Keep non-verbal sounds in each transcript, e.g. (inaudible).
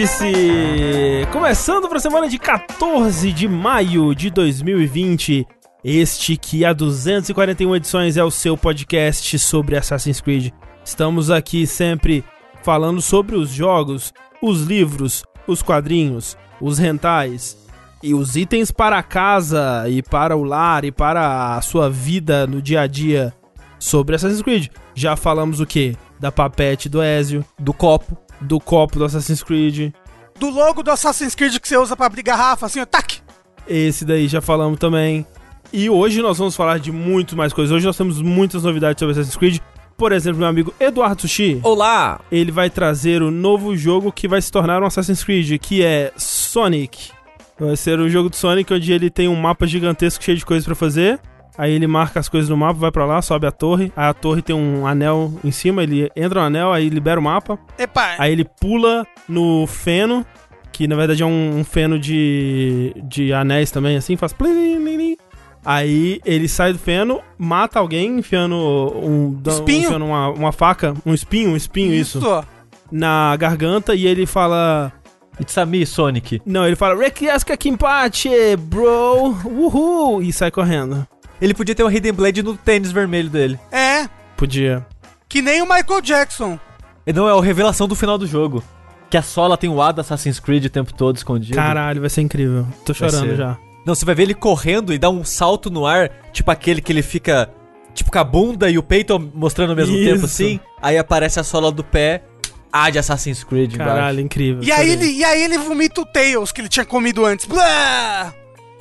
Vértice! Começando para a semana de 14 de maio de 2020. Este que há 241 edições é o seu podcast sobre Assassin's Creed. Estamos aqui sempre falando sobre os jogos, os livros, os quadrinhos, os rentais e os itens para casa e para o lar e para a sua vida no dia a dia sobre Assassin's Creed. Já falamos o que? Da papete do Ezio, do copo, do copo do Assassin's Creed. Do logo do Assassin's Creed que você usa pra abrir garrafa, assim, ó, tac! Esse daí já falamos também. E hoje nós vamos falar de muito mais coisas. Hoje nós temos muitas novidades sobre Assassin's Creed. Por exemplo, meu amigo Eduardo Sushi. Olá! Ele vai trazer o novo jogo que vai se tornar um Assassin's Creed, que é Sonic. Vai ser um jogo do Sonic onde ele tem um mapa gigantesco cheio de coisas para fazer. Aí ele marca as coisas no mapa, vai para lá, sobe a torre. Aí a torre tem um anel em cima, ele entra no anel, aí libera o mapa. Epa! Aí ele pula no feno, que na verdade é um, um feno de, de anéis também, assim, faz plim, plim, plim. Aí ele sai do feno, mata alguém enfiando um, Espinho? enfiando uma, uma faca, um espinho, um espinho, isso, ó. na garganta e ele fala. It's a me, Sonic. Não, ele fala, Requiesca Kimpachi, bro, uhul, e sai correndo. Ele podia ter um Hidden Blade no tênis vermelho dele. É, Podia. que nem o Michael Jackson. E não, é a revelação do final do jogo. Que a sola tem o A da Assassin's Creed o tempo todo escondido. Caralho, vai ser incrível. Tô chorando já. Não, você vai ver ele correndo e dá um salto no ar, tipo aquele que ele fica, tipo com a bunda e o peito mostrando ao mesmo Isso. tempo assim. Aí aparece a sola do pé, A de Assassin's Creed Caralho, incrível. E aí, Chorei. ele, e aí ele vomita o Tails que ele tinha comido antes. Blá!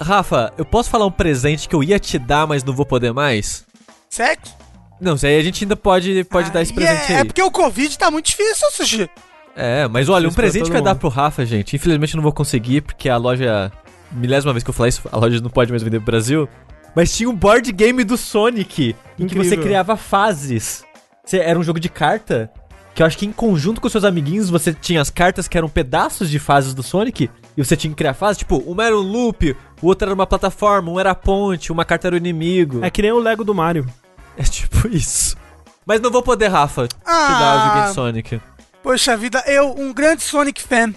Rafa, eu posso falar um presente que eu ia te dar, mas não vou poder mais? Sexo? Não, isso aí a gente ainda pode, pode dar esse Ah, presente é, aí. é porque o Covid tá muito difícil, Sushi. É, mas olha, um presente que eu ia dar pro Rafa, gente. Infelizmente eu não vou conseguir, porque a loja. Milésima vez que eu falar isso, a loja não pode mais vender pro Brasil. Mas tinha um board game do Sonic, em que você Incrível. criava fases. Você- era um jogo de carta, que eu acho que em conjunto com seus amiguinhos você tinha as cartas que eram pedaços de fases do Sonic, e você tinha que criar fases. Tipo, uma era um loop, o outro era uma plataforma, um era a ponte, uma carta era o inimigo. É que nem o Lego do Mario. É tipo isso. Mas não vou poder, Rafa, te dar o Ah. joguinho de Sonic. Poxa vida, eu, um grande Sonic fan.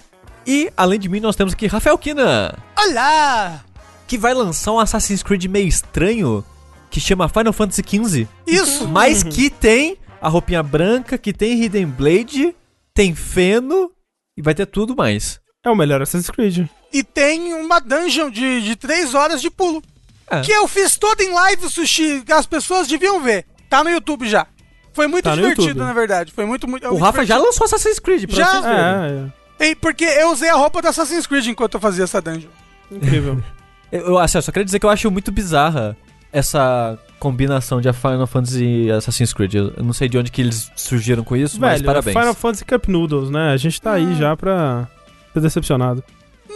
E, além de mim, nós temos aqui Rafael Kina. Olá! que vai lançar um Assassin's Creed meio estranho que chama Final Fantasy XV, Isso! mas que tem a roupinha branca, que tem Hidden Blade, tem feno e vai ter tudo mais. É o melhor Assassin's Creed. E tem uma dungeon de, de 3 horas de pulo. É. Que eu fiz toda em live, Sushi. As pessoas deviam ver. Tá no YouTube já. Foi muito Tá divertido, na verdade. Foi muito, muito. o muito Rafa já divertido. lançou Assassin's Creed pra Já? vocês verem. É, é. Ei, Porque eu usei a roupa do Assassin's Creed enquanto eu fazia essa dungeon. Incrível. (laughs) Eu, eu, assim, eu só queria dizer que eu acho muito bizarra essa combinação de Final Fantasy e Assassin's Creed. Eu, não sei de onde que eles surgiram com isso, mas Velho, parabéns. Final Fantasy Cup Noodles, né? A gente tá aí já pra ser decepcionado.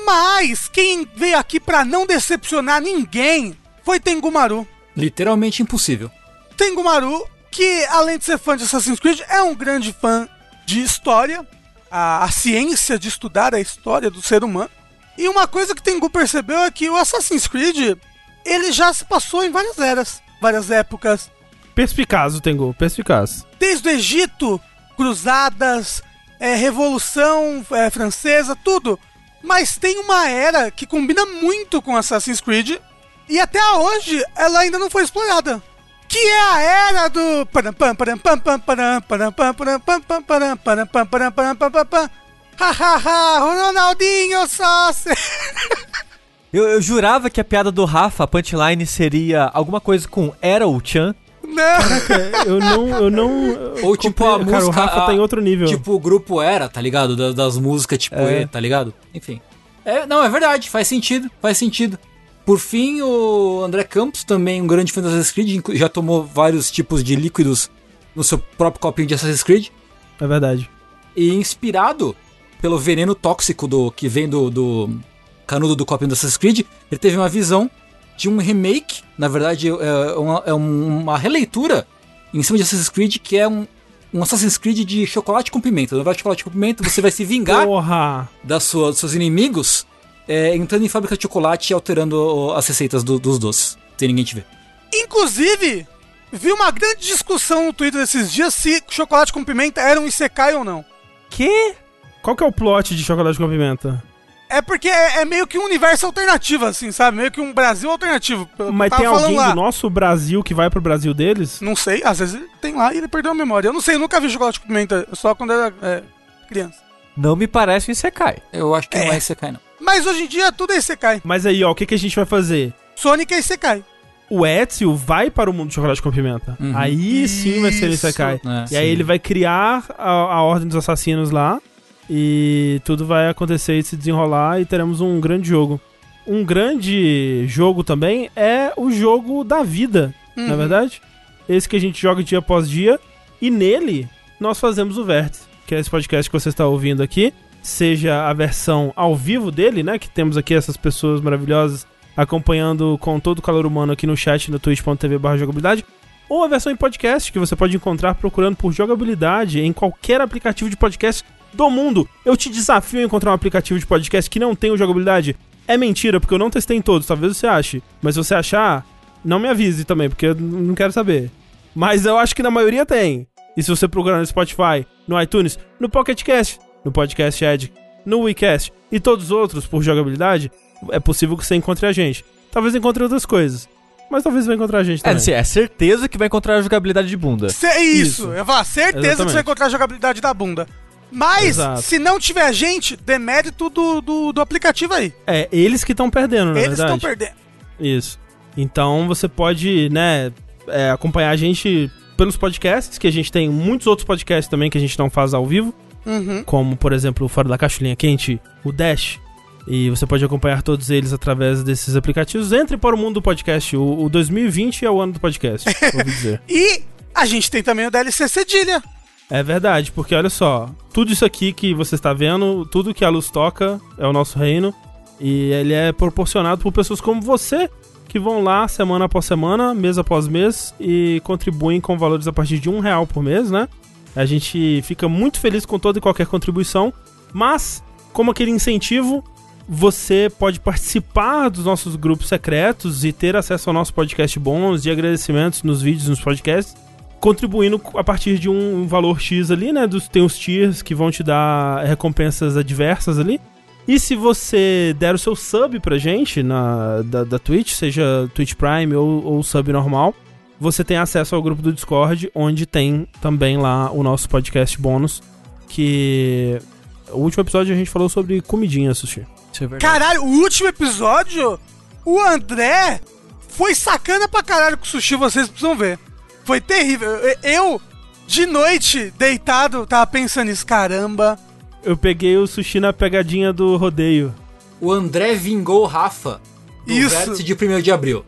Mas quem veio aqui pra não decepcionar ninguém foi Tengumaru. Literalmente impossível. Tengumaru, que além de ser fã de Assassin's Creed, é um grande fã de história, a, a ciência de estudar a história do ser humano. E uma coisa que Tengu percebeu é que o Assassin's Creed, ele já se passou em várias eras, várias épocas. Perspicaz o Tengu, perspicaz. Desde o Egito, cruzadas, é, Revolução é, Francesa, tudo. Mas tem uma era que combina muito com Assassin's Creed e até hoje ela ainda não foi explorada. Que é a era do. param, pam, param, pam, pam, param, param, pam, param, pam, pam, param, param, pam, param, param, pam, pam, pam. Ha, ha, ha, Ronaldinho se- (laughs) Eu, eu jurava que a piada do Rafa, a punchline, seria alguma coisa com Era o Chan. Não. Eu não. Eu não (laughs) Ou tipo a compre- Cara, o música. Rafa a- tá em outro nível. Tipo o grupo Era, tá ligado? Da- Das, músicas tipo É. E, tá ligado? Enfim. É, não, é verdade, faz sentido, faz sentido. Por fim, o André Campos, também um grande fã do Assassin's Creed, já tomou vários tipos de líquidos no seu próprio copinho de Assassin's Creed. É verdade. E inspirado pelo veneno tóxico do que vem do, do canudo do copinho do Assassin's Creed, ele teve uma visão de um remake, na verdade é uma, é uma releitura em cima de Assassin's Creed, que é um, um Assassin's Creed de chocolate com pimenta. Na verdade, chocolate com pimenta, você vai se vingar Porra! das sua- dos seus inimigos é, entrando em fábrica de chocolate e alterando as receitas do- dos doces, sem ninguém te ver. Inclusive, vi uma grande discussão no Twitter esses dias se chocolate com pimenta era um Isekai ou não. Que? Qual que é o plot de Chocolate com Pimenta? É porque é, é meio que um universo alternativo, assim, sabe? Meio que um Brasil alternativo. Mas tem alguém lá. do nosso Brasil que vai pro Brasil deles? Não sei, às vezes ele tem lá e ele perdeu a memória. Eu não sei, eu nunca vi chocolate com pimenta, só quando era é, criança. Não me parece um Isekai. Eu acho que não É. é Isekai, não. Mas hoje em dia tudo é Isekai. Mas aí, ó, o que, que a gente vai fazer? Sonic é Isekai. O Ezio vai para o mundo do chocolate com pimenta. Uhum. Aí sim vai ser Isso. Isekai. É, E aí sim. ele vai criar a, a Ordem dos Assassinos lá. E tudo vai acontecer e se desenrolar e teremos um grande jogo. Um grande jogo também é o jogo da vida, Uhum. não é verdade? Esse que a gente joga dia após dia. E nele nós fazemos o Vértice, que é esse podcast que você está ouvindo aqui. Seja a versão ao vivo dele, né? Que temos aqui essas pessoas maravilhosas acompanhando com todo o calor humano aqui no chat no twitch.tv barra jogabilidade. Ou a versão em podcast, que você pode encontrar procurando por jogabilidade em qualquer aplicativo de podcast do mundo. Eu te desafio a encontrar um aplicativo de podcast que não o jogabilidade. É mentira, porque eu não testei em todos, talvez você ache. Mas se você achar, não me avise também, porque eu não quero saber. Mas eu acho que na maioria tem. E se você procurar no Spotify, no iTunes, no Pocket Cast, no Podcast Edge, no WeCast e todos os outros por jogabilidade, é possível que você encontre a gente. Talvez encontre outras coisas. Mas talvez vai encontrar a gente É, também. assim, é certeza que vai encontrar a jogabilidade de bunda. É isso. Isso. eu falar, certeza que Exatamente. você vai encontrar a jogabilidade da bunda. Mas, Exato. se não tiver gente, demérito do, do, do aplicativo aí. É, eles que estão perdendo, na Eles verdade. estão perdendo. Isso. Então você pode, né, é, acompanhar a gente pelos podcasts, que a gente tem muitos outros podcasts também que a gente não faz ao vivo, Uhum. como, por exemplo, o Fora da Caixinha Quente, o Dash. E você pode acompanhar todos eles através desses aplicativos. Entre para o mundo do podcast. O, o 2020 é o ano do podcast, ouvi (laughs) dizer. E a gente tem também o DLC Cedilha. É verdade, porque olha só, tudo isso aqui que você está vendo, tudo que a luz toca é o nosso reino. E ele é proporcionado por pessoas como você, que vão lá semana após semana, mês após mês, e contribuem com valores a partir de um real por mês, né? A gente fica muito feliz com toda e qualquer contribuição, mas, como aquele incentivo, você pode participar dos nossos grupos secretos e ter acesso ao nosso podcast bônus e agradecimentos nos vídeos, nos podcasts contribuindo a partir de um valor X ali, né? Dos, tem os tiers que vão te dar recompensas adversas ali. E se você der o seu sub pra gente na, da, da Twitch, seja Twitch Prime ou, ou sub normal, você tem acesso ao grupo do Discord, onde tem também lá o nosso podcast bônus, que... O último episódio a gente falou sobre comidinha, Sushi. Isso é. Caralho, o último episódio, o André foi sacana pra caralho com o sushi, vocês precisam ver. Foi terrível. Eu, de noite, deitado, tava pensando nisso, caramba. Eu peguei o Sushi na pegadinha do rodeio. O André vingou o Rafa do Isso. vértice de 1 de abril.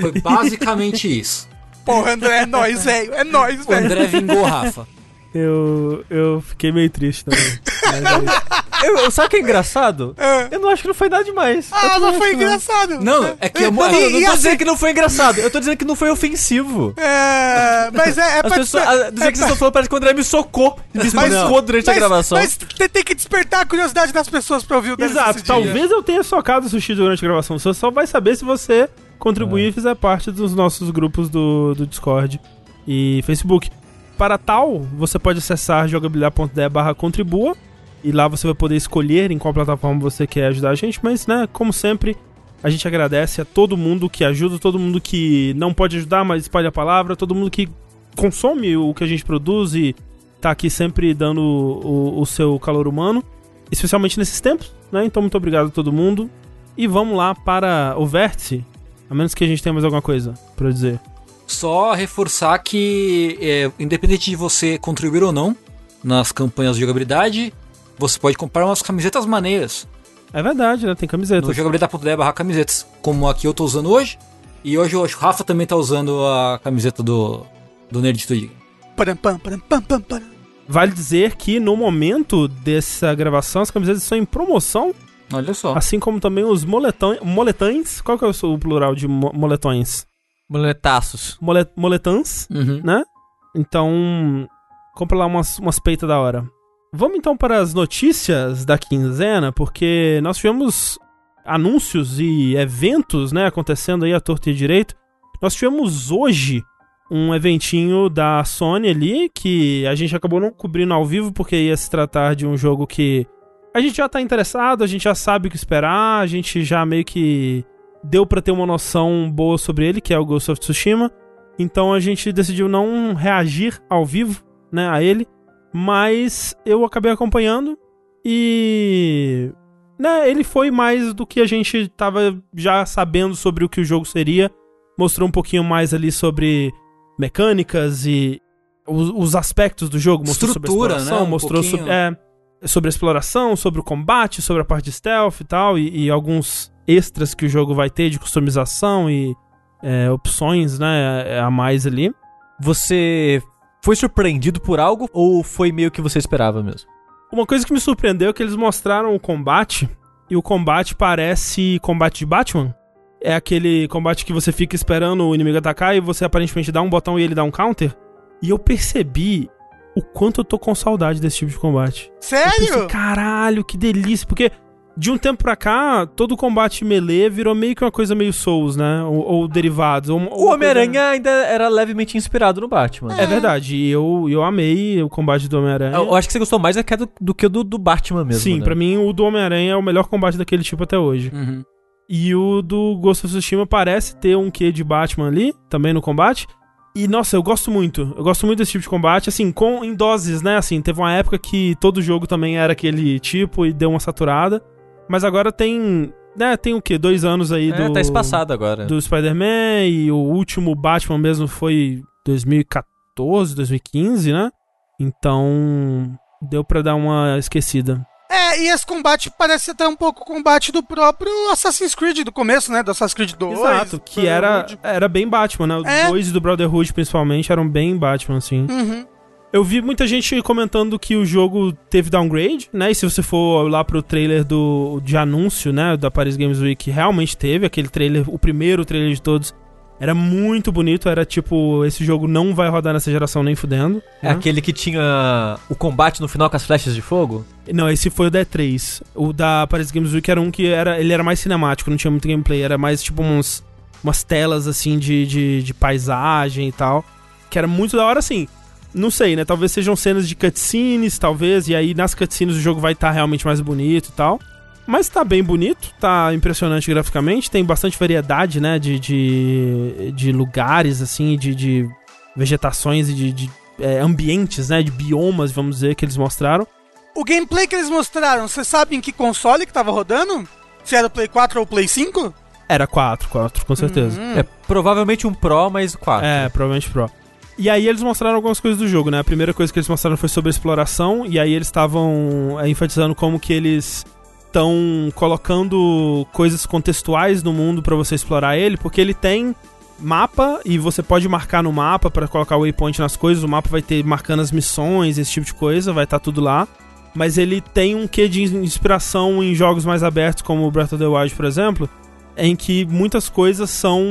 Foi basicamente (laughs) isso. Porra, André, é nóis, velho. É nóis, O velho. André vingou o Rafa. Eu, eu fiquei meio triste também. Mas é. Eu, (laughs) eu- sabe o que é engraçado? É. Eu não acho que não foi nada demais. Ah, Eu não foi engraçado. Não, é que é Não, uma- não, E- não e tô assim- dizendo que não foi engraçado. Eu tô dizendo que não foi ofensivo. É, mas é, é As pra pessoas, desper- a, dizer que vocês estão falando parece que o André me socou. Me espancou durante a mas- gravação. Mas tem tem que despertar a curiosidade das pessoas pra ouvir o Exato, talvez eu tenha socado o sushi durante a gravação. Você só vai saber se você contribuir e fizer parte dos nossos grupos do, do Discord e Facebook. Para tal, você pode acessar jogabilidade.de barra contribua e lá você vai poder escolher em qual plataforma você quer ajudar a gente, mas, né, como sempre, a gente agradece a todo mundo que ajuda, todo mundo que não pode ajudar, mas espalha a palavra, todo mundo que consome o que a gente produz e tá aqui sempre dando o, o seu calor humano, especialmente nesses tempos, né? Então, muito obrigado a todo mundo. E vamos lá para o vértice, a menos que a gente tenha mais alguma coisa pra dizer. Só reforçar que, é, independente de você contribuir ou não nas campanhas de jogabilidade, você pode comprar umas camisetas maneiras É verdade, né? Tem camiseta. no jogabilidade.de barra camisetas, como a que eu tô usando hoje. E hoje o Rafa também tá usando a camiseta do, do Nerd Studio. Param, pam, param, pam, pam, param. Vale dizer que no momento dessa gravação as camisetas estão em promoção, Olha só. assim como também os moletões. Moletães? Qual que é o plural de mo- moletões? Moletaços. Mole, moletãs, Uhum. né? Então, compra lá umas, umas peitas da hora. Vamos então para as notícias da quinzena, porque nós tivemos anúncios e eventos, né, acontecendo aí à torta e direito. Nós tivemos hoje um eventinho da Sony ali, que a gente acabou não cobrindo ao vivo, porque ia se tratar de um jogo que a gente já tá interessado, a gente já sabe o que esperar, a gente já meio que deu para ter uma noção boa sobre ele, que é o Ghost of Tsushima. Então a gente decidiu não reagir ao vivo, né, a ele, mas eu acabei acompanhando e né, ele foi mais do que a gente tava já sabendo sobre o que o jogo seria. Mostrou um pouquinho mais ali sobre mecânicas e os, os aspectos do jogo. Mostrou Estrutura, sobre a exploração, né, um mostrou pouquinho. sobre, é, sobre a exploração, sobre o combate, sobre a parte de stealth e tal, e, e alguns extras que o jogo vai ter de customização e é, opções, né, a mais ali. Você foi surpreendido por algo ou foi meio que você esperava mesmo? Uma coisa que me surpreendeu é que eles mostraram o combate, e o combate parece combate de Batman. É aquele combate que você fica esperando o inimigo atacar e você aparentemente dá um botão e ele dá um counter. E eu percebi o quanto eu tô com saudade desse tipo de combate. Eu pensei, Sério? caralho, que delícia, porque de um tempo pra cá, todo combate melee virou meio que uma coisa meio Souls, né? Ou, ou derivados. Ou, O Homem-Aranha ainda era levemente inspirado no Batman. coisa- É verdade, e eu, eu amei o combate do Homem-Aranha. Eu, eu acho que você gostou mais da queda do, do que o do, do Batman mesmo. Sim, né? pra mim o do Homem-Aranha é o melhor combate daquele tipo até hoje. Uhum. E o do Ghost of Tsushima parece ter um quê de Batman ali, também no combate. E, nossa, eu gosto muito. Eu gosto muito desse tipo de combate, assim, com em doses, né? Assim, teve uma época que todo jogo também era aquele tipo e deu uma saturada. Mas agora tem, né, tem o quê? Dois anos aí É, do... tá espaçado agora. Do Spider-Man e o último Batman mesmo foi 2014, 2015, né? Então, deu pra dar uma esquecida. É, e esse combate parece até um pouco o combate do próprio Assassin's Creed do começo, né? Do Assassin's Creed 2. Exato, que era, era bem Batman, né? Os É. dois do Brotherhood, principalmente, eram bem Batman, assim. Uhum. Eu vi muita gente comentando que o jogo teve downgrade, né? E se você for lá pro trailer do, de anúncio, né? Da Paris Games Week, realmente teve aquele trailer, o primeiro trailer de todos. Era muito bonito, era tipo, esse jogo não vai rodar nessa geração nem fudendo. É né? aquele que tinha o combate no final com as flechas de fogo? Não, esse foi o da E3. O da Paris Games Week era um que era, ele era mais cinemático, não tinha muito gameplay, era mais tipo uns, umas telas assim de, de, de paisagem e tal. Que era muito da hora assim. Não sei, né? Talvez sejam cenas de cutscenes, talvez, e aí nas cutscenes o jogo vai estar realmente mais bonito e tal. Mas tá bem bonito, tá impressionante graficamente, tem bastante variedade, né? De, de, de lugares, assim, de, de vegetações e de, de é, ambientes, né? De biomas, vamos dizer, que eles mostraram. O gameplay que eles mostraram, você sabe em que console que tava rodando? Se era o Play 4 ou o Play 5? Era 4, 4, com certeza. Hum. É provavelmente um Pro, mas 4. É, provavelmente Pro. E aí eles mostraram algumas coisas do jogo, né? A primeira coisa que eles mostraram foi sobre exploração, e aí eles estavam é, enfatizando como que eles estão colocando coisas contextuais no mundo pra você explorar ele, porque ele tem mapa e você pode marcar no mapa pra colocar o waypoint nas coisas, o mapa vai ter marcando as missões, esse tipo de coisa, vai estar tudo lá. Mas ele tem um quê de inspiração em jogos mais abertos, como o Breath of the Wild, por exemplo, em que muitas coisas são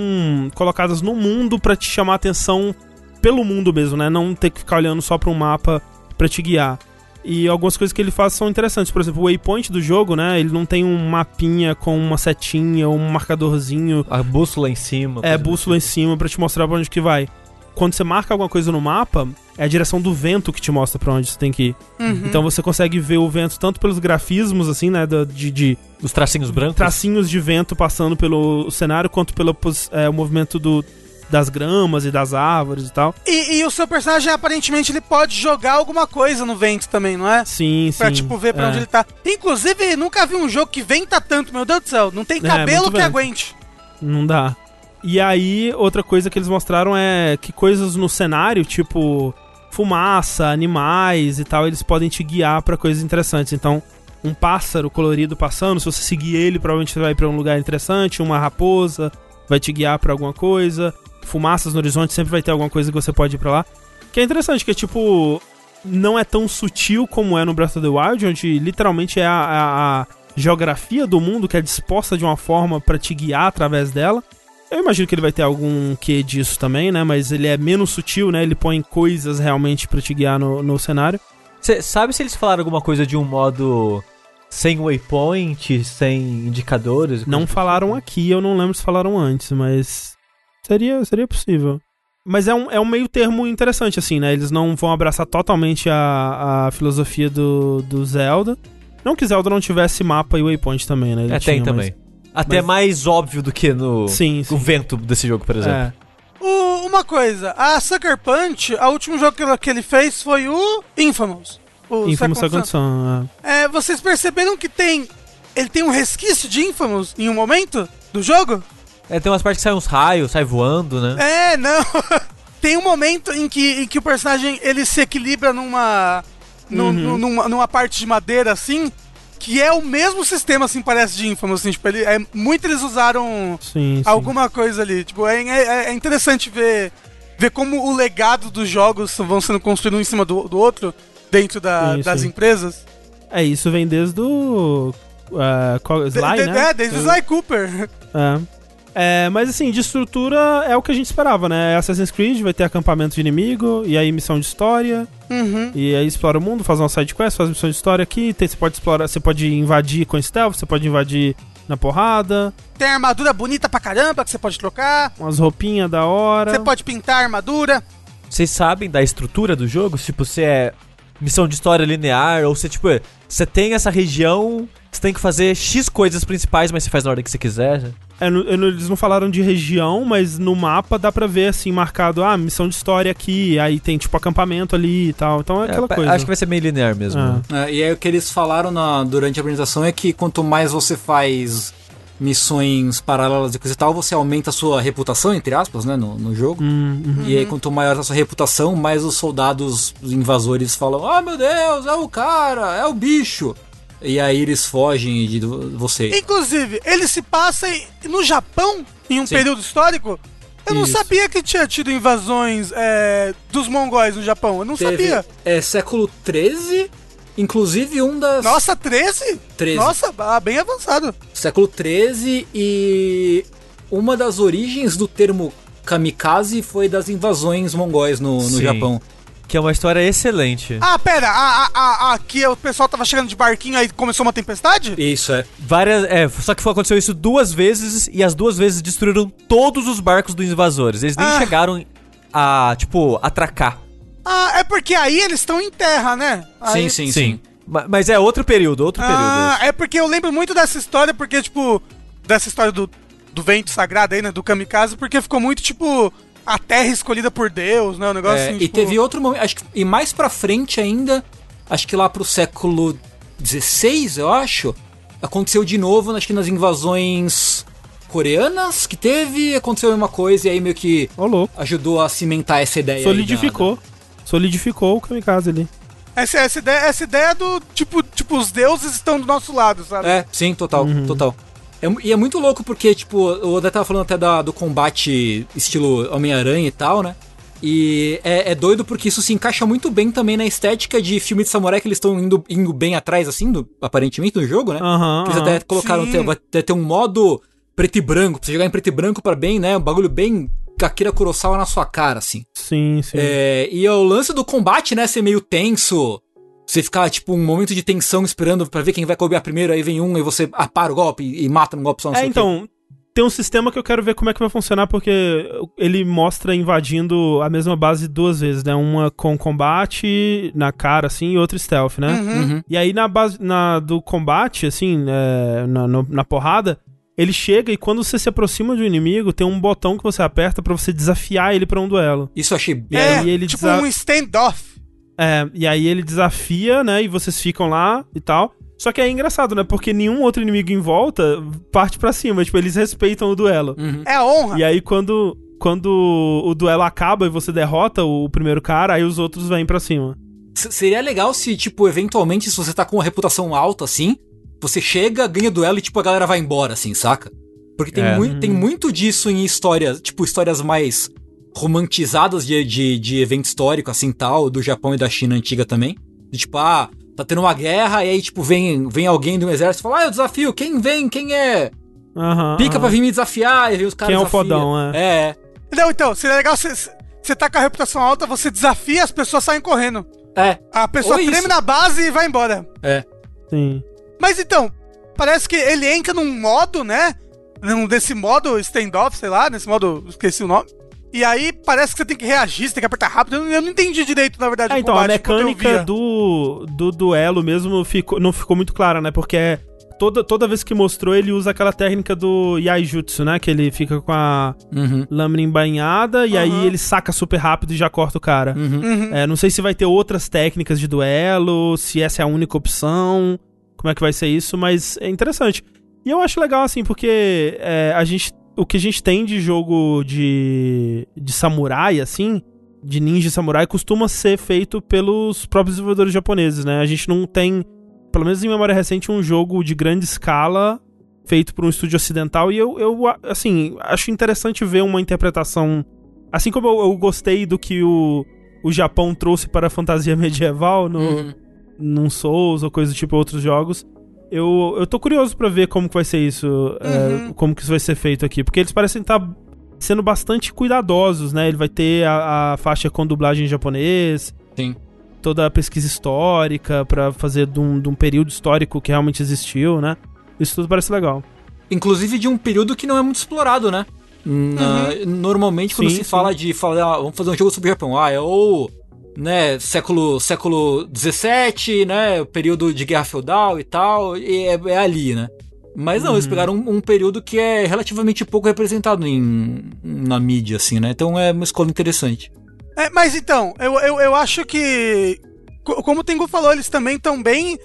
colocadas no mundo pra te chamar atenção pelo mundo mesmo, né? Não ter que ficar olhando só pra um mapa pra te guiar. E algumas coisas que ele faz são interessantes. Por exemplo, o waypoint do jogo, né? Ele não tem um mapinha com uma setinha ou um marcadorzinho. A bússola em cima. É, bússola em cima pra te mostrar pra onde que vai. Quando você marca alguma coisa no mapa, é a direção do vento que te mostra pra onde você tem que ir. Uhum. Então você consegue ver o vento tanto pelos grafismos, assim, né? De, de. Os tracinhos brancos. tracinhos de vento passando pelo cenário, quanto pelo é, o movimento do, das gramas e das árvores e tal. E, e o seu personagem, aparentemente, ele pode jogar alguma coisa no vento também, não é? Sim, sim. Pra, tipo, ver pra é. onde ele tá. Inclusive, nunca vi um jogo que venta tanto, meu Deus do céu. Não tem É, cabelo muito que vento. aguente. Não dá. E aí, outra coisa que eles mostraram é que coisas no cenário, tipo fumaça, animais e tal, eles podem te guiar pra coisas interessantes. Então, um pássaro colorido passando, se você seguir ele, provavelmente você vai pra um lugar interessante. Uma raposa vai te guiar pra alguma coisa. Fumaças no horizonte sempre vai ter alguma coisa que você pode ir pra lá. Que é interessante, que é tipo. Não é tão sutil como é no Breath of the Wild, onde literalmente é a, a- a geografia do mundo que é disposta de uma forma pra te guiar através dela. Eu imagino que ele vai ter algum quê disso também, né? Mas ele é menos sutil, né? Ele põe coisas realmente pra te guiar no, no cenário. Você sabe se eles falaram alguma coisa de um modo sem waypoint, sem indicadores? Não falaram tipo? aqui, eu não lembro se falaram antes, mas seria, seria possível. Mas é um, é um meio termo interessante, assim, né? Eles não vão abraçar totalmente a, a filosofia do, do Zelda. Não que Zelda não tivesse mapa e waypoint também, né? Ele É, tinha, tem mas- também. Até mas- mais óbvio do que no, Sim, sim. vento desse jogo, por exemplo. É. O- uma coisa, a Sucker Punch, o último jogo que ele, que ele fez foi o Infamous. O Infamous Second Second Son. Son, é. É, vocês perceberam que tem. Ele tem um resquício de Infamous em um momento do jogo? É, tem umas partes que saem uns raios, sai voando, né? É, não. (laughs) tem um momento em que, em que o personagem ele se equilibra numa, nu- Uhum. nu- numa. numa parte de madeira assim. Que é o mesmo sistema, assim, parece de Infamous. Assim, tipo, ele, é, muito eles usaram Sim, sim. alguma coisa ali. Tipo, é, é, é interessante ver, ver como o legado dos jogos vão sendo construídos um em cima do, do outro dentro da- Sim, das sim. empresas. É, isso vem desde o. Uh, qual- De- Sly, de- né? É, desde o Sly Cooper. É. É, mas assim, de estrutura é o que a gente esperava, né? Assassin's Creed vai ter acampamento de inimigo, e aí missão de história, Uhum. e aí explora o mundo, faz uma side quest, faz missão de história aqui, tem- você pode explorar, você pode invadir com stealth, você pode invadir na porrada, Tem armadura bonita pra caramba que você pode trocar. umas roupinhas da hora. Você pode pintar a armadura. Vocês sabem da estrutura do jogo? Tipo, se é missão de história linear, ou se, tipo, você tem essa região, você tem que fazer X coisas principais, mas você faz na ordem que você quiser. É, no- eu não- eles não falaram de região, mas no mapa dá pra ver assim, marcado, ah, missão de história aqui, aí tem tipo acampamento ali e tal. Então é aquela pa- coisa. Acho que vai ser meio linear mesmo. Ah. né? É, e aí o que eles falaram na- durante a apresentação é que quanto mais você faz missões paralelas e coisa e tal, você aumenta a sua reputação, entre aspas, né, no, no jogo. Hum, uhum. E aí quanto maior a sua reputação, mais os soldados os invasores falam, ah meu Deus, é o cara, é o bicho. E aí eles fogem de você. Inclusive, ele se passa no Japão, em um Sim. período histórico. Eu não Isso. sabia que tinha tido invasões é, dos mongóis no Japão. Eu não Teve- sabia. É século 13, inclusive um das... Nossa, 13? 13. Nossa, ah, bem avançado. século 13 e uma das origens do termo kamikaze foi das invasões mongóis no, no. Japão. Que é uma história excelente. Ah, pera, a, a, a, aqui o pessoal tava chegando de barquinho aí começou uma tempestade? Isso é. Várias. É, só que foi- aconteceu isso duas vezes e as duas vezes destruíram todos os barcos dos invasores. Eles nem Ah. chegaram a, tipo, atracar. Ah, é porque aí eles estão em terra, né? Aí- Sim, sim, sim. Ma- Mas é outro período, outro período. Ah, é porque eu lembro muito dessa história, porque, tipo, dessa história do, do vento sagrado aí, né? Do kamikaze, porque ficou muito, tipo, a terra escolhida por Deus, né? O negócio É, assim, e tipo... teve outro momento, acho que, e mais pra frente ainda, acho que lá pro século XVI, eu acho, aconteceu de novo, acho que nas invasões coreanas que teve, aconteceu a mesma coisa e aí meio que ajudou a cimentar essa ideia. aí Solidificou. Solidificou o kamikaze ali. Essa, essa, ideia, essa ideia do, tipo, tipo, os deuses estão do nosso lado, sabe? É, sim, total, total. É e é muito louco porque, tipo, o Oda tava falando até da- do combate estilo Homem-Aranha e tal, né? E é, é doido porque isso se encaixa muito bem também na estética de filme de samurai que eles estão indo, indo bem atrás, assim, do, aparentemente, no jogo, né? Aham. Eles até colocaram, Sim. tem, vai ter, um modo preto e branco, pra você jogar em preto e branco pra bem, né? Um bagulho bem Akira Kurosawa na sua cara, assim. Sim, sim. É, e o lance do combate, né, ser meio tenso. Você ficar, tipo, um momento de tensão esperando pra ver quem vai copiar primeiro, aí vem um e você apara o golpe e, e mata no golpe só. não É, sei o quê. então, tem um sistema que eu quero ver como é que vai funcionar, porque ele mostra invadindo a mesma base duas vezes, né? Uma com combate na cara, assim, e outra stealth, né? Uhum. E aí na base na, do combate, assim, é, na, no- na porrada, ele chega e quando você se aproxima de um inimigo, tem um botão que você aperta pra você desafiar ele pra um duelo. Isso eu achei bem. E É, aí ele tipo desa- um standoff. É, e aí ele desafia, né? E vocês ficam lá e tal. Só que é engraçado, né? Porque nenhum outro inimigo em volta parte pra cima. Tipo, eles respeitam o duelo. Uhum. É a honra. E aí, quando, quando o duelo acaba e você derrota o primeiro cara, aí os outros vêm pra cima. S- Seria legal se, tipo, eventualmente, se você tá com uma reputação alta, assim, você chega, ganha duelo e, tipo, a galera vai embora, assim, saca? Porque tem, É. tem muito disso em histórias, tipo, histórias mais romantizadas de, de, de evento histórico, assim, tal, do Japão e da China antiga também. De, tipo, ah, tá tendo uma guerra e aí, tipo, vem, vem alguém do exército e fala, ah, eu desafio, quem vem, quem é? Aham. Pica aham. pra vir me desafiar, e vem os caras Quem é o desafia. fodão, é. É, Não, então, seria legal se você tá com a reputação alta, você desafia, as pessoas saem correndo. é, A pessoa Ou treme isso. na base e vai embora. é. Sim. Mas então, parece que ele entra num modo, né? Num desse modo standoff, sei lá, nesse modo, esqueci o nome. E aí parece que você tem que reagir, você tem que apertar rápido. Eu não, eu não entendi direito, na verdade, É, então, a combate eu mecânica do, do duelo mesmo ficou, não ficou muito clara, né? Porque toda, toda vez que mostrou, ele usa aquela técnica do Yaijutsu, né? Que ele fica com a Uhum. lâmina embainhada e aí Aham. ele saca super rápido e já corta o cara. Uhum. Uhum. É, não sei se vai ter outras técnicas de duelo, se essa é a única opção, como é que vai ser isso, mas é interessante. E eu acho legal, assim, porque é, a gente, o que a gente tem de jogo de, de samurai, assim, de ninja samurai, costuma ser feito pelos próprios desenvolvedores japoneses, né? A gente não tem, pelo menos em memória recente, um jogo de grande escala feito por um estúdio ocidental e eu, eu assim, acho interessante ver uma interpretação assim como eu, eu gostei do que o, o Japão trouxe para a fantasia (laughs) medieval no, Uhum. num Souls ou coisa do tipo outros jogos. Eu, eu tô curioso pra ver como que vai ser isso, é, Uhum. como que isso vai ser feito aqui, porque eles parecem estar sendo bastante cuidadosos, né? Ele vai ter a, a faixa com dublagem em japonês, Sim. toda a pesquisa histórica pra fazer de um, de um período histórico que realmente existiu, né? Isso tudo parece legal. Inclusive de um período que não é muito explorado, né? Na- Normalmente quando Sim, se sim. fala de falar, ah, vamos fazer um jogo sobre o Japão, ah, é o né, século século 17, né, o período de guerra feudal e tal, e é, é ali, né? Mas não, eles pegaram um, um período que é relativamente pouco representado em, na mídia, assim, né? Então é uma escola interessante. É, mas então, eu, eu, eu acho que. co- Como o Tengu falou, eles também estão bem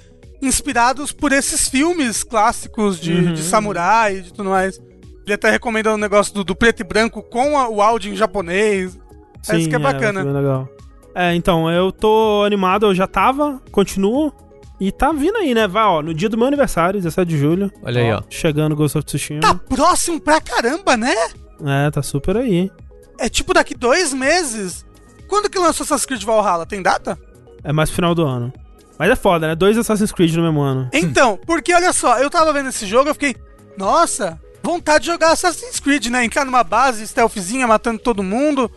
inspirados por esses filmes clássicos de, Uhum. de samurai e de tudo mais. Ele até recomenda o negócio do, do preto e branco com a- o áudio em japonês. Parece que é bacana. vai ser bem legal. É, então, eu tô animado, eu já tava, continuo. E tá vindo aí, né? Vai, ó, no dia do meu aniversário, 17 de julho. Olha aí, ó. Chegando Ghost of Tsushima. Tá próximo pra caramba, né? É, tá super aí. É tipo daqui dois meses. Quando que lançou Assassin's Creed Valhalla? Tem data? É mais pro final do ano. Mas é foda, né? Dois Assassin's Creed no mesmo ano. Então, porque olha só, eu tava vendo esse jogo, eu fiquei, nossa, vontade de jogar Assassin's Creed, né? Entrar numa base stealthzinha, matando todo mundo.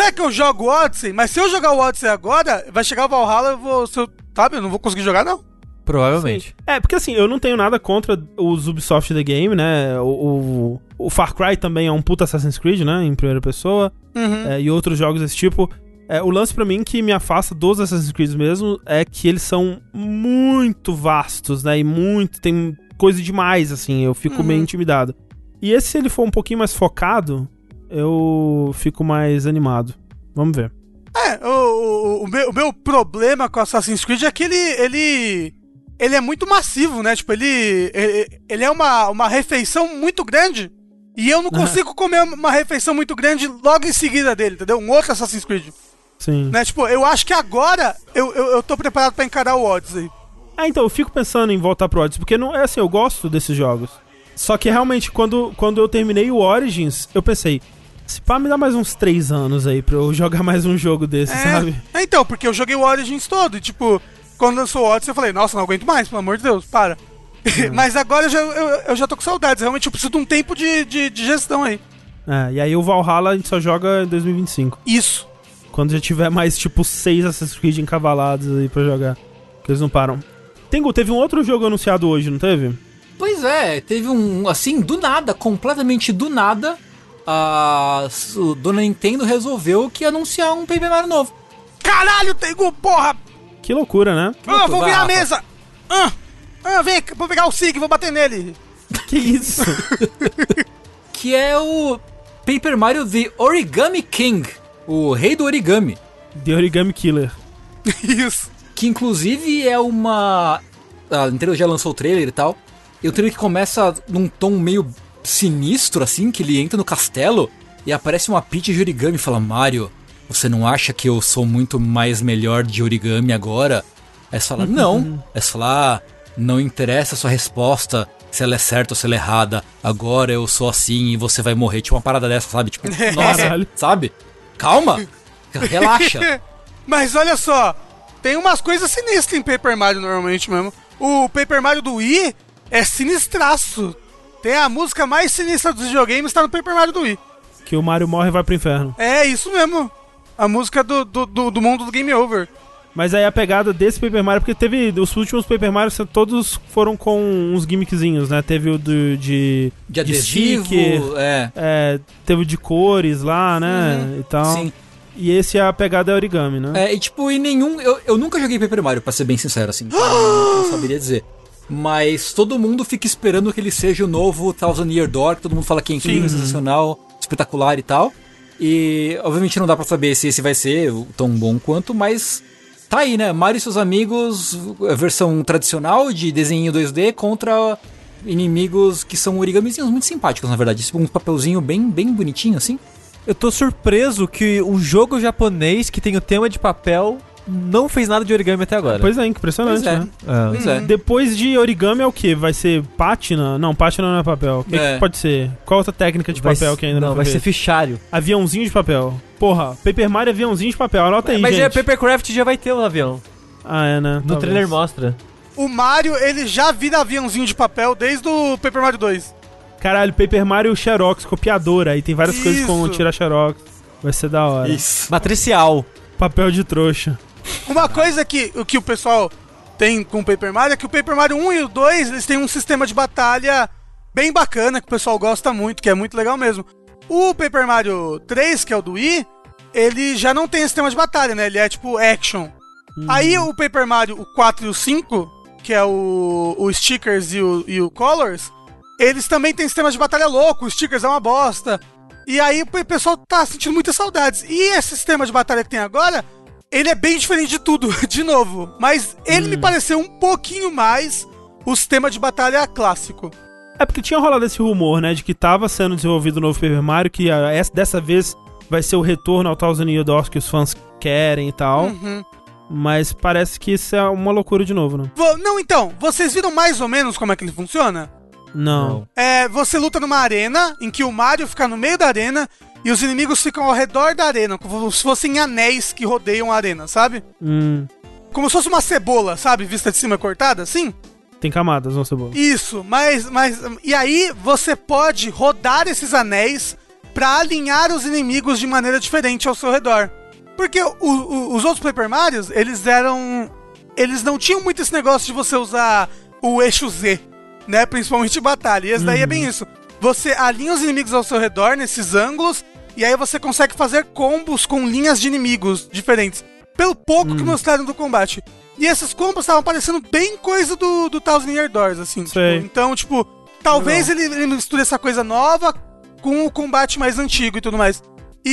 Será que eu jogo o Odyssey? Mas se eu jogar o Odyssey agora, vai chegar o Valhalla, eu vou, se eu, sabe, eu não vou conseguir jogar, não. Provavelmente. É, porque assim, eu não tenho nada contra os Ubisoft The Game, né? O, o, o Far Cry também é um puta Assassin's Creed, né? Em primeira pessoa. Uhum. é, e outros jogos desse tipo. É, o lance pra mim que me afasta dos Assassin's Creed mesmo é que eles são muito vastos, né? E muito. Tem coisa demais, assim. Eu fico Uhum. meio intimidado. E esse, se ele for um pouquinho mais focado, eu fico mais animado. Vamos ver. É, o, o, o meu, o meu problema com Assassin's Creed é que ele, ele, ele é muito massivo, né? Tipo, ele, ele, ele é uma, uma refeição muito grande. E eu não consigo comer uma refeição muito grande logo em seguida dele, entendeu? Um outro Assassin's Creed. Sim. Né? Tipo, eu acho que agora eu, eu, eu tô preparado pra encarar o Odyssey. Ah, então, eu fico pensando em voltar pro Odyssey, porque não é assim, eu gosto desses jogos. Só que realmente, quando, quando eu terminei o Origins, eu pensei, se pá, me dá mais uns três anos aí pra eu (laughs) jogar mais um jogo desse, sabe? É, então, porque eu joguei o Origins todo e, tipo, quando lançou o Odyssey eu falei, nossa, não aguento mais, pelo amor de Deus, para. (laughs) Mas agora eu já, eu, eu já tô com saudades, realmente eu preciso de um tempo de, de, de gestão aí. É, e aí o Valhalla a gente só joga em 2025. Isso. Quando já tiver mais, tipo, seis Assassin's Creed encavalados aí pra jogar. Que eles não param. Tengu, teve um outro jogo anunciado hoje, não teve? Pois é, teve um, assim, do nada, completamente do nada, a o dona Nintendo resolveu que ia anunciar um Paper Mario novo. Caralho, Tengu, porra! Que loucura, né? Ah, vou virar a mesa! Ah, ah, vem, vou pegar o Sig, vou bater nele. (laughs) Que isso? (laughs) Que é o Paper Mario The Origami King, o rei do origami. The Origami Killer. (laughs) Isso. Que inclusive é uma. A Nintendo já lançou o trailer e tal. E o trailer que começa num tom meio sinistro, assim, que ele entra no castelo e aparece uma Peach de origami e fala: Mario, você não acha que eu sou muito mais melhor de origami agora? Aí você fala: Não. Aí você fala: ah, Não interessa a sua resposta, se ela é certa ou se ela é errada. Agora eu sou assim e você vai morrer. Tipo uma parada dessa, sabe? Tipo, (laughs) nossa, sabe? Calma, relaxa. (laughs) Mas olha só, tem umas coisas sinistras em Paper Mario normalmente mesmo. O Paper Mario do Wii é sinistraço. Tem a música mais sinistra dos videogames, tá no Paper Mario do Wii. Que o Mario morre e vai pro inferno. É isso mesmo. A música do, do, do, do mundo do Game Over. Mas aí a pegada desse Paper Mario, porque teve os últimos Paper Mario, todos foram com uns gimmickzinhos, né? Teve o do, de, De adesivo, sticker, é. é, teve o de cores lá, né? Uhum, e tal. Sim. E esse a pegada é origami, né? É, e tipo, e nenhum. Eu, eu nunca joguei Paper Mario, pra ser bem sincero, assim. (gasps) Então eu não saberia dizer. Mas todo mundo fica esperando que ele seja o novo Thousand Year Door, que todo mundo fala que é incrível, sensacional, espetacular e tal. E obviamente não dá pra saber se esse vai ser tão bom quanto, mas tá aí, né? Mario e seus amigos, a versão tradicional de desenho 2D contra inimigos que são origamizinhos muito simpáticos, na verdade. Tipo, um papelzinho bem, bem bonitinho, assim. Eu tô surpreso que um jogo japonês que tem o tema de papel não fez nada de origami até agora. Pois é, impressionante, Pois é. né? Ah. Pois é. Depois de origami é o que? Vai ser pátina? Não, pátina não é papel. O que, É. que pode ser? Qual outra técnica de Vai papel que ainda não, não, vai foi ser fichário. Aviãozinho de papel. Porra, Paper Mario é aviãozinho de papel. Anota aí, Mas gente. é Papercraft já vai ter o avião. Ah, é, né? No Talvez. trailer mostra. O Mario, ele já vira aviãozinho de papel desde o Paper Mario 2. Caralho, Paper Mario Xerox, copiadora. Aí tem várias coisas com Isso. tira Xerox. Vai ser da hora. Isso. Matricial. Papel de trouxa. Uma coisa que, o que o pessoal tem com o Paper Mario é que o Paper Mario 1 e o 2, eles têm um sistema de batalha bem bacana, que o pessoal gosta muito, que é muito legal mesmo. O Paper Mario 3, que é o do Wii, ele já não tem sistema de batalha, né? Ele é tipo action. Aí o Paper Mario o 4 e o 5, que é o, o Stickers e o, e o Colors, eles também têm sistema de batalha louco, o Stickers é uma bosta. E aí o pe- pessoal tá sentindo muitas saudades. E esse sistema de batalha que tem agora, ele é bem diferente de tudo, (laughs) de novo. Mas ele me pareceu um pouquinho mais o sistema de batalha clássico. É porque tinha rolado esse rumor, né? De que tava sendo desenvolvido o novo Paper Mario, que essa, dessa vez vai ser o retorno ao Thousand Year Door que os fãs querem e tal. Uhum. Mas parece que isso é uma loucura de novo, né? Vo- Não, então, vocês viram mais ou menos como é que ele funciona? Não. É, você luta numa arena em que o Mario fica no meio da arena e os inimigos ficam ao redor da arena, como se fossem anéis que rodeiam a arena, sabe? Hum, Como se fosse uma cebola, sabe? Vista de cima cortada, assim? tem camadas, não cebola. Isso, mas, mas. E aí você pode rodar esses anéis pra alinhar os inimigos de maneira diferente ao seu redor. Porque o- o- os outros Paper Marios, eles eram. Eles não tinham muito esse negócio de você usar o eixo Z, né? Principalmente em batalha. E esse daí é bem isso. Você alinha os inimigos ao seu redor nesses ângulos, e aí você consegue fazer combos com linhas de inimigos diferentes. Pelo pouco que mostraram do combate. E esses combos estavam parecendo bem coisa do, do Thousand Year Doors, assim. tipo, então, tipo, talvez ele, ele misture essa coisa nova com o combate mais antigo e tudo mais. E,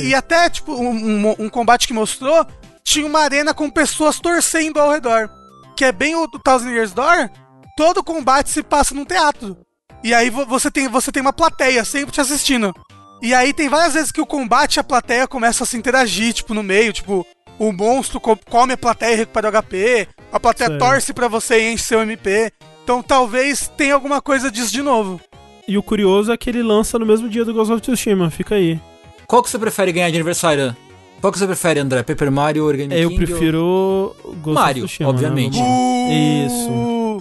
e- e até, tipo, um, um- um combate que mostrou, tinha uma arena com pessoas torcendo ao redor. Que é bem o do Thousand Years Door. Todo combate se passa num teatro. E aí vo- você tem, você tem uma plateia sempre te assistindo. E aí tem várias vezes que o combate e a plateia começam a se interagir, tipo, no meio, tipo, o monstro co- come a plateia e recupera o HP, a plateia Sei. torce pra você e enche seu MP. Então talvez tenha alguma coisa disso de novo. E o curioso é que ele lança no mesmo dia do Ghost of Tsushima, fica aí. Qual que você prefere ganhar de aniversário? Qual que você prefere, André? Paper Mario, Origami Eu King prefiro o Ghost Mario, of Tsushima. obviamente. Né? Isso.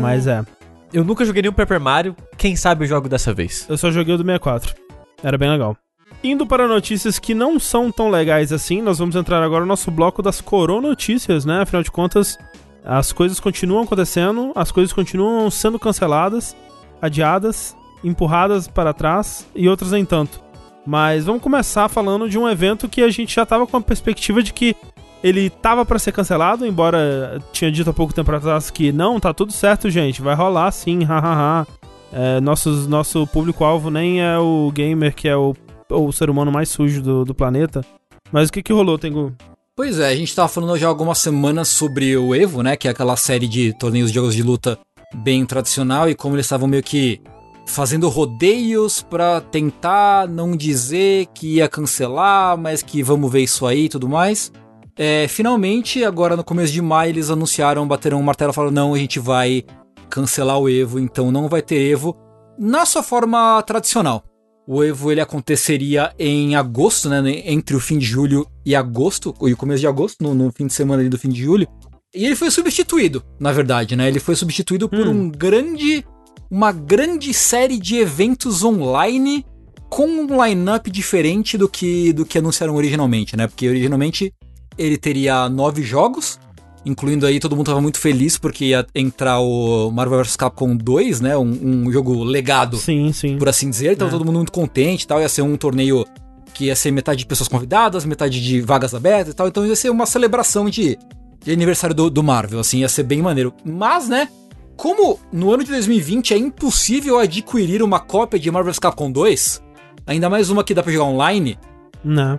Mas é, Eu nunca joguei nenhum Paper Mario. Quem sabe eu jogo dessa vez. eu só joguei o do 64. Era bem legal. Indo para notícias que não são tão legais assim, nós vamos entrar agora no nosso bloco das coronotícias, né? Afinal de contas, as coisas continuam acontecendo, as coisas continuam sendo canceladas, adiadas, empurradas para trás e outras nem tanto. Mas vamos começar falando de um evento que a gente já tava com a perspectiva de que ele tava para ser cancelado, embora tinha dito há pouco tempo atrás que não, tá tudo certo, gente, vai rolar sim, (laughs) hahaha. É, nossos, nosso público-alvo nem é o gamer que é o, o ser humano mais sujo do, do planeta. Mas o que que rolou, Tengu? Pois é, a gente tava falando já algumas semanas sobre o Evo, né? Que é aquela série de torneios de jogos de luta bem tradicional e como eles estavam meio que fazendo rodeios pra tentar não dizer que ia cancelar, mas que vamos ver isso aí e tudo mais. É, finalmente, agora no começo de maio, eles anunciaram, bateram um martelo e falaram: não, a gente vai cancelar o Evo, então não vai ter Evo na sua forma tradicional. O Evo ele aconteceria em agosto, né? Entre o fim de julho e agosto, e o começo de agosto, no, no fim de semana ali do fim de julho. E ele foi substituído, na verdade, né? Ele foi substituído por Hum. um grande. Uma grande série de eventos online com um line-up diferente do que, do que anunciaram originalmente, né? Porque originalmente ele teria nove jogos, incluindo aí todo mundo tava muito feliz porque ia entrar o Marvel vs Capcom 2, né? Um, um jogo legado, Sim, sim. por assim dizer. Tava É. todo mundo muito contente e tal. Ia ser um torneio que ia ser metade de pessoas convidadas, metade de vagas abertas e tal. Então ia ser uma celebração de, de aniversário do, do Marvel, assim, ia ser bem maneiro. Mas, né? Como no ano de 2020 é impossível adquirir uma cópia de Marvel vs Capcom 2, ainda mais uma que dá pra jogar online, Não.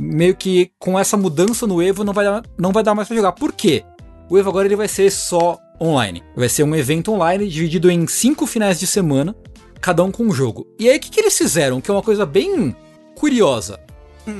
Meio que com essa mudança no Evo não vai dar, não vai dar mais pra jogar. Por quê? O Evo agora ele vai ser só online. Vai ser um evento online dividido em cinco finais de semana, cada um com um jogo. E aí o que, que eles fizeram? Que é uma coisa bem curiosa.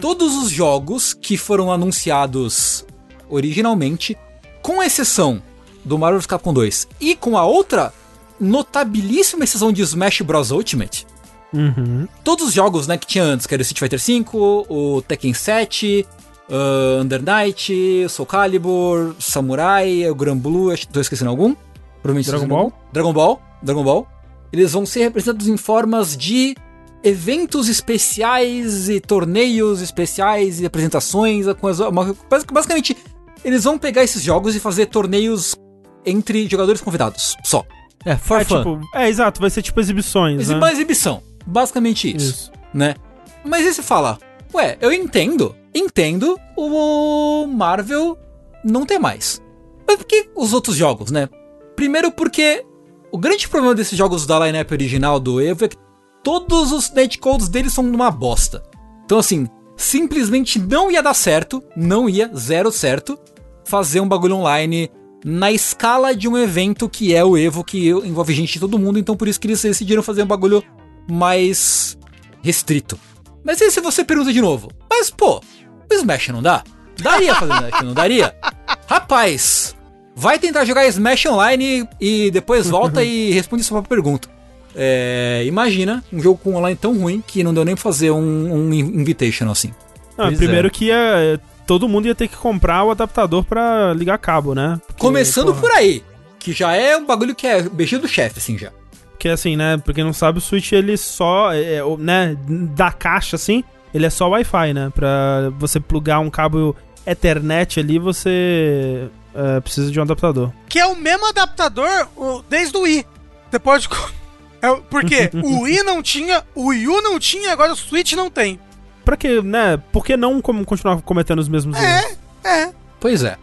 Todos os jogos que foram anunciados originalmente, com exceção do Marvel vs Capcom 2 e com a outra notabilíssima exceção de Smash Bros Ultimate, Uhum. todos os jogos, né, que tinha antes, que era o Street Fighter V, o Tekken 7, uh, Under Night, Soul Calibur, Samurai, o Gran Blue, acho que tô esquecendo algum. Provavelmente Dragon Ball? algum. Dragon Ball, Dragon Ball. Eles vão ser representados em formas de eventos especiais e torneios especiais e apresentações. com as- Basicamente, eles vão pegar esses jogos e fazer torneios entre jogadores convidados, só. É, for É, fun. tipo, é, exato, vai ser tipo exibições, Mas né? Uma exibição. Basicamente isso Isso. né? Mas aí você fala, ué, eu entendo, entendo o Marvel não ter mais. Mas por que os outros jogos, né? Primeiro porque o grande problema desses jogos da lineup original do Evo é que todos os netcodes deles são uma bosta. Então assim, simplesmente não ia dar certo, não ia, zero certo, fazer um bagulho online na escala de um evento que é o Evo, que envolve gente de todo mundo, então por isso que eles decidiram fazer um bagulho mais restrito. Mas aí se você pergunta de novo, mas pô, o Smash não dá? Daria fazer Smash, não daria? (laughs) Rapaz, vai tentar jogar Smash online e depois volta e (laughs) responde sua própria pergunta. É, imagina um jogo com online tão ruim que não deu nem pra fazer um, um Invitational assim. Pois primeiro é. que ia, todo mundo ia ter que comprar o adaptador pra ligar cabo, né? Porque, Começando porra, por aí, que já é um bagulho que é beijo do chefe, assim já. Porque assim, né? Pra quem não sabe, o Switch ele só, é, é, o- né? Da caixa assim, ele é só Wi-Fi, né? Pra você plugar um cabo Ethernet ali, você é, precisa de um adaptador. Que é o mesmo adaptador o- desde o Wii. Você pode. (laughs) É, o- porque (laughs) o Wii não tinha, o Wii U não tinha, agora o Switch não tem. Pra que, né? Por que não continuar cometendo os mesmos erros? É, é. Pois é.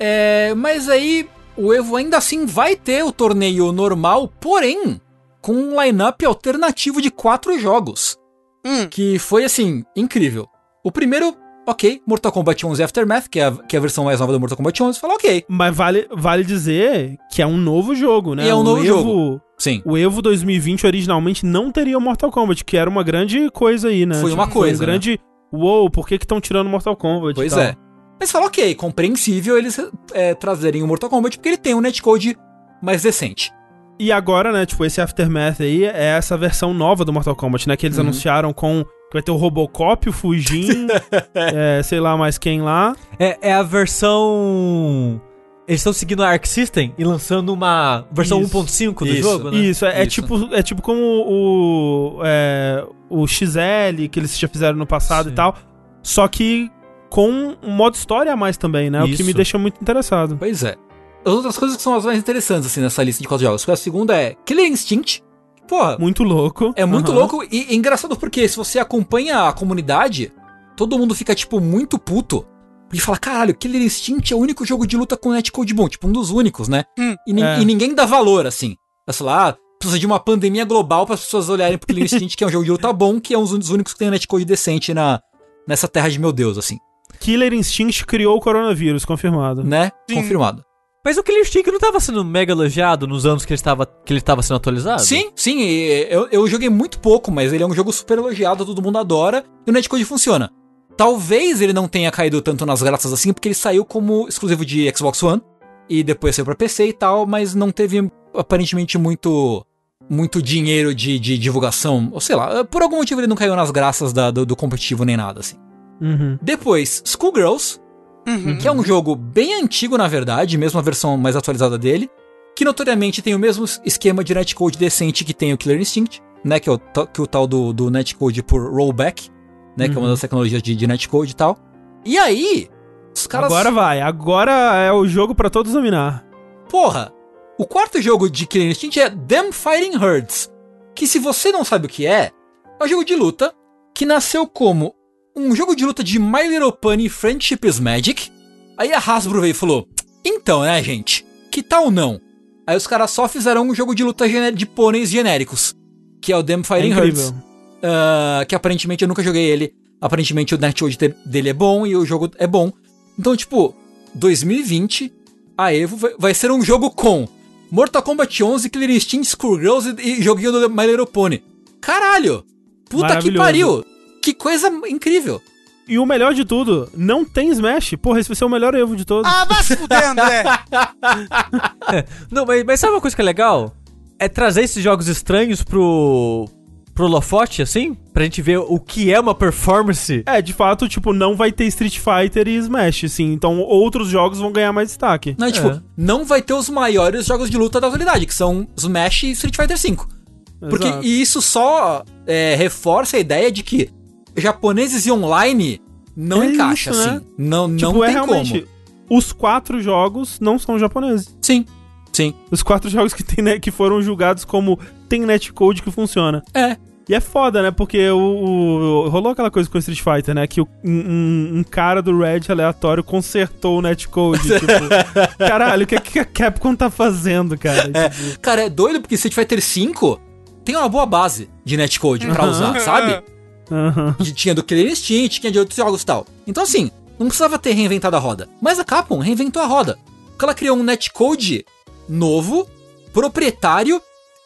É, mas aí o Evo ainda assim vai ter o torneio normal, porém com um lineup alternativo de quatro jogos, Hum. que foi assim incrível. O primeiro, ok, Mortal Kombat 11 Aftermath, que é a, que é a versão mais nova do Mortal Kombat 11, fala ok, Mas vale, vale dizer que é um novo jogo, né? E é um O novo Evo- jogo. sim. O Evo 2020 originalmente não teria o Mortal Kombat, que era uma grande coisa aí, né? Foi uma coisa, um grande. Uou, por que que estão tirando Mortal Kombat? e Pois tal? é. Mas fala ok, compreensível eles é, trazerem o Mortal Kombat porque ele tem um netcode mais decente. E agora, né, tipo, esse Aftermath aí é essa versão nova do Mortal Kombat, né? Que eles Uhum. anunciaram com. Que vai ter o Robocop, o Fujin, (laughs) é, sei lá mais quem lá. É, é a versão. Eles estão seguindo a Arc System e lançando uma versão Isso. 1.5 do Isso. jogo, né? Isso, é, é Isso. tipo, é tipo como o, é, o XL, que eles já fizeram no passado Sim. e tal. Só que com um modo história a mais também, né? O que Isso. me deixa muito interessado. Pois é. As outras coisas que são as mais interessantes, assim, nessa lista de quatro jogos. A segunda é Killer Instinct. Porra, Muito louco. é muito Aham. louco e é engraçado porque se você acompanha a comunidade, todo mundo fica, tipo, muito puto. Porque fala, caralho, Killer Instinct é o único jogo de luta com netcode bom. Tipo, um dos únicos, né? Hum, e, é. e ninguém dá valor, assim. Sei lá, ah, precisa de uma pandemia global para as pessoas olharem pro Killer (laughs) Instinct, que é um jogo de luta bom, que é um dos únicos que tem netcode decente na, nessa terra de meu Deus, assim. Killer Instinct criou o coronavírus, confirmado. Né? Sim. Confirmado. Mas o Killer Instinct não tava sendo mega elogiado nos anos que ele estava, que ele estava sendo atualizado? Sim, sim, eu, eu joguei muito pouco, mas ele é um jogo super elogiado, todo mundo adora, e o netcode funciona. Talvez ele não tenha caído tanto nas graças assim, porque ele saiu como exclusivo de Xbox One, e depois saiu pra PC e tal, mas não teve aparentemente muito muito dinheiro de, de divulgação, ou sei lá, por algum motivo ele não caiu nas graças da- do, do competitivo nem nada, assim. Uhum. Depois, Schoolgirls, Uhum. que é um jogo bem antigo, na verdade, mesmo a versão mais atualizada dele, que notoriamente tem o mesmo esquema de netcode decente que tem o Killer Instinct, né, que é o, que o tal do, do netcode por rollback, né, que é uma Uhum. das tecnologias de, de netcode e tal. E aí, Os caras. Agora vai, agora é o jogo pra todos dominar. Porra! O quarto jogo de Killer Instinct é Them Fighting Herds. Que se você não sabe o que é, é um jogo de luta que nasceu como um jogo de luta de My Little Pony Friendship is Magic. Aí a Hasbro veio e falou: Então, né, gente? Que tal não? Aí os caras só fizeram um jogo de luta de pôneis genéricos, que é o É Fighting Herds. incrível. Ah, que aparentemente eu nunca joguei ele. Aparentemente o netcode de- dele é bom e o jogo é bom. Então, tipo, 2020, a Evo vai, ser um jogo com Mortal Kombat 11, Killer Instinct, Skullgirls e, e joguinho do My Little Pony. Caralho! Puta que pariu! Que coisa incrível! E o melhor de tudo, não tem Smash. Porra, esse vai ser o melhor Evo de todos. Ah, vai se fuder, André. (laughs) Não, mas, mas sabe uma coisa que é legal? É trazer esses jogos estranhos pro. pro Lofote, assim? Pra gente ver o que é uma performance. É, de fato, tipo, não vai ter Street Fighter e Smash, assim. Então outros jogos vão ganhar mais destaque. Não, tipo, É. não vai ter os maiores jogos de luta da atualidade, que são Smash e Street Fighter V. Porque Exato. e isso só é, reforça a ideia de que japoneses e online não É encaixa, isso, né? assim. Não, não Tipo, é tem realmente. como. Os quatro jogos não são japoneses. Sim, sim. Os quatro (laughs) jogos que, tem, né, que foram julgados como tem netcode que funciona. É. E é foda, né? Porque o, o- rolou aquela coisa com o Street Fighter, né? Que o- um, um- cara do Red aleatório consertou o netcode. (laughs) tipo, caralho, o que, que a Capcom tá fazendo, cara? Tipo, Cara, é doido porque Street Fighter V tem uma boa base de netcode pra Uhum. usar, sabe? De- tinha do Killer Instinct, tinha de outros jogos e tal. Então, assim, não precisava ter reinventado a roda. Mas a Capcom reinventou a roda. Porque ela criou um netcode novo, proprietário,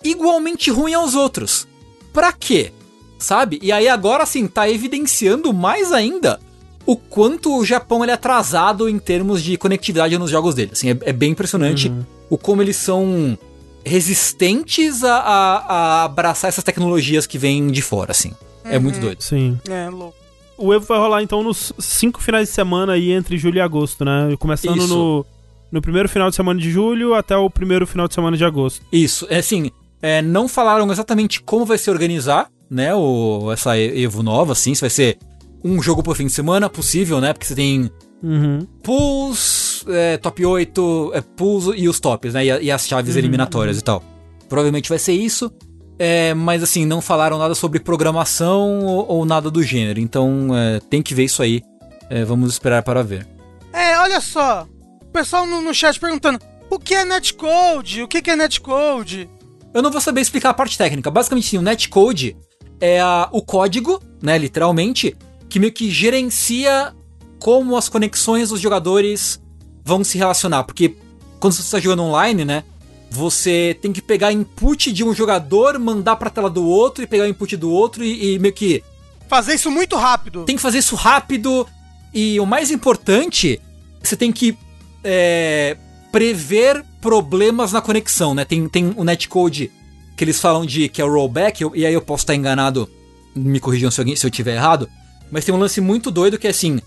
igualmente ruim aos outros. Pra quê? Sabe? E aí agora, assim, tá evidenciando mais ainda o quanto o Japão ele é atrasado em termos de conectividade nos jogos dele. Assim, é, é bem impressionante o como eles são resistentes a, a- a abraçar essas tecnologias que vêm de fora, assim. É muito doido. Sim. É, louco. O Evo vai rolar então nos cinco finais de semana aí entre julho e agosto, né? Começando Isso. no, no primeiro final de semana de julho até o primeiro final de semana de agosto. Isso, é assim, é, não falaram exatamente como vai se organizar, né, o, essa Evo nova, assim, se vai ser um jogo por fim de semana, possível, né, porque você tem Uhum. pools, é, top 8, é, pools e os tops, né, e, e as chaves eliminatórias e tal. Provavelmente vai ser isso, é, mas assim, não falaram nada sobre programação ou, ou nada do gênero, então é, tem que ver isso aí, É, vamos esperar para ver. É, olha só. O pessoal no, no chat perguntando: o que é netcode? O que, que é netcode? Eu não vou saber explicar a parte técnica. Basicamente, sim, o netcode é a- o código, né, literalmente, que meio que gerencia como as conexões dos jogadores vão se relacionar. Porque quando você está jogando online, né, você tem que pegar input de um jogador, mandar pra tela do outro e pegar o input do outro e, e meio que Fazer isso muito rápido. tem que fazer isso rápido e o mais importante, você tem que é, prever problemas na conexão, né? Tem, tem o netcode que eles falam de que é o rollback, eu- e aí eu posso estar enganado, me corrijam se, alguém, se eu tiver errado, mas tem um lance muito doido que é assim,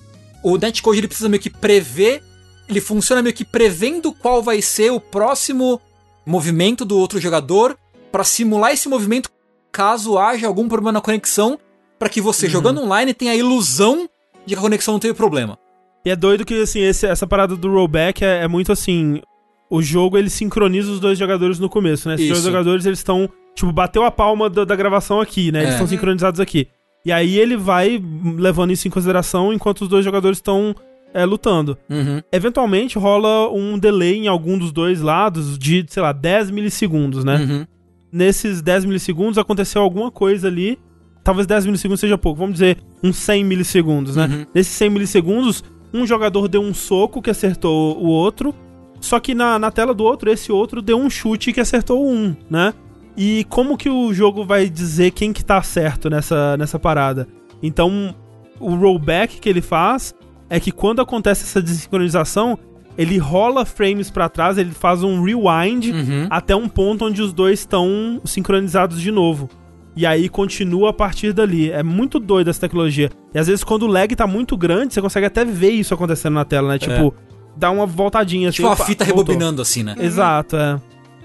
o netcode ele precisa meio que prever, ele funciona meio que prevendo qual vai ser o próximo movimento do outro jogador para simular esse movimento caso haja algum problema na conexão, para que você jogando online tenha a ilusão de que a conexão não teve problema. E é doido que, assim, esse- essa parada do rollback é, é muito assim. O jogo ele sincroniza os dois jogadores no começo, né? Esses dois jogadores eles estão. Tipo, bateu a palma da, da gravação aqui, né? Eles É. estão sincronizados aqui. E aí ele vai levando isso em consideração enquanto os dois jogadores estão é, lutando. Uhum. Eventualmente rola um delay em algum dos dois lados de, sei lá, 10 milissegundos, né? Uhum. Nesses 10 milissegundos aconteceu alguma coisa ali. Talvez 10 milissegundos seja pouco, vamos dizer uns 100 milissegundos, né? Uhum. Nesses 100 milissegundos, um jogador deu um soco que acertou o outro, só que na, na tela do outro, esse outro deu um chute que acertou um, né? E como que o jogo vai dizer quem que tá certo nessa, nessa parada? Então, o rollback que ele faz é que quando acontece essa desincronização, ele rola frames pra trás, ele faz um rewind Uhum. até um ponto onde os dois estão sincronizados de novo. E aí continua a partir dali. É muito doido essa tecnologia. E às vezes quando o lag tá muito grande, você consegue até ver isso acontecendo na tela, né? Tipo, dá uma voltadinha assim. Tipo opa, fita voltou. rebobinando assim, né? Exato, é.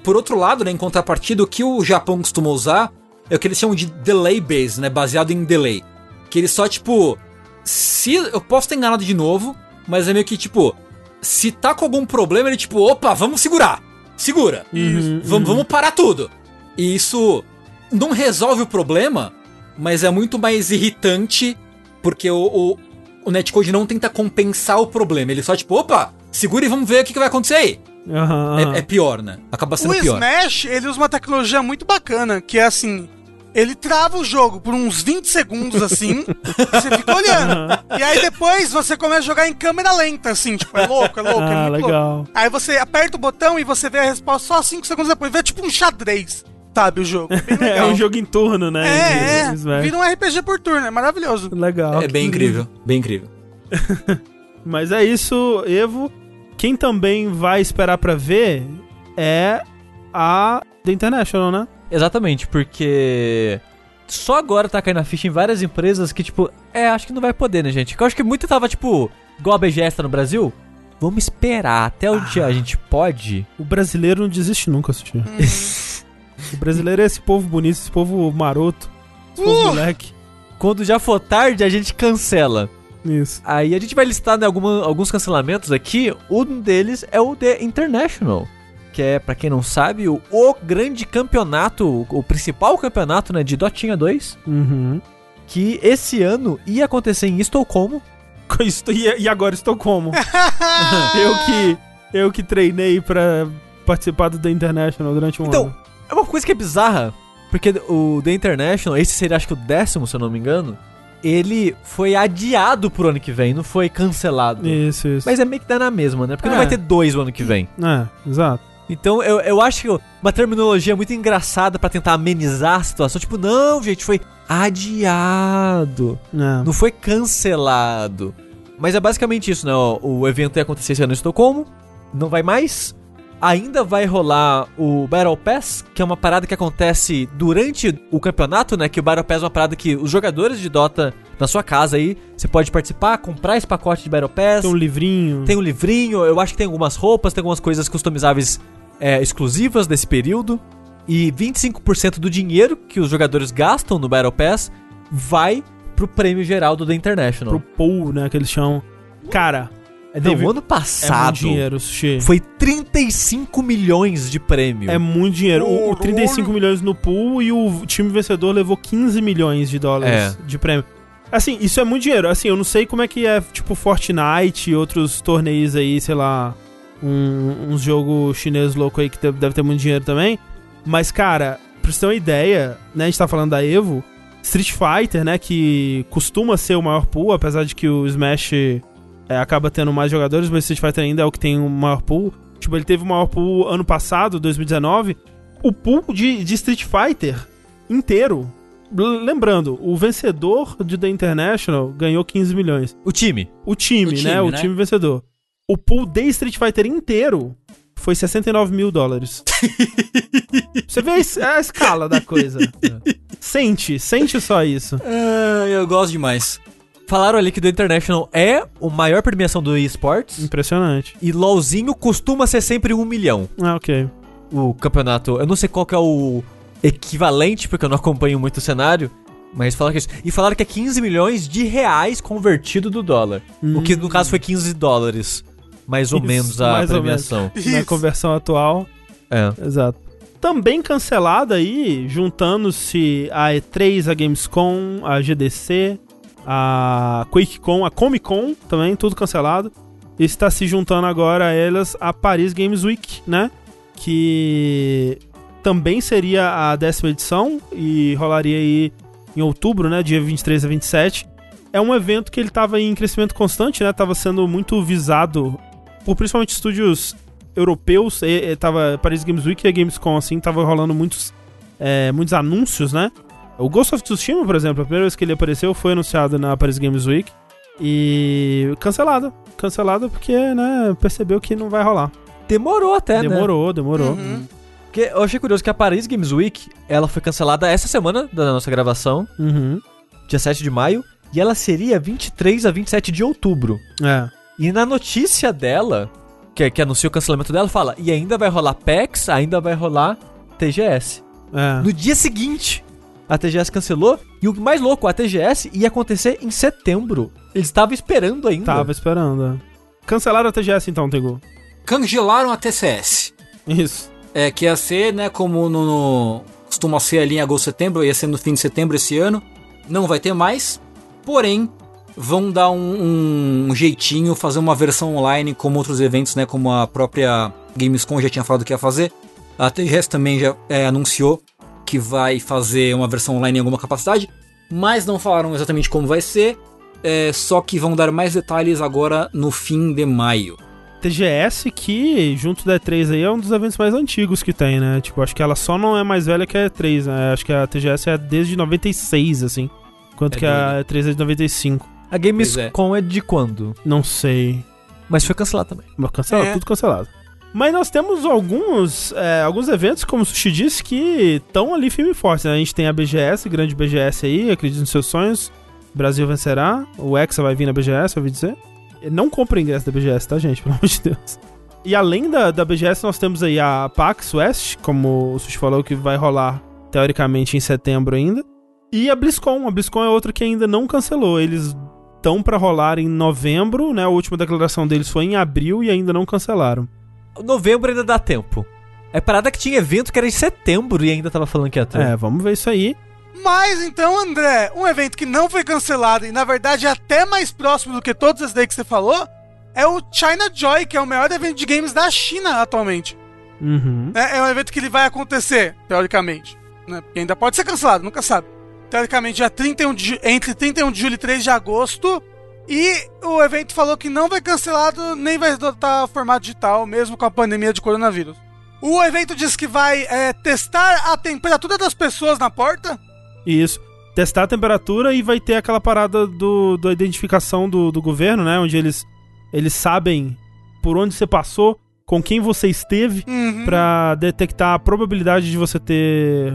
Por outro lado, né, em contrapartida, o que o Japão costuma usar é o que eles chamam de delay base, né? Baseado em delay. Que eles só, tipo. Se. Eu posso estar enganado de novo, mas é meio que tipo, se tá com algum problema, ele tipo, opa, vamos segurar. Segura. Uhum, Vamos, vamos parar tudo. E isso não resolve o problema, mas é muito mais irritante porque o, o, o netcode não tenta compensar o problema. Ele só tipo, opa, segura e vamos ver o que, que vai acontecer aí. Aham, É-. É, pior, né? Acaba sendo O pior. Smash, ele usa uma tecnologia muito bacana, que é assim. Ele trava o jogo por uns 20 segundos assim, você fica olhando. E aí depois você começa a jogar em câmera lenta, assim, tipo, é louco, é louco, é Ah, muito louco. legal. Aí você aperta o botão e você vê a resposta só 5 segundos depois. Vê tipo um xadrez, sabe, o jogo. É, bem (laughs) É legal. um jogo em turno, né? É, é. Vira um RPG por turno, é maravilhoso. Legal. É bem incrível, bem incrível. (laughs) Mas é isso, Evo. Quem também vai esperar pra ver é a The International, né? Exatamente, porque só agora tá caindo a ficha em várias empresas que, tipo, é, acho que não vai poder, né, gente? Que eu acho que muito tava, tipo, igual a BGS tá no Brasil. Vamos esperar até o dia a gente pode. O brasileiro não desiste nunca, assistir. (laughs) o brasileiro é esse povo bonito, esse povo maroto, esse povo Uh! moleque. Quando já for tarde, a gente cancela. Isso. Aí a gente vai listar né, alguma- alguns cancelamentos aqui. Um deles é o The International. Que é, pra quem não sabe, o, o grande campeonato, o, principal campeonato né, de Dotinha 2. Uhum. Que esse ano ia acontecer em Estocolmo. (laughs) E agora estou como? (laughs) eu que eu que treinei pra participar do The International durante um Então, ano. é uma coisa que é bizarra, porque o The International, esse seria acho que o décimo, se eu não me engano, ele foi adiado pro ano que vem, não foi cancelado. Isso, isso. Mas é meio que dá na mesma, né? Porque não É. vai ter dois o ano que vem. É, exato. Então eu, eu acho que uma terminologia muito engraçada pra tentar amenizar a situação. Tipo, não, gente, foi adiado. É. Não foi cancelado. Mas é basicamente isso, né? O, o evento ia acontecer esse ano em Estocolmo. Não vai mais. Ainda vai rolar o Battle Pass, que é uma parada que acontece durante o campeonato, né? Que o Battle Pass é uma parada que os jogadores de Dota na sua casa aí, você pode participar, comprar esse pacote de Battle Pass. Tem um livrinho. Tem um livrinho, eu acho que tem algumas roupas, tem algumas coisas customizáveis é, exclusivas desse período. E 25% do dinheiro que os jogadores gastam no Battle Pass vai pro prêmio geral do The International. pro pool, né, que eles chamam. Cara, teve- o ano é passado muito dinheiro, Sushi. foi 35 milhões de prêmio. É muito dinheiro. O, o Caralho. 35 milhões no pool e o time vencedor levou 15 milhões de dólares de prêmio. Assim, isso é muito dinheiro. Assim, eu não sei como é que é, tipo, Fortnite e outros torneios aí, sei lá, um, uns jogos chinês louco aí que deve, deve ter muito dinheiro também. Mas, cara, pra você ter uma ideia, né, a gente tá falando da Evo, Street Fighter, né, que costuma ser o maior pool, apesar de que o Smash é, acaba tendo mais jogadores, mas Street Fighter ainda é o que tem o maior pool. Tipo, ele teve o maior pool ano passado, 2019. O pool de, de Street Fighter inteiro. Lembrando, o vencedor de The International ganhou 15 milhões. O time. O time, O time, né? O né? time vencedor. O pool de Street Fighter inteiro foi 69 mil dólares. (laughs) Você vê a es- a escala da coisa. (laughs) Sente, sente só isso. Ah, eu gosto demais. Falaram ali que The International é o maior premiação do eSports. Impressionante. E LoLzinho costuma ser sempre um milhão. Ah, ok. o campeonato. Eu não sei qual que é o equivalente, porque eu não acompanho muito o cenário. Mas falaram que é isso. E falaram que é 15 milhões de reais convertido do dólar. O que no caso foi 15 dólares. Mais ou Isso, menos a mais ou premiação. Na Isso. conversão atual. É. Exato. Também cancelada aí, juntando-se a E3, a Gamescom, a GDC, a QuakeCon, a Comic Con também, tudo cancelado. Está se juntando agora a elas a Paris Games Week, né? Que também seria a décima edição e rolaria aí em outubro, né? Dia 23 a 27. É um evento que ele estava em crescimento constante, né? Tava sendo muito visado por principalmente estúdios europeus, e, e tava Paris Games Week e a Gamescom, assim, tava rolando muitos, é, muitos anúncios, né? O Ghost of Tsushima, por exemplo, a primeira vez que ele apareceu foi anunciado na Paris Games Week e cancelado. Cancelado porque, né, percebeu que não vai rolar. Demorou até, né? demorou, demorou. Uhum. Porque eu achei curioso que a Paris Games Week, ela foi cancelada essa semana da nossa gravação, Uhum. dia 7 de maio, e ela seria 23 a 27 de outubro. É. E na notícia dela, que, que anuncia o cancelamento dela, fala, e ainda vai rolar PEX, ainda vai rolar TGS. É. No dia seguinte, a TGS cancelou. E o mais louco, a TGS ia acontecer em setembro. Eles estavam esperando ainda. Tava esperando. Cancelaram a TGS então, Tengu. Congelaram a TCS. Isso. É, que ia ser, né, como no, no- costuma ser ali em agosto, setembro, ia ser no fim de setembro esse ano. Não vai ter mais. Porém, vão dar um, um jeitinho, fazer uma versão online como outros eventos, né, como a própria Gamescom já tinha falado que ia fazer. A TGS também já é, anunciou que vai fazer uma versão online em alguma capacidade, mas não falaram exatamente como vai ser. é, só que vão dar mais detalhes agora no fim de maio. TGS que, junto da E3 aí, é um dos eventos mais antigos que tem, né? Tipo, acho que ela só não é mais velha que a E3, né? Acho que a TGS é desde 96, assim. Enquanto É que a E3 é de 95. A Gamescom é. de quando? Não sei. Mas foi cancelado também. Mas cancelado, É. tudo cancelado. Mas nós temos alguns, é, alguns eventos, como o Sushi disse, que estão ali firme e forte. Né? A gente tem a BGS, grande BGS aí, acredito nos seus sonhos. Brasil vencerá. O Hexa vai vir na BGS, ouvi dizer. Não compre ingresso da BGS, tá, gente? (laughs) Pelo amor de Deus. E além da, da BGS, nós temos aí a PAX West, como o Sushi falou, que vai rolar teoricamente em setembro ainda. E a BlizzCon. A BlizzCon é outra que ainda não cancelou. Eles estão pra rolar em novembro, né? A última declaração deles foi em abril e ainda não cancelaram. Novembro ainda dá tempo. É parada que tinha evento que era em setembro e ainda tava falando que ia ter. É, vamos ver isso aí. Mas então, André, um evento que não foi cancelado e na verdade é até mais próximo do que todos esses daí que você falou é o China Joy, que é o maior evento de games da China atualmente. Uhum. né? É um evento que ele vai acontecer, teoricamente. Né? Porque ainda pode ser cancelado, nunca sabe. Teoricamente, dia 31 de, entre 31 de julho e 3 de agosto. E o evento falou que não vai cancelado, nem vai adotar formato digital, mesmo com a pandemia de coronavírus. O evento diz que vai é, testar a temperatura das pessoas na porta. Isso. Testar a temperatura e vai ter aquela parada do, da identificação do, do governo, né? Onde eles, eles sabem por onde você passou, com quem você esteve, Uhum. pra detectar a probabilidade de você ter.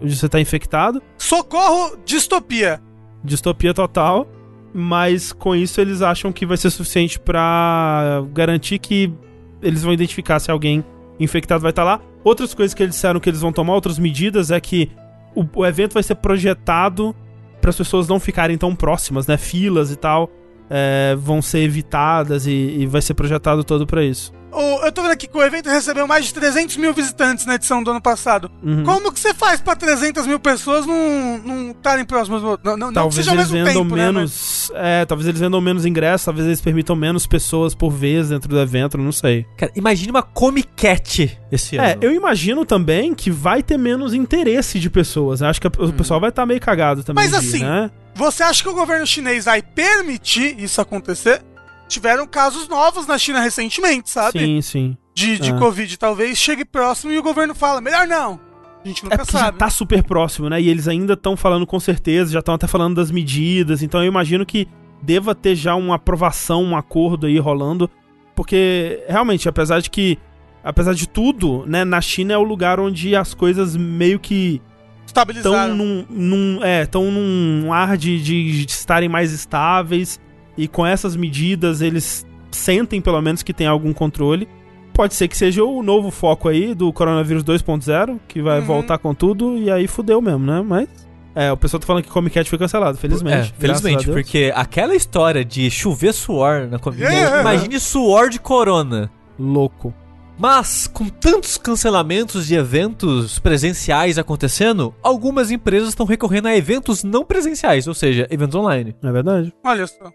de você estar infectado. Socorro, distopia. Distopia total. Mas com isso eles acham que vai ser suficiente pra garantir que eles vão identificar se alguém infectado vai estar lá. Outras coisas que eles disseram que eles vão tomar, outras medidas, é que o, o evento vai ser projetado para as pessoas não ficarem tão próximas, né? Filas e tal é, vão ser evitadas e, e vai ser projetado todo pra isso. O- eu tô vendo aqui que o evento recebeu mais de 300 mil visitantes na edição do ano passado. Uhum. Como que você faz pra 300 mil pessoas não não estarem próximas do? Não, não, não que Talvez seja ao eles vendam tempo, né, mas- menos. É, talvez eles vendam menos ingressos, talvez eles permitam menos pessoas por vez dentro do evento, não sei. Cara, imagine uma Comic Cat esse É, ano. eu imagino também que vai ter menos interesse de pessoas. né? Acho que o pessoal vai estar meio cagado também. Mas de assim, né? Você acha que o governo chinês vai permitir isso acontecer? Tiveram casos novos na China recentemente, sabe? Sim, sim. De, de É. Covid. Talvez chegue próximo e o governo fala, melhor não. A gente É nunca já sabe. tá super próximo, né? E eles ainda estão falando com certeza, já estão até falando das medidas. Então eu imagino que deva ter já uma aprovação, um acordo aí rolando. Porque, realmente, apesar de que. Apesar de tudo, né? Na China é o lugar onde as coisas meio que estão num, num, é, tão num ar de, de, de estarem mais estáveis e com essas medidas eles sentem pelo menos que tem algum controle. Pode ser que seja o novo foco aí do coronavírus 2.0, que vai Uhum. voltar com tudo e aí fudeu mesmo, né? Mas é, o pessoal tá falando que Comic Cat foi cancelado, felizmente. É, felizmente, porque aquela história de chover suor na Comic É. imagine suor de corona. louco. Mas, com tantos cancelamentos de eventos presenciais acontecendo, algumas empresas estão recorrendo a eventos não presenciais, ou seja, eventos online. É verdade. Olha só.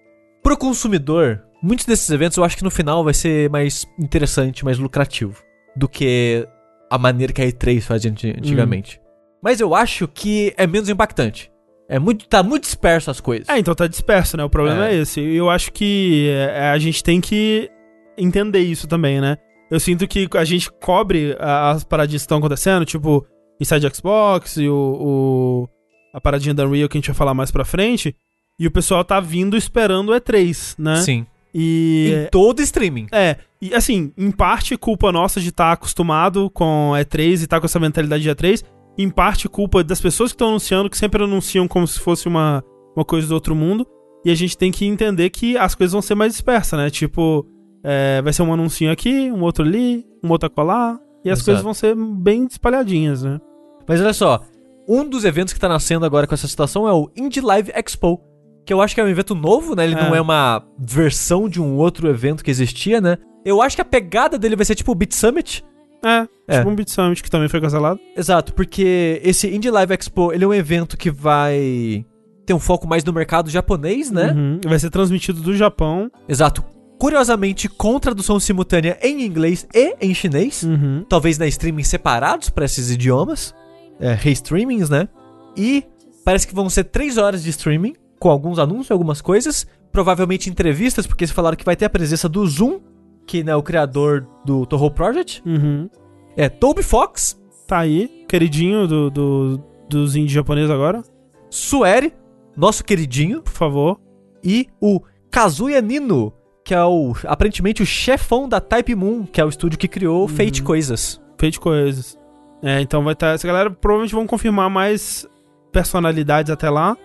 Pro consumidor, muitos desses eventos eu acho que no final vai ser mais interessante, mais lucrativo do que a maneira que a E3 fazia anti- antigamente. Mas eu acho que é menos impactante. É muito, tá muito disperso as coisas. É, então tá disperso, né? O problema é, É. esse. E eu acho que é, a gente tem que entender isso também, né? Eu sinto que a gente cobre as paradinhas que estão acontecendo, tipo Inside Xbox e o, o- a paradinha da Unreal que a gente vai falar mais pra frente, e o pessoal tá vindo esperando o E3, né? Sim. E Em todo streaming. é, e assim, em parte culpa nossa de estar acostumado com E3 e estar com essa mentalidade de E3, em parte culpa das pessoas que estão anunciando, que sempre anunciam como se fosse uma, uma coisa do outro mundo, e a gente tem que entender que as coisas vão ser mais dispersas, né? Tipo, é, vai ser um anuncinho aqui, um outro ali, um outro acolá, e as Exato. coisas vão ser bem espalhadinhas, né? Mas olha só, um dos eventos que tá nascendo agora com essa situação é o Indie Live Expo, que eu acho que é um evento novo, né? Ele É. não é uma versão de um outro evento que existia, né? Eu acho que a pegada dele vai ser tipo o Beat Summit. É, É. tipo um Beat Summit que também foi cancelado. Exato, porque esse Indie Live Expo, ele é um evento que vai ter um foco mais no mercado japonês, né? Uhum. Vai ser transmitido do Japão. Exato. Curiosamente, com tradução simultânea em inglês e em chinês. Uhum. Talvez na streaming separados para esses idiomas. É, restreamings, né? E parece que vão ser três horas de streaming, com alguns anúncios, algumas coisas. Provavelmente entrevistas, porque eles falaram que vai ter a presença do Zoom, que é o criador do Toho Project. Uhum. É Toby Fox, Tá aí, queridinho do, do, dos indie japoneses agora. Sueri, nosso queridinho, Por favor. e o Kazuya Nino, que é o aparentemente o chefão da Type Moon, que é o estúdio que criou Uhum. Fate Coisas. Feito coisas. É, então vai estar. Essa galera provavelmente vão confirmar mais personalidades até lá.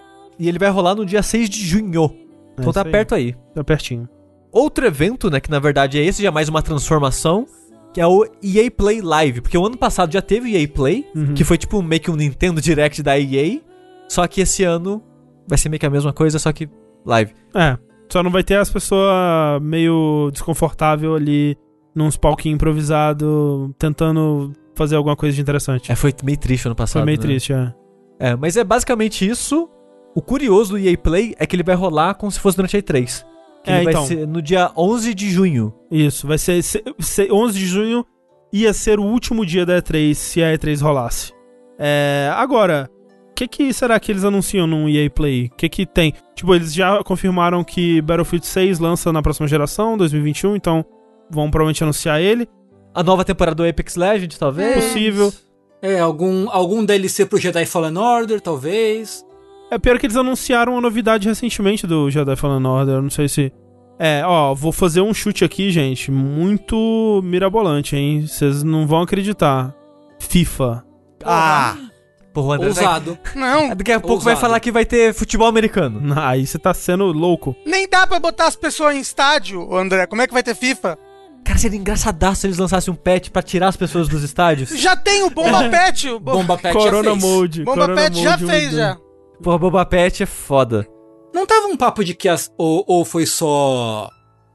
E ele vai rolar no dia 6 de junho. Então É tá aí. perto aí. Tá pertinho. Outro evento, né, que na verdade é esse já mais uma transformação, que é o EA Play Live, porque o ano passado já teve EA Play, Uhum. que foi tipo meio que um Nintendo Direct da EA, só que esse ano vai ser meio que a mesma coisa, só que live. É. Só não vai ter as pessoas meio desconfortável ali nos palquinhos improvisados, tentando fazer alguma coisa de interessante. É, foi meio triste ano passado. Foi meio né? triste, é. É, mas é basicamente isso. O curioso do EA Play é que ele vai rolar como se fosse durante a E3. Que É, ele vai então. ser no dia 11 de junho. Isso, vai ser, se- se- 11 de junho ia ser o último dia da E3 se a E3 rolasse. É, agora, o que, que será que eles anunciam no EA Play? O que que tem? Tipo, eles já confirmaram que Battlefield 6 lança na próxima geração, 2021, então vão provavelmente anunciar ele. A nova temporada do Apex Legends, talvez. Possível. É, algum, algum DLC pro Jedi Fallen Order, talvez. É pior que eles anunciaram uma novidade recentemente do Jedi Fallen Order, eu não sei se... É, ó, vou fazer um chute aqui, gente, muito mirabolante, hein? Vocês não vão acreditar. FIFA. Ah! Porra, André vai- Ousado. Não, Daqui a pouco vai Ousado. falar que vai ter futebol americano. (laughs) Aí você tá sendo louco. nem dá pra botar as pessoas em estádio, André. Como é que vai ter FIFA? Cara, seria engraçadaço se eles lançassem um patch pra tirar as pessoas dos estádios. Já tem o Bomba (laughs) Pet. O Bo- Bomba Pet Corona já fez. Mode. Bomba Corona Pet já Mode fez, já. Porra, Boba Pet é foda. Não tava um papo de que as. Ou, ou foi só.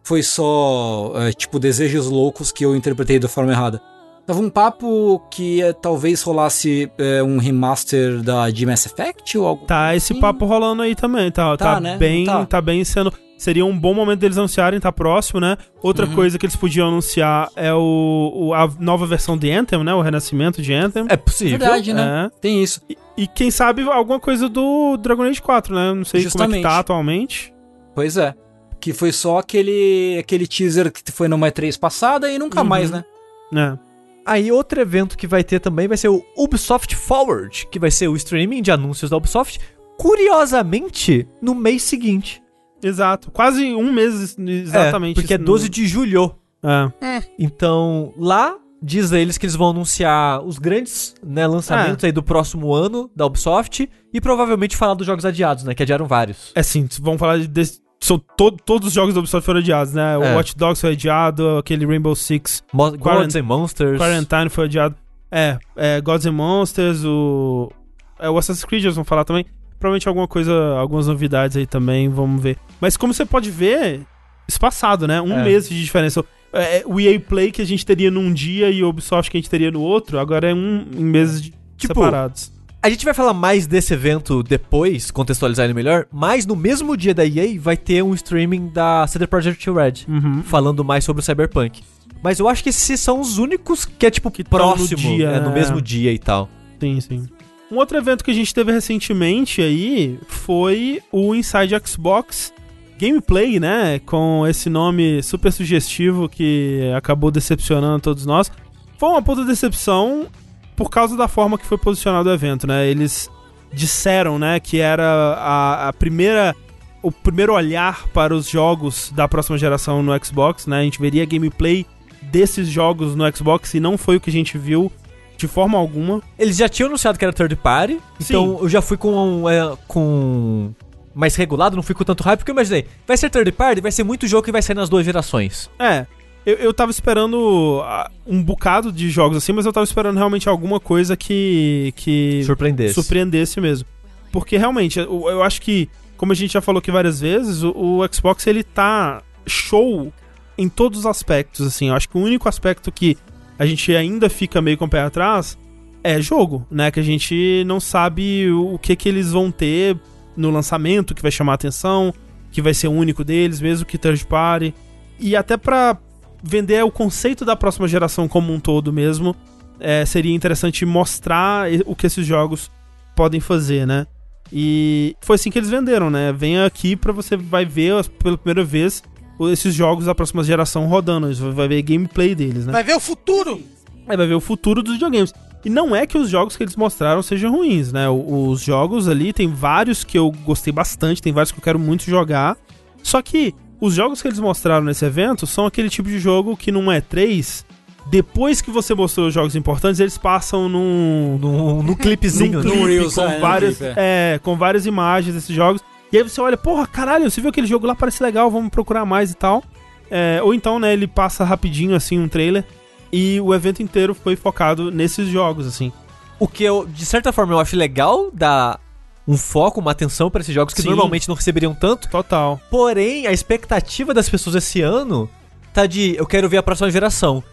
Foi só. é, tipo, desejos loucos que eu interpretei da forma errada. Tava um papo que é, talvez rolasse é, um remaster da, de Mass Effect ou algo. Tá esse assim. papo rolando aí também, tá? Tá, Tá, né? bem, Tá. tá bem sendo. Seria um bom momento deles anunciarem, tá próximo, né? Outra Uhum. coisa que eles podiam anunciar é o, o- a nova versão de Anthem, né? O renascimento de Anthem. É possível. Verdade, né? É. Tem isso. E, e quem sabe alguma coisa do Dragon Age 4, né? Não sei como é que Justamente. tá atualmente. Pois é. Que foi só aquele, aquele teaser que foi numa E3 passada e nunca Uhum. mais, né? né? Aí outro evento que vai ter também vai ser o Ubisoft Forward, que vai ser o streaming de anúncios da Ubisoft, curiosamente, no mês seguinte. Exato. Quase um mês exatamente. É, porque é isso 12 no- de julho. É. Então, lá diz eles que eles vão anunciar os grandes né, lançamentos aí do próximo ano da Ubisoft e provavelmente falar dos jogos adiados, né? Que adiaram vários. É sim, vamos falar de. são to- todos os jogos da Ubisoft foram adiados, né? O É. Watch Dogs foi adiado, aquele Rainbow Six Mo Quarant- Gods and Monsters. Quarantine foi adiado. É, é Gods and Monsters, o. É, o Assassin's Creed eles vão falar também. Provavelmente alguma coisa, algumas novidades aí também, vamos ver. Mas como você pode ver, espaçado, né? Um É. mês de diferença. É, o EA Play que a gente teria num dia e o Ubisoft que a gente teria no outro, agora é um em meses de- Tipo, separados. A gente vai falar mais desse evento depois, contextualizar ele melhor, mas no mesmo dia da EA vai ter um streaming da CD Projekt Red, Uhum. falando mais sobre o Cyberpunk. Mas eu acho que esses são os únicos que é tipo Que no próximo, dia, é, no né? mesmo dia e tal. Sim, sim. Um outro evento que a gente teve recentemente aí foi o Inside Xbox Gameplay, né? Com esse nome super sugestivo que acabou decepcionando todos nós. Foi uma puta decepção por causa da forma que foi posicionado o evento, né? Eles disseram, né, que era a, a primeira o primeiro olhar para os jogos da próxima geração no Xbox, né? A gente veria gameplay desses jogos no Xbox e não foi o que a gente viu de forma alguma. Eles já tinham anunciado que era third party, então eu já fui com é, com mais regulado, não fui com tanto hype, porque eu imaginei, vai ser third party, vai ser muito jogo que vai sair nas duas gerações. É, eu, eu tava esperando ah, um bocado de jogos assim, mas eu tava esperando realmente alguma coisa que, que Surpreendesse. surpreendesse mesmo. Porque realmente, eu, eu acho que como a gente já falou aqui várias vezes, o, o Xbox ele tá show em todos os aspectos, assim. Eu acho que o único aspecto que a gente ainda fica meio com o pé atrás é jogo, né? Que a gente não sabe o que que eles vão ter no lançamento que vai chamar a atenção, que vai ser o único deles, mesmo que third party. E até pra vender o conceito da próxima geração como um todo mesmo, é, seria interessante mostrar o que esses jogos podem fazer, né? E foi assim que eles venderam, né? Vem aqui pra você vai ver pela primeira vez esses jogos da próxima geração rodando. Vai ver gameplay deles, né? Vai ver o futuro. Aí vai ver o futuro dos videogames. E não é que os jogos que eles mostraram sejam ruins, né? Os jogos ali, tem vários que eu gostei bastante, tem vários que eu quero muito jogar. Só que os jogos que eles mostraram nesse evento são aquele tipo de jogo que não é 3. Depois que você mostrou os jogos importantes, eles passam num. No, no clipezinho, num né? clipe com, é, no várias, clipe, é, com várias imagens desses jogos. E aí você olha, porra, caralho, você viu aquele jogo lá, parece legal, vamos procurar mais e tal. É, ou então, né, ele passa rapidinho, assim, um trailer. E o evento inteiro foi focado nesses jogos, assim. O que eu, de certa forma, eu acho legal dar um foco, uma atenção pra esses jogos que Sim. normalmente não receberiam tanto. Total. Porém, a expectativa das pessoas esse ano tá de eu quero ver a próxima geração.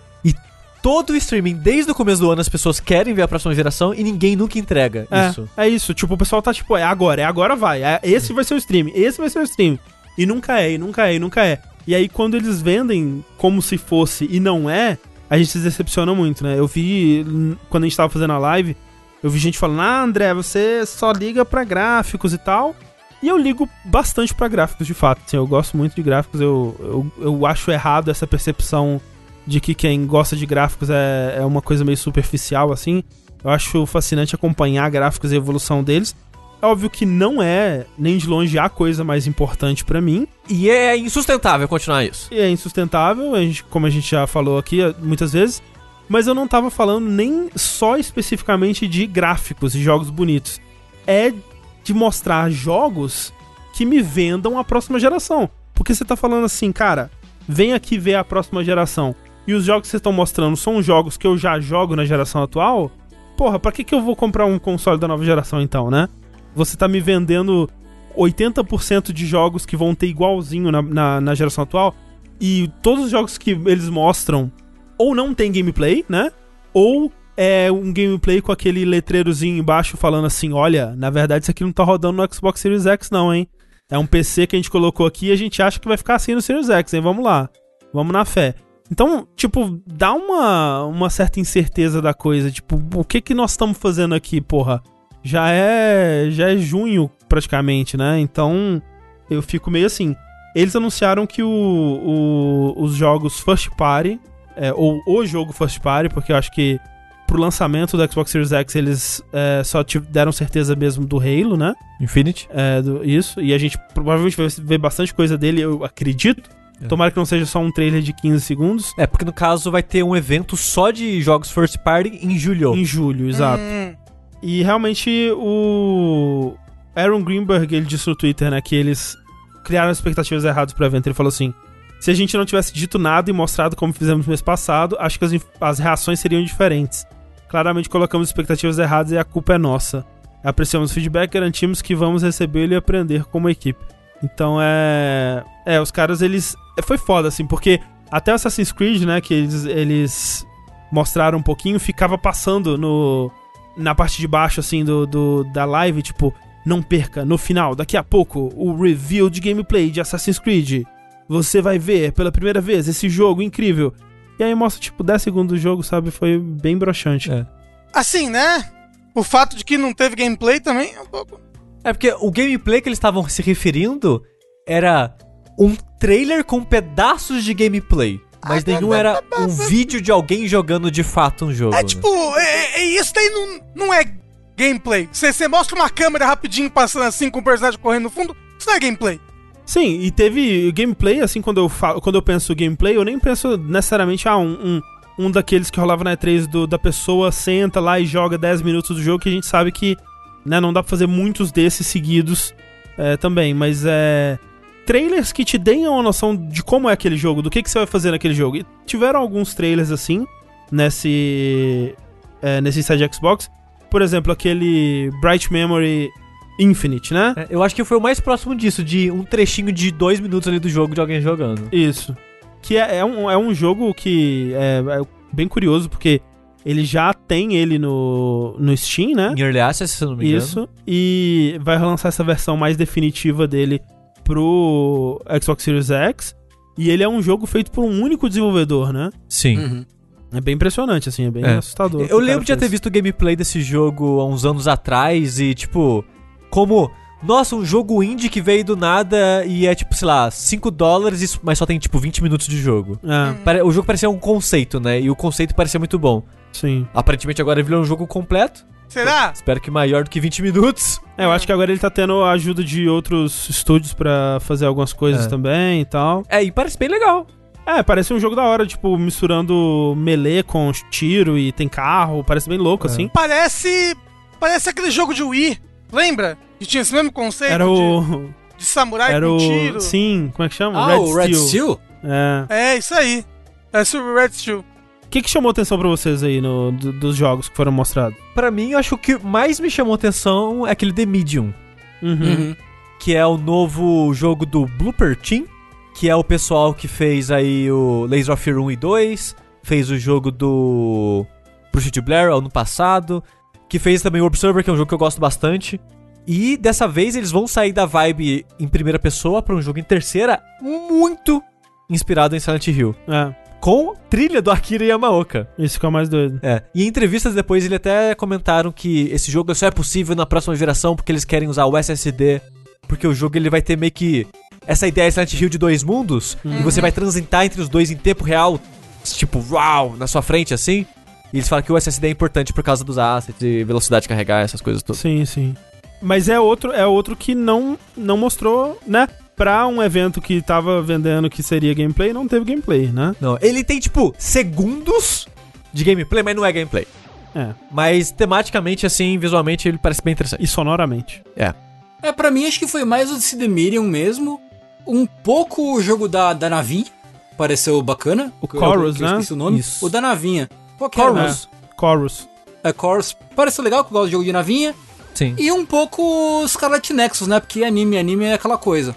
Todo o streaming, desde o começo do ano, as pessoas querem ver a próxima geração e ninguém nunca entrega É, isso. é isso. Tipo, o pessoal tá tipo, é agora, é agora vai. É, esse vai ser o stream, esse vai ser o stream. E nunca é, e nunca é, e nunca é. E aí quando eles vendem como se fosse e não é, a gente se decepciona muito, né? Eu vi, quando a gente tava fazendo a live, eu vi gente falando, ah, André, você só liga pra gráficos e tal. E eu ligo bastante pra gráficos, de fato. Assim, eu gosto muito de gráficos, eu, eu, eu acho errado essa percepção de que quem gosta de gráficos é, é uma coisa meio superficial, assim. Eu acho fascinante acompanhar gráficos e a evolução deles. É óbvio que não é, nem de longe, a coisa mais importante pra mim. E é insustentável continuar isso. E é insustentável, a gente, como a gente já falou aqui eh, muitas vezes. Mas eu não tava falando nem só especificamente de gráficos e jogos bonitos. É de mostrar jogos que me vendam a próxima geração. Porque você tá falando assim, cara, vem aqui ver a próxima geração. E os jogos que vocês estão mostrando são jogos que eu já jogo na geração atual. Porra, pra que, que eu vou comprar um console da nova geração então, né? Você tá me vendendo 80% de jogos que vão ter igualzinho na, na, na geração atual. E todos os jogos que eles mostram ou não tem gameplay, né? Ou é um gameplay com aquele letreirozinho embaixo falando assim: olha, na verdade isso aqui não tá rodando no Xbox Series X, não, hein? É um PC que a gente colocou aqui e a gente acha que vai ficar assim no Series X, hein? Vamos lá. Vamos na fé. Então, tipo, dá uma, uma certa incerteza da coisa. Tipo, o que que nós estamos fazendo aqui, porra? Já é, já é junho, praticamente, né? Então, eu fico meio assim. Eles anunciaram que o, o- os jogos First Party, é, ou o jogo First Party, porque eu acho que pro lançamento do Xbox Series X eles é, só deram certeza mesmo do Halo, né? Infinity. É, do- isso. E a gente provavelmente vai ver bastante coisa dele, eu acredito. É. Tomara que não seja só um trailer de 15 segundos. É, porque no caso vai ter um evento só de jogos first party em julho. Em julho, exato. Hum, E realmente o Aaron Greenberg, ele disse no Twitter, né, que eles criaram expectativas erradas pro evento. Ele falou assim: se a gente não tivesse dito nada e mostrado como fizemos no mês passado, acho que as, as reações seriam diferentes. Claramente colocamos expectativas erradas e a culpa é nossa. Apreciamos o feedback, garantimos que vamos recebê-lo e aprender como equipe. Então é. É, os caras, eles. Foi foda, assim, porque até Assassin's Creed, né, que eles, eles mostraram um pouquinho, ficava passando no. Na parte de baixo, assim, do, do da live, tipo, não perca, no final, daqui a pouco, o review de gameplay de Assassin's Creed. Você vai ver pela primeira vez esse jogo incrível. E aí mostra, tipo, 10 segundos do jogo, sabe? Foi bem broxante. É. Assim, né? O fato de que não teve gameplay também é um pouco. É porque o gameplay que eles estavam se referindo era um trailer com pedaços de gameplay. Mas nenhum era um vídeo de alguém jogando de fato um jogo. É né? tipo, é, é- isso daí não, não é gameplay. Você você mostra uma câmera rapidinho passando assim com o personagem correndo no fundo, isso não é gameplay. Sim, e teve gameplay, assim, quando eu falo, quando eu penso gameplay, eu nem penso necessariamente, ah, um, um, um daqueles que rolava na E3 do, da pessoa senta lá e joga 10 minutos do jogo, que a gente sabe que, né, não dá pra fazer muitos desses seguidos é, também, mas é. Trailers que te deem uma noção de como é aquele jogo, do que, que você vai fazer naquele jogo. E tiveram alguns trailers assim, nesse. É, nesse Inside Xbox. Por exemplo, aquele Bright Memory Infinite, né? É, Eu acho que foi o mais próximo disso, de um trechinho de dois minutos ali do jogo de alguém jogando. Isso. Que é, é um, é um jogo que é, é bem curioso, porque ele já tem ele no, no Steam, né? Em Early Access, se não me engano. Isso. E vai lançar essa versão mais definitiva dele pro Xbox Series X. E ele é um jogo feito por um único desenvolvedor, né? Sim. Uhum. É bem impressionante, assim, é bem É. assustador. Eu lembro de já ter visto o gameplay desse jogo há uns anos atrás e, tipo, como. Nossa, um jogo indie que veio do nada e é tipo, sei lá, 5 dólares, mas só tem tipo 20 minutos de jogo. É, O jogo parecia um conceito, né? E o conceito parecia muito bom. Sim. Aparentemente agora ele virou um jogo completo. Será? Espero que maior do que 20 minutos. É, eu acho que agora ele tá tendo a ajuda de outros estúdios pra fazer algumas coisas É. também e tal. É, e parece bem legal. É, parece um jogo da hora, tipo, misturando melee com tiro e tem carro, parece bem louco, É. assim. Parece. Parece aquele jogo de Wii. Lembra? Que tinha esse mesmo conceito Era de, o. de samurai Era com o. tiro. Sim, como é que chama? Ah, o Red Steel? É. É, isso aí. É sobre Red Steel. O que, que chamou atenção pra vocês aí no, do- dos jogos que foram mostrados? Pra mim, eu acho que o que mais me chamou atenção é aquele The Medium, Uhum. Uhum. que é o novo jogo do Blooper Team, que é o pessoal que fez aí o Laser of Fear 1 e 2, fez o jogo do Bruce de Blair ano passado, que fez também o Observer, que é um jogo que eu gosto bastante. E dessa vez eles vão sair da vibe em primeira pessoa pra um jogo em terceira muito inspirado em Silent Hill, É, com trilha do Akira Yamaoka. isso que é mais doido. É, e em entrevistas depois ele até comentaram que esse jogo só é possível na próxima geração porque eles querem usar o SSD, porque o jogo ele vai ter meio que essa ideia de Silent Hill de dois mundos, e você vai transitar entre os dois em tempo real, tipo, uau, na sua frente assim. E eles falam que o SSD é importante por causa dos assets e velocidade de carregar, essas coisas todas. Sim, sim. Mas é outro, é outro que não, não mostrou, né? Pra um evento que tava vendendo que seria gameplay, não teve gameplay, né? Não, ele tem tipo segundos de gameplay, mas não é gameplay. É. Mas tematicamente, assim, visualmente, ele parece bem interessante. E sonoramente. É, pra mim acho que foi mais o The Medium mesmo. Um pouco o jogo da, da navinha. Pareceu bacana. O Que eu- Chorus, que eu né? esqueci o nome. Isso. O da navinha. Qual que era? Chorus. Chorus. É, Chorus. Pareceu legal, que eu gosto de jogo de navinha. Sim. E um pouco Scarlet Nexus, né? Porque anime, anime é aquela coisa.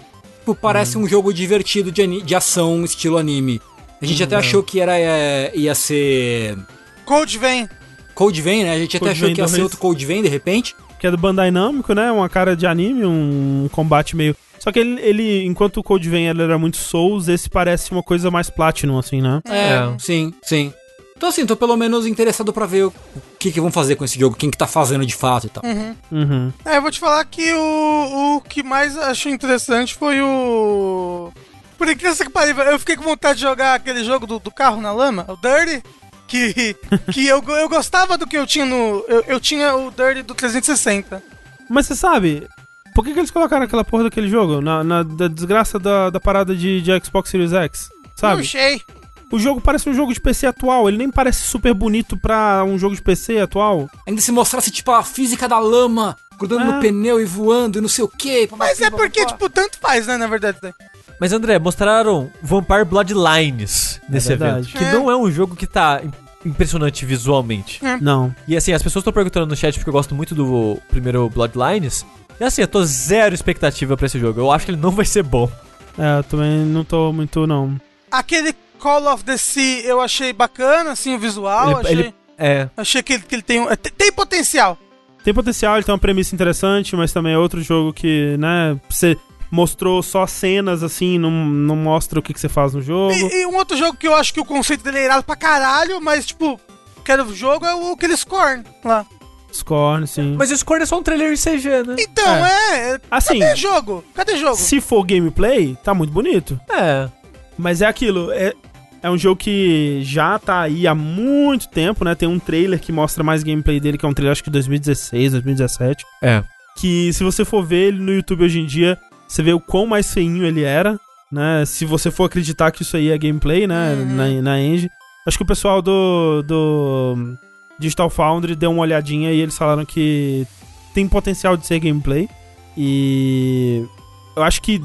Tipo, parece Uhum. um jogo divertido de, de ação, estilo anime. A gente até achou que era, é, ia ser Code vem. Code Vein, né? A gente até achou Vein que ia ser 2. outro Code Vein, de repente. Que é do Bandai Namco, né? Uma cara de anime, um combate meio. Só que ele, ele enquanto o Code Vein ele era muito Souls, esse parece uma coisa mais Platinum, assim, né? É, É. sim, sim. Então assim, tô pelo menos interessado pra ver o que que vão fazer com esse jogo, quem que tá fazendo de fato e tal. Uhum. É, eu vou te falar que o, o que mais achei interessante foi o. Por incrível que pareça, eu fiquei com vontade de jogar aquele jogo do, do carro na lama, o Dirty. Que, (laughs) que eu, eu gostava do que eu tinha no. Eu, eu tinha o Dirty do 360. Mas você sabe, por que, que eles colocaram aquela porra daquele jogo? Na, na- da desgraça da, da parada de, de Xbox Series X? Sabe? Puxei. O jogo parece um jogo de PC atual, ele nem parece super bonito pra um jogo de PC atual. Ainda se mostrasse, tipo, a física da lama, grudando É. no pneu e voando e não sei o que. Mas é porque, tipo, tanto faz, né, na verdade. né? Mas André, mostraram Vampire Bloodlines nesse verdade. evento. Que É. não é um jogo que tá im- impressionante visualmente. Não. E assim, as pessoas estão perguntando no chat porque eu gosto muito do primeiro Bloodlines. E assim, eu tô zero expectativa pra esse jogo. Eu acho que ele não vai ser bom. É, eu também não tô muito, não. Aquele Call of the Sea eu achei bacana, assim, o visual. Ele- achei, ele- É. achei que, ele, que ele tem, um- é, tem, tem potencial. Tem potencial, ele tem uma premissa interessante, mas também é outro jogo que, né, você mostrou só cenas assim, não, não mostra o que, que você faz no jogo. E, e um outro jogo que eu acho que o conceito dele é irado pra caralho, mas, tipo, quero jogo é o aquele Scorn lá. Scorn, sim. Mas o Scorn é só um trailer em CG, né? Então, é. é Assim, Cadê jogo? Cadê jogo? se for gameplay, tá muito bonito. É. Mas é aquilo, é, é um jogo que já tá aí há muito tempo, né? Tem um trailer que mostra mais gameplay dele, que é um trailer acho que 2016, 2017. É. Que se você for ver ele no YouTube hoje em dia, você vê o quão mais feinho ele era, né? Se você for acreditar que isso aí é gameplay, né? Uhum. Na, na engine. Acho que o pessoal do, do Digital Foundry deu uma olhadinha e eles falaram que tem potencial de ser gameplay. E eu acho que,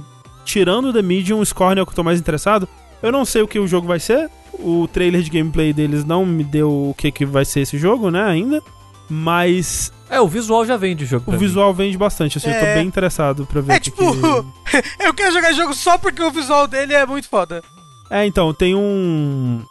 tirando o The Medium, o Scorn é o que eu tô mais interessado. Eu não sei o que o jogo vai ser. O trailer de gameplay deles não me deu o que, que vai ser esse jogo, né, ainda. Mas É, o visual já vende o jogo. o pra mim. visual vende bastante, assim, eu tô É. bem interessado pra ver É o que tipo, que- (laughs) eu quero jogar esse jogo só porque o visual dele é muito foda. É, então, tem um.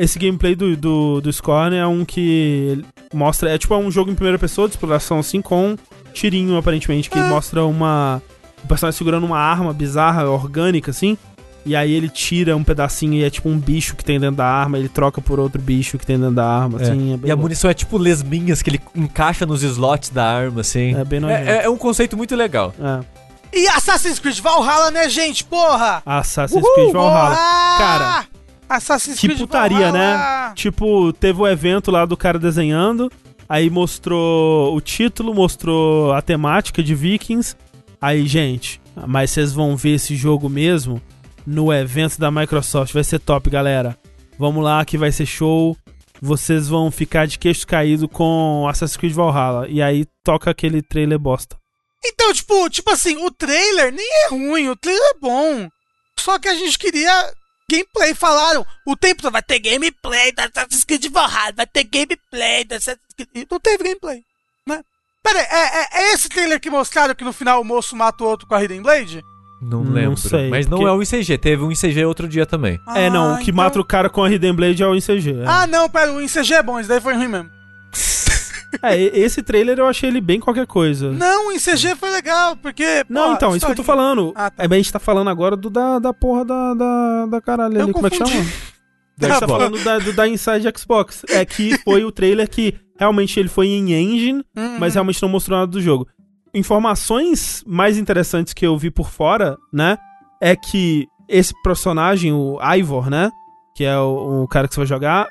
Esse gameplay do, do, do Scorn é um que mostra. É tipo um jogo em primeira pessoa de exploração, assim, com tirinho, aparentemente, que Ah. mostra uma. O personagem segurando uma arma bizarra, orgânica, assim. E aí ele tira um pedacinho e é tipo um bicho que tem dentro da arma, ele troca por outro bicho que tem dentro da arma, É. assim. É bem E a louco. munição é tipo lesminhas que ele encaixa nos slots da arma, assim. É bem nojento. É, é um conceito muito legal. É. E Assassin's Creed Valhalla, né, gente? Porra! Assassin's Creed Valhalla. Porra! Cara, Assassin's que Creed putaria, Valhalla. Tipo, teve o evento lá do cara desenhando, aí mostrou o título, mostrou a temática de Vikings. Aí, gente, mas vocês vão ver esse jogo mesmo no evento da Microsoft. Vai ser top, galera. Vamos lá que vai ser show. Vocês vão ficar de queixo caído com Assassin's Creed Valhalla. E aí toca aquele trailer bosta. Então, tipo, tipo assim, o trailer nem é ruim, o trailer é bom. Só que a gente queria gameplay. Falaram, o tempo todo vai ter gameplay da Assassin's Creed Valhalla, vai ter gameplay da Assassin's Creed... Não teve gameplay? Pera aí, é, é- é esse trailer que mostraram que no final o moço mata o outro com a Hidden Blade? Não, Não lembro. sei, Mas não porque- é o ICG. Teve um ICG outro dia também. é, não, o que então- mata o cara com a Hidden Blade é o ICG. É. Ah, não, pera, o ICG é bom, esse daí foi ruim mesmo. (laughs) É, esse trailer eu achei ele bem qualquer coisa. Não, o ICG foi legal, porque... Não, pô, então, isso que eu tô falando. Ah, tá. É bem, a gente tá falando agora do da, da porra da, da, da caralho Eu ali. Como é que confundi. chama? (laughs) A gente tá falando da, do da Inside Xbox. É que foi o trailer que realmente ele foi em engine, Uhum. mas realmente não mostrou nada do jogo. Informações mais interessantes que eu vi por fora, né? É que esse personagem, o Ivor, né? Que é o, o cara que você vai jogar,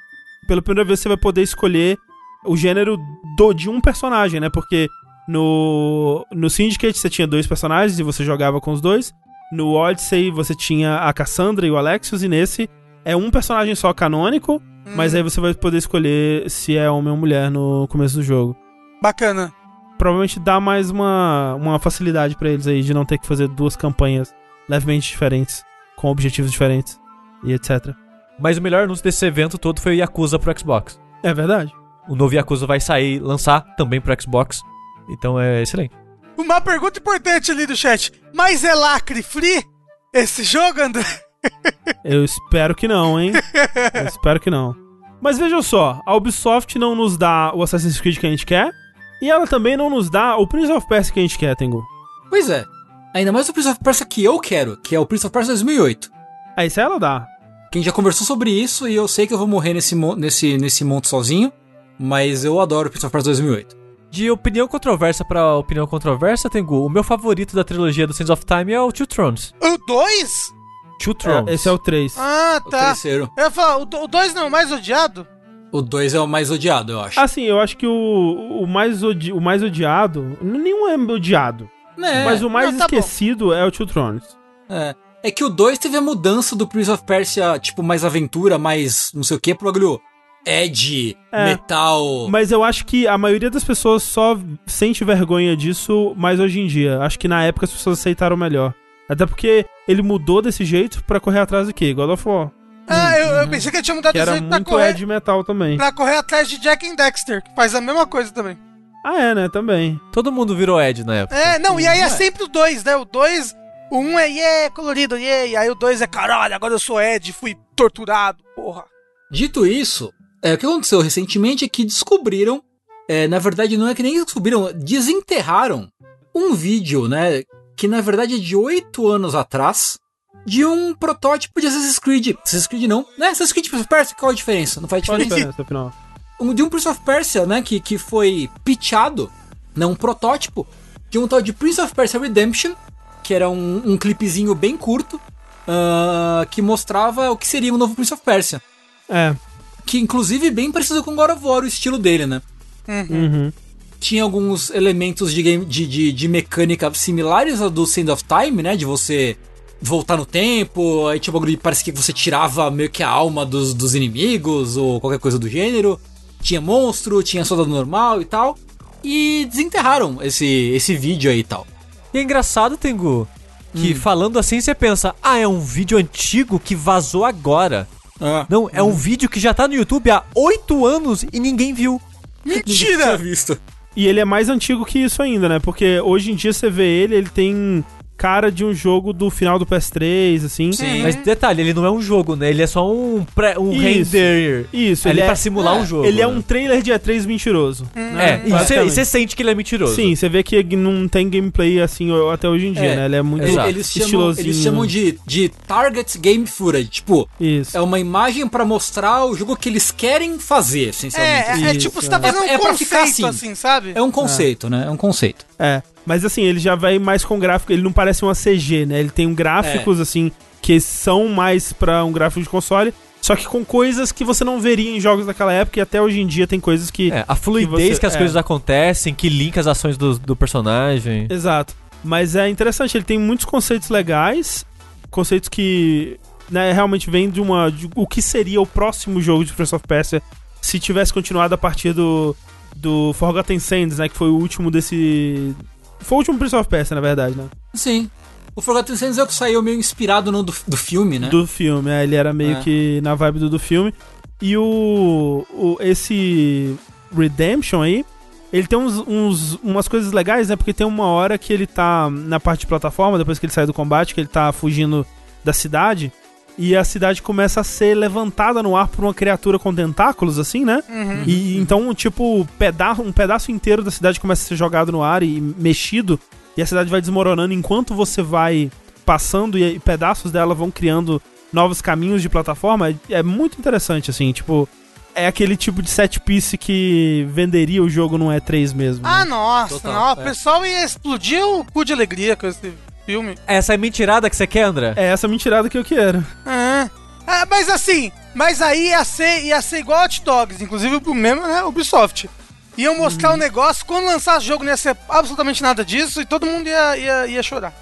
pela primeira vez você vai poder escolher o gênero do, de um personagem, né? Porque no, no Syndicate você tinha dois personagens e você jogava com os dois. No Odyssey você tinha a Cassandra e o Alexios, e nesse é um personagem só canônico, mas Uhum. aí você vai poder escolher se é homem ou mulher no começo do jogo. Bacana. Provavelmente dá mais uma, uma facilidade pra eles aí de não ter que fazer duas campanhas levemente diferentes, com objetivos diferentes e etc. Mas o melhor anúncio desse evento todo foi o Yakuza pro Xbox. É verdade. O novo Yakuza vai sair, lançar também pro Xbox. Então é excelente. Uma pergunta importante ali do chat. Mas é lacre free esse jogo, André? Eu espero que não, hein? (laughs) Eu espero que não. Mas vejam só, a Ubisoft não nos dá o Assassin's Creed que a gente quer, e ela também não nos dá o Prince of Persia que a gente quer, Tengu. Pois é. Ainda mais o Prince of Persia que eu quero, que é o Prince of Persia 2008. Aí se ela dá. Quem já conversou sobre isso e eu sei que eu vou morrer nesse, nesse, nesse monte sozinho, mas eu adoro o Prince of Persia 2008. De opinião controversa pra opinião controversa, Tengu, o meu favorito da trilogia do Sands of Time é o Two Thrones. O 2? Two Thrones. É, esse é o 3. Ah, O tá. terceiro. Eu ia falar, o 2 não é o mais odiado? O 2 é o mais odiado, eu acho. Assim, eu acho que o, o, mais, odi o mais odiado. Nenhum é odiado. É, mas o mais não, tá bom. esquecido é o Two Thrones. é. É que o 2 teve a mudança do Prince of Persia, tipo, mais aventura, mais não sei o que, pro bagulho Ed, É. metal. Mas eu acho que a maioria das pessoas só sente vergonha disso mais hoje em dia. Acho que na época as pessoas aceitaram melhor. Até porque ele mudou desse jeito pra correr atrás do quê? God of War. Ah, eu, eu pensei que ele tinha mudado Que esse era jeito pra muito correr, Ed Metal também. pra correr atrás de Jack and Dexter, que faz a mesma coisa também. Ah, é, né? Também. Todo mundo virou Ed na época. É, não, e aí é sempre o 2, né? O 2, o 1 um é yeah, colorido, yeah, e aí o 2 é caralho, agora eu sou Ed, fui torturado, porra. Dito isso, é, o que aconteceu recentemente é que descobriram, é, na verdade não é que nem descobriram, desenterraram um vídeo, né, que na verdade é de oito anos atrás, de um protótipo de Assassin's Creed. Assassin's Creed não, né? Assassin's Creed Prince of Persia, qual a diferença? Não faz Qual a diferença. diferença, afinal? um, de um Prince of Persia, né? Que, que foi pitchado, né, um protótipo, de um tal de Prince of Persia Redemption, que era um, um clipezinho bem curto, ah, que mostrava o que seria um novo Prince of Persia. É. Que inclusive bem parecido com God of War, o estilo dele, né? Uhum. Tinha alguns elementos de, game, de, de, de mecânica similares ao do Sand of Time, né? De você voltar no tempo, aí tinha um bagulho de parecia que você tirava meio que a alma dos, dos inimigos, ou qualquer coisa do gênero. Tinha monstro, tinha soldado normal e tal. E desenterraram esse, esse vídeo aí e tal. E é engraçado, Tengu, que Hum. falando assim você pensa, ah, é um vídeo antigo que vazou agora. Ah, Não, é um vídeo que já tá no YouTube há oito anos e ninguém viu. Ninguém tinha Mentira! visto. E ele é mais antigo que isso ainda, né? Porque hoje em dia você vê ele, ele tem cara de um jogo do final do PS3, assim. Sim. Mas detalhe, ele não é um jogo, né? Ele é só um, pré, um Isso. render. Isso, ali ele é, pra simular um jogo. ele é né? um trailer de E3 mentiroso. Hum. né? É, e você sente que ele é mentiroso. Sim, você vê que não tem gameplay assim até hoje em dia, É, né? Ele é muito Exato. Eles chamam, estilosinho. eles chamam de, de Target Game Footage. Tipo, Isso. é uma imagem pra mostrar o jogo que eles querem fazer, essencialmente. É, é, é Isso, tipo, você tá é. fazendo É- é um pra conceito ficar assim. assim, sabe? É um conceito, né? É um conceito. É. Mas assim, ele já vai mais com gráfico, ele não parece uma CG, né? Ele tem um gráficos assim que são mais pra um gráfico de console, só que com coisas que você não veria em jogos daquela época e até hoje em dia tem coisas que É, a fluidez você- que, as é. coisas acontecem, que linka as ações do, do personagem. Exato. Mas é interessante, ele tem muitos conceitos legais, conceitos que né, realmente vêm de uma. de o que seria o próximo jogo de Prince of Persia se tivesse continuado a partir do. do Forgotten Sands, né? Que foi o último desse. Foi o último Prince of Persia, na verdade, né? Sim. O Forgotten Sands é o que saiu meio inspirado no do, do filme, né? Do filme, é, ele era meio É. que na vibe do, do filme. E o, o. Esse. Redemption aí. Ele tem uns, uns- umas coisas legais, né? Porque tem uma hora que ele tá na parte de plataforma, depois que ele sai do combate, que ele tá fugindo da cidade. E a cidade começa a ser levantada no ar por uma criatura com tentáculos, assim, né? Uhum. E então, tipo, peda um pedaço inteiro da cidade começa a ser jogado no ar e mexido. E a cidade vai desmoronando enquanto você vai passando e, e pedaços dela vão criando novos caminhos de plataforma. É, é muito interessante, assim, tipo. É aquele tipo de set piece que venderia o jogo no E3 mesmo. Ah, né? nossa, Total, não, é. o pessoal ia explodir o cu de alegria com esse filme. Essa é mentirada que você quer, André? É essa mentirada que eu quero. Ah, Ah, mas assim, mas aí ia ser, ia ser igual Hot Dogs, inclusive o mesmo, né, Ubisoft. Iam mostrar o negócio, quando lançar o jogo não ia ser absolutamente nada disso e todo mundo ia, ia, ia chorar.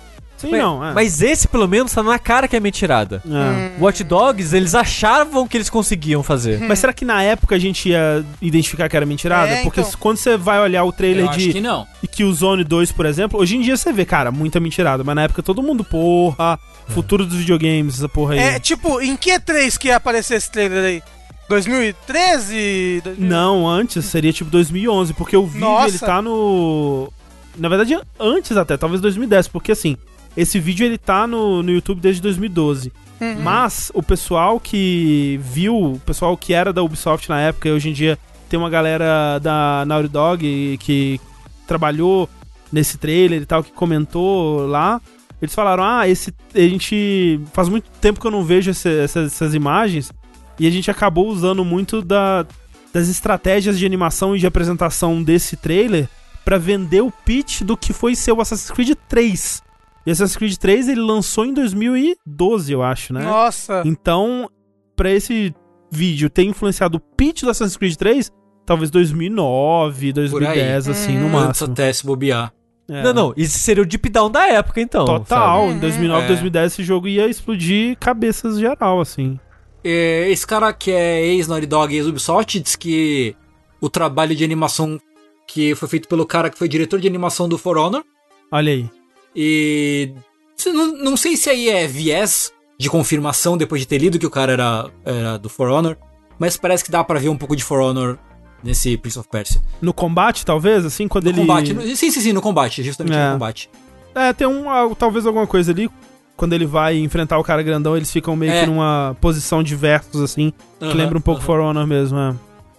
Sim, Mas- não. É. Mas esse, pelo menos, tá na cara que é mentirada. É. Watch Dogs, eles achavam que eles conseguiam fazer. Mas será que na época a gente ia identificar que era mentirada? É, Porque então. quando você vai olhar o trailer Eu acho de que não. e que o Zone 2, por exemplo, hoje em dia você vê, cara, muita mentirada, mas na época todo mundo, porra, futuro dos videogames, essa porra aí. É, tipo, em que E3 que ia aparecer esse trailer aí? 2013? 2000? Não, antes, seria tipo 2011, porque o vídeo Nossa. ele tá no. Na verdade, antes até, talvez 2010, porque assim, esse vídeo ele tá no, no YouTube desde 2012. Uhum. Mas o pessoal que viu, o pessoal que era da Ubisoft na época, e hoje em dia tem uma galera da Naughty Dog que trabalhou nesse trailer e tal, que comentou lá. Eles falaram: Ah, esse. A gente. Faz muito tempo que eu não vejo esse- essas, essas imagens. E a gente acabou usando muito da, das estratégias de animação e de apresentação desse trailer pra vender o pitch do que foi ser o Assassin's Creed 3. E Assassin's Creed 3 ele lançou em 2012, eu acho, né? Nossa. Então, pra esse vídeo ter influenciado o pitch do Assassin's Creed 3, talvez 2009, 2010, assim, no Hum. Antes máximo. até se bobear. É. Não, não, isso seria o deep down da época, então. Total, sabe? em 2009, É. 2010 esse jogo ia explodir cabeças geral, assim. É, Esse cara que é ex-Naughty Dog, ex-Ubisoft, diz que o trabalho de animação que foi feito pelo cara que foi diretor de animação do For Honor, Olha aí. E não, não sei se aí é viés de confirmação depois de ter lido que o cara era, era do For Honor, mas parece que dá pra ver um pouco de For Honor nesse Prince of Persia. No combate, talvez, assim, quando No ele... combate, no- sim, sim, sim, no combate, justamente É. no combate. É, tem um, talvez alguma coisa ali. Quando ele vai enfrentar o cara grandão, eles ficam meio É. que numa posição de versos, assim, que Aham, lembra um pouco aham. For Honor mesmo, é.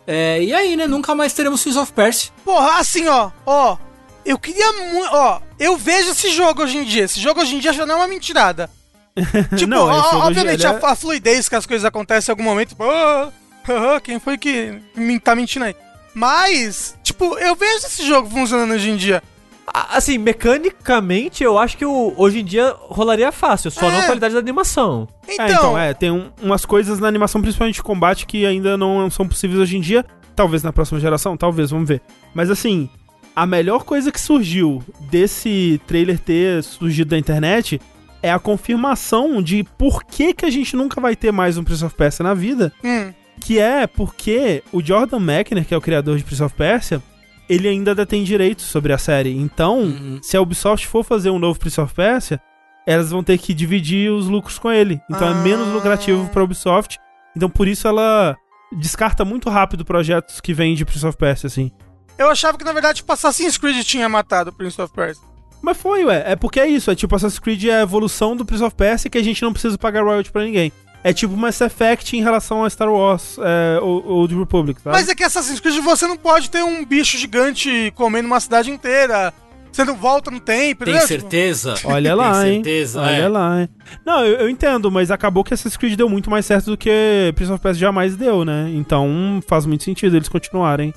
É, e aí, né, nunca mais teremos Prince of Persia. Porra, assim, ó, ó. Eu queria muito. Ó, eu vejo esse jogo hoje em dia. Esse jogo hoje em dia já não é uma mentirada. (laughs) Tipo, Não, ó, obviamente, ele a, é- a fluidez que as coisas acontecem em algum momento, tipo, "Ah, ah, quem foi que me, tá mentindo aí? Mas, tipo, eu vejo esse jogo funcionando hoje em dia. Assim, mecanicamente, eu acho que o- hoje em dia rolaria fácil, só É. não a qualidade da animação. Então, É, então, é, tem um- umas coisas na animação, principalmente de combate, que ainda não são possíveis hoje em dia. Talvez na próxima geração, talvez, vamos ver. Mas assim, a melhor coisa que surgiu desse trailer ter surgido da internet é a confirmação de por que, que a gente nunca vai ter mais um Prince of Persia na vida. hum, Que é porque o Jordan Mechner, que é o criador de Prince of Persia, ele ainda detém direitos sobre a série. Então, Uhum. se a Ubisoft for fazer um novo Prince of Persia, elas vão ter que dividir os lucros com ele. Então é Ah. menos lucrativo pra Ubisoft. Então por isso ela descarta muito rápido projetos que vêm de Prince of Persia, assim. Eu achava que, na verdade, tipo, Assassin's Creed tinha matado o Prince of Persia. Mas foi, ué. É porque é isso. É tipo, Assassin's Creed é a evolução do Prince of Persia que a gente não precisa pagar royalty pra ninguém. É tipo Mass Effect em relação a Star Wars é, ou, ou The Republic, sabe? Mas é que Assassin's Creed você não pode ter um bicho gigante comendo uma cidade inteira. Você não volta no tempo, Tem entendeu? certeza? Olha (laughs) lá, Tem hein? certeza, Olha é. lá, hein? Não, eu, eu entendo, mas acabou que Assassin's Creed deu muito mais certo do que Prince of Persia jamais deu, né? Então faz muito sentido eles continuarem.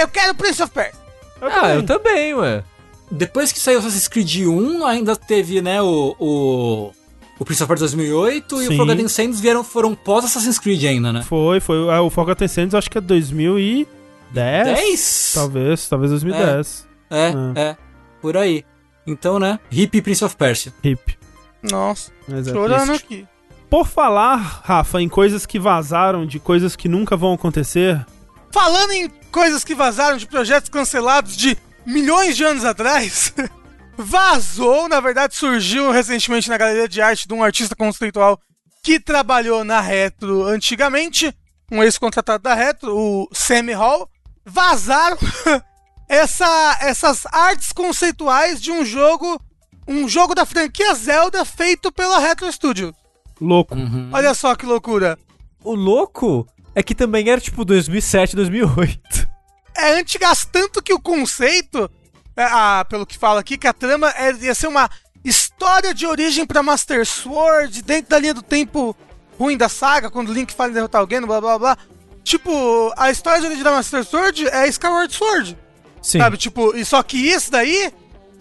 Eu quero Prince of Persia. Ah, eu também, ué. Depois que saiu Assassin's Creed 1, ainda teve, né, o, o, o Prince of Persia 2008 e Sim. o Forgotten Sands vieram, foram pós Assassin's Creed ainda, né? Foi, foi. ah, O Forgotten Sands acho que é 2010. 10? Talvez, talvez 2010. É, Ah. é, por aí. Então, né, Hip Prince of Persia. Hip. Nossa, Mas é chorando triste. aqui. Por falar, Rafa, em coisas que vazaram, de coisas que nunca vão acontecer, Falando em coisas que vazaram de projetos cancelados de milhões de anos atrás, (laughs) vazou, na verdade surgiu recentemente na galeria de arte de um artista conceitual que trabalhou na Retro antigamente, um ex-contratado da Retro, o Sammy Hall, vazaram (laughs) essa, essas artes conceituais de um jogo, um jogo da franquia Zelda feito pela Retro Studios. louco. Uhum. Olha só que loucura. O louco é que também era tipo 2007, 2008. é antigas, tanto que o conceito, é, ah, pelo que fala aqui, que a trama é, ia ser uma história de origem pra Master Sword, dentro da linha do tempo ruim da saga, quando Link fala em derrotar alguém, blá blá blá. Tipo, a história de origem da Master Sword é Skyward Sword, Sim. sabe? Tipo, e só que isso daí,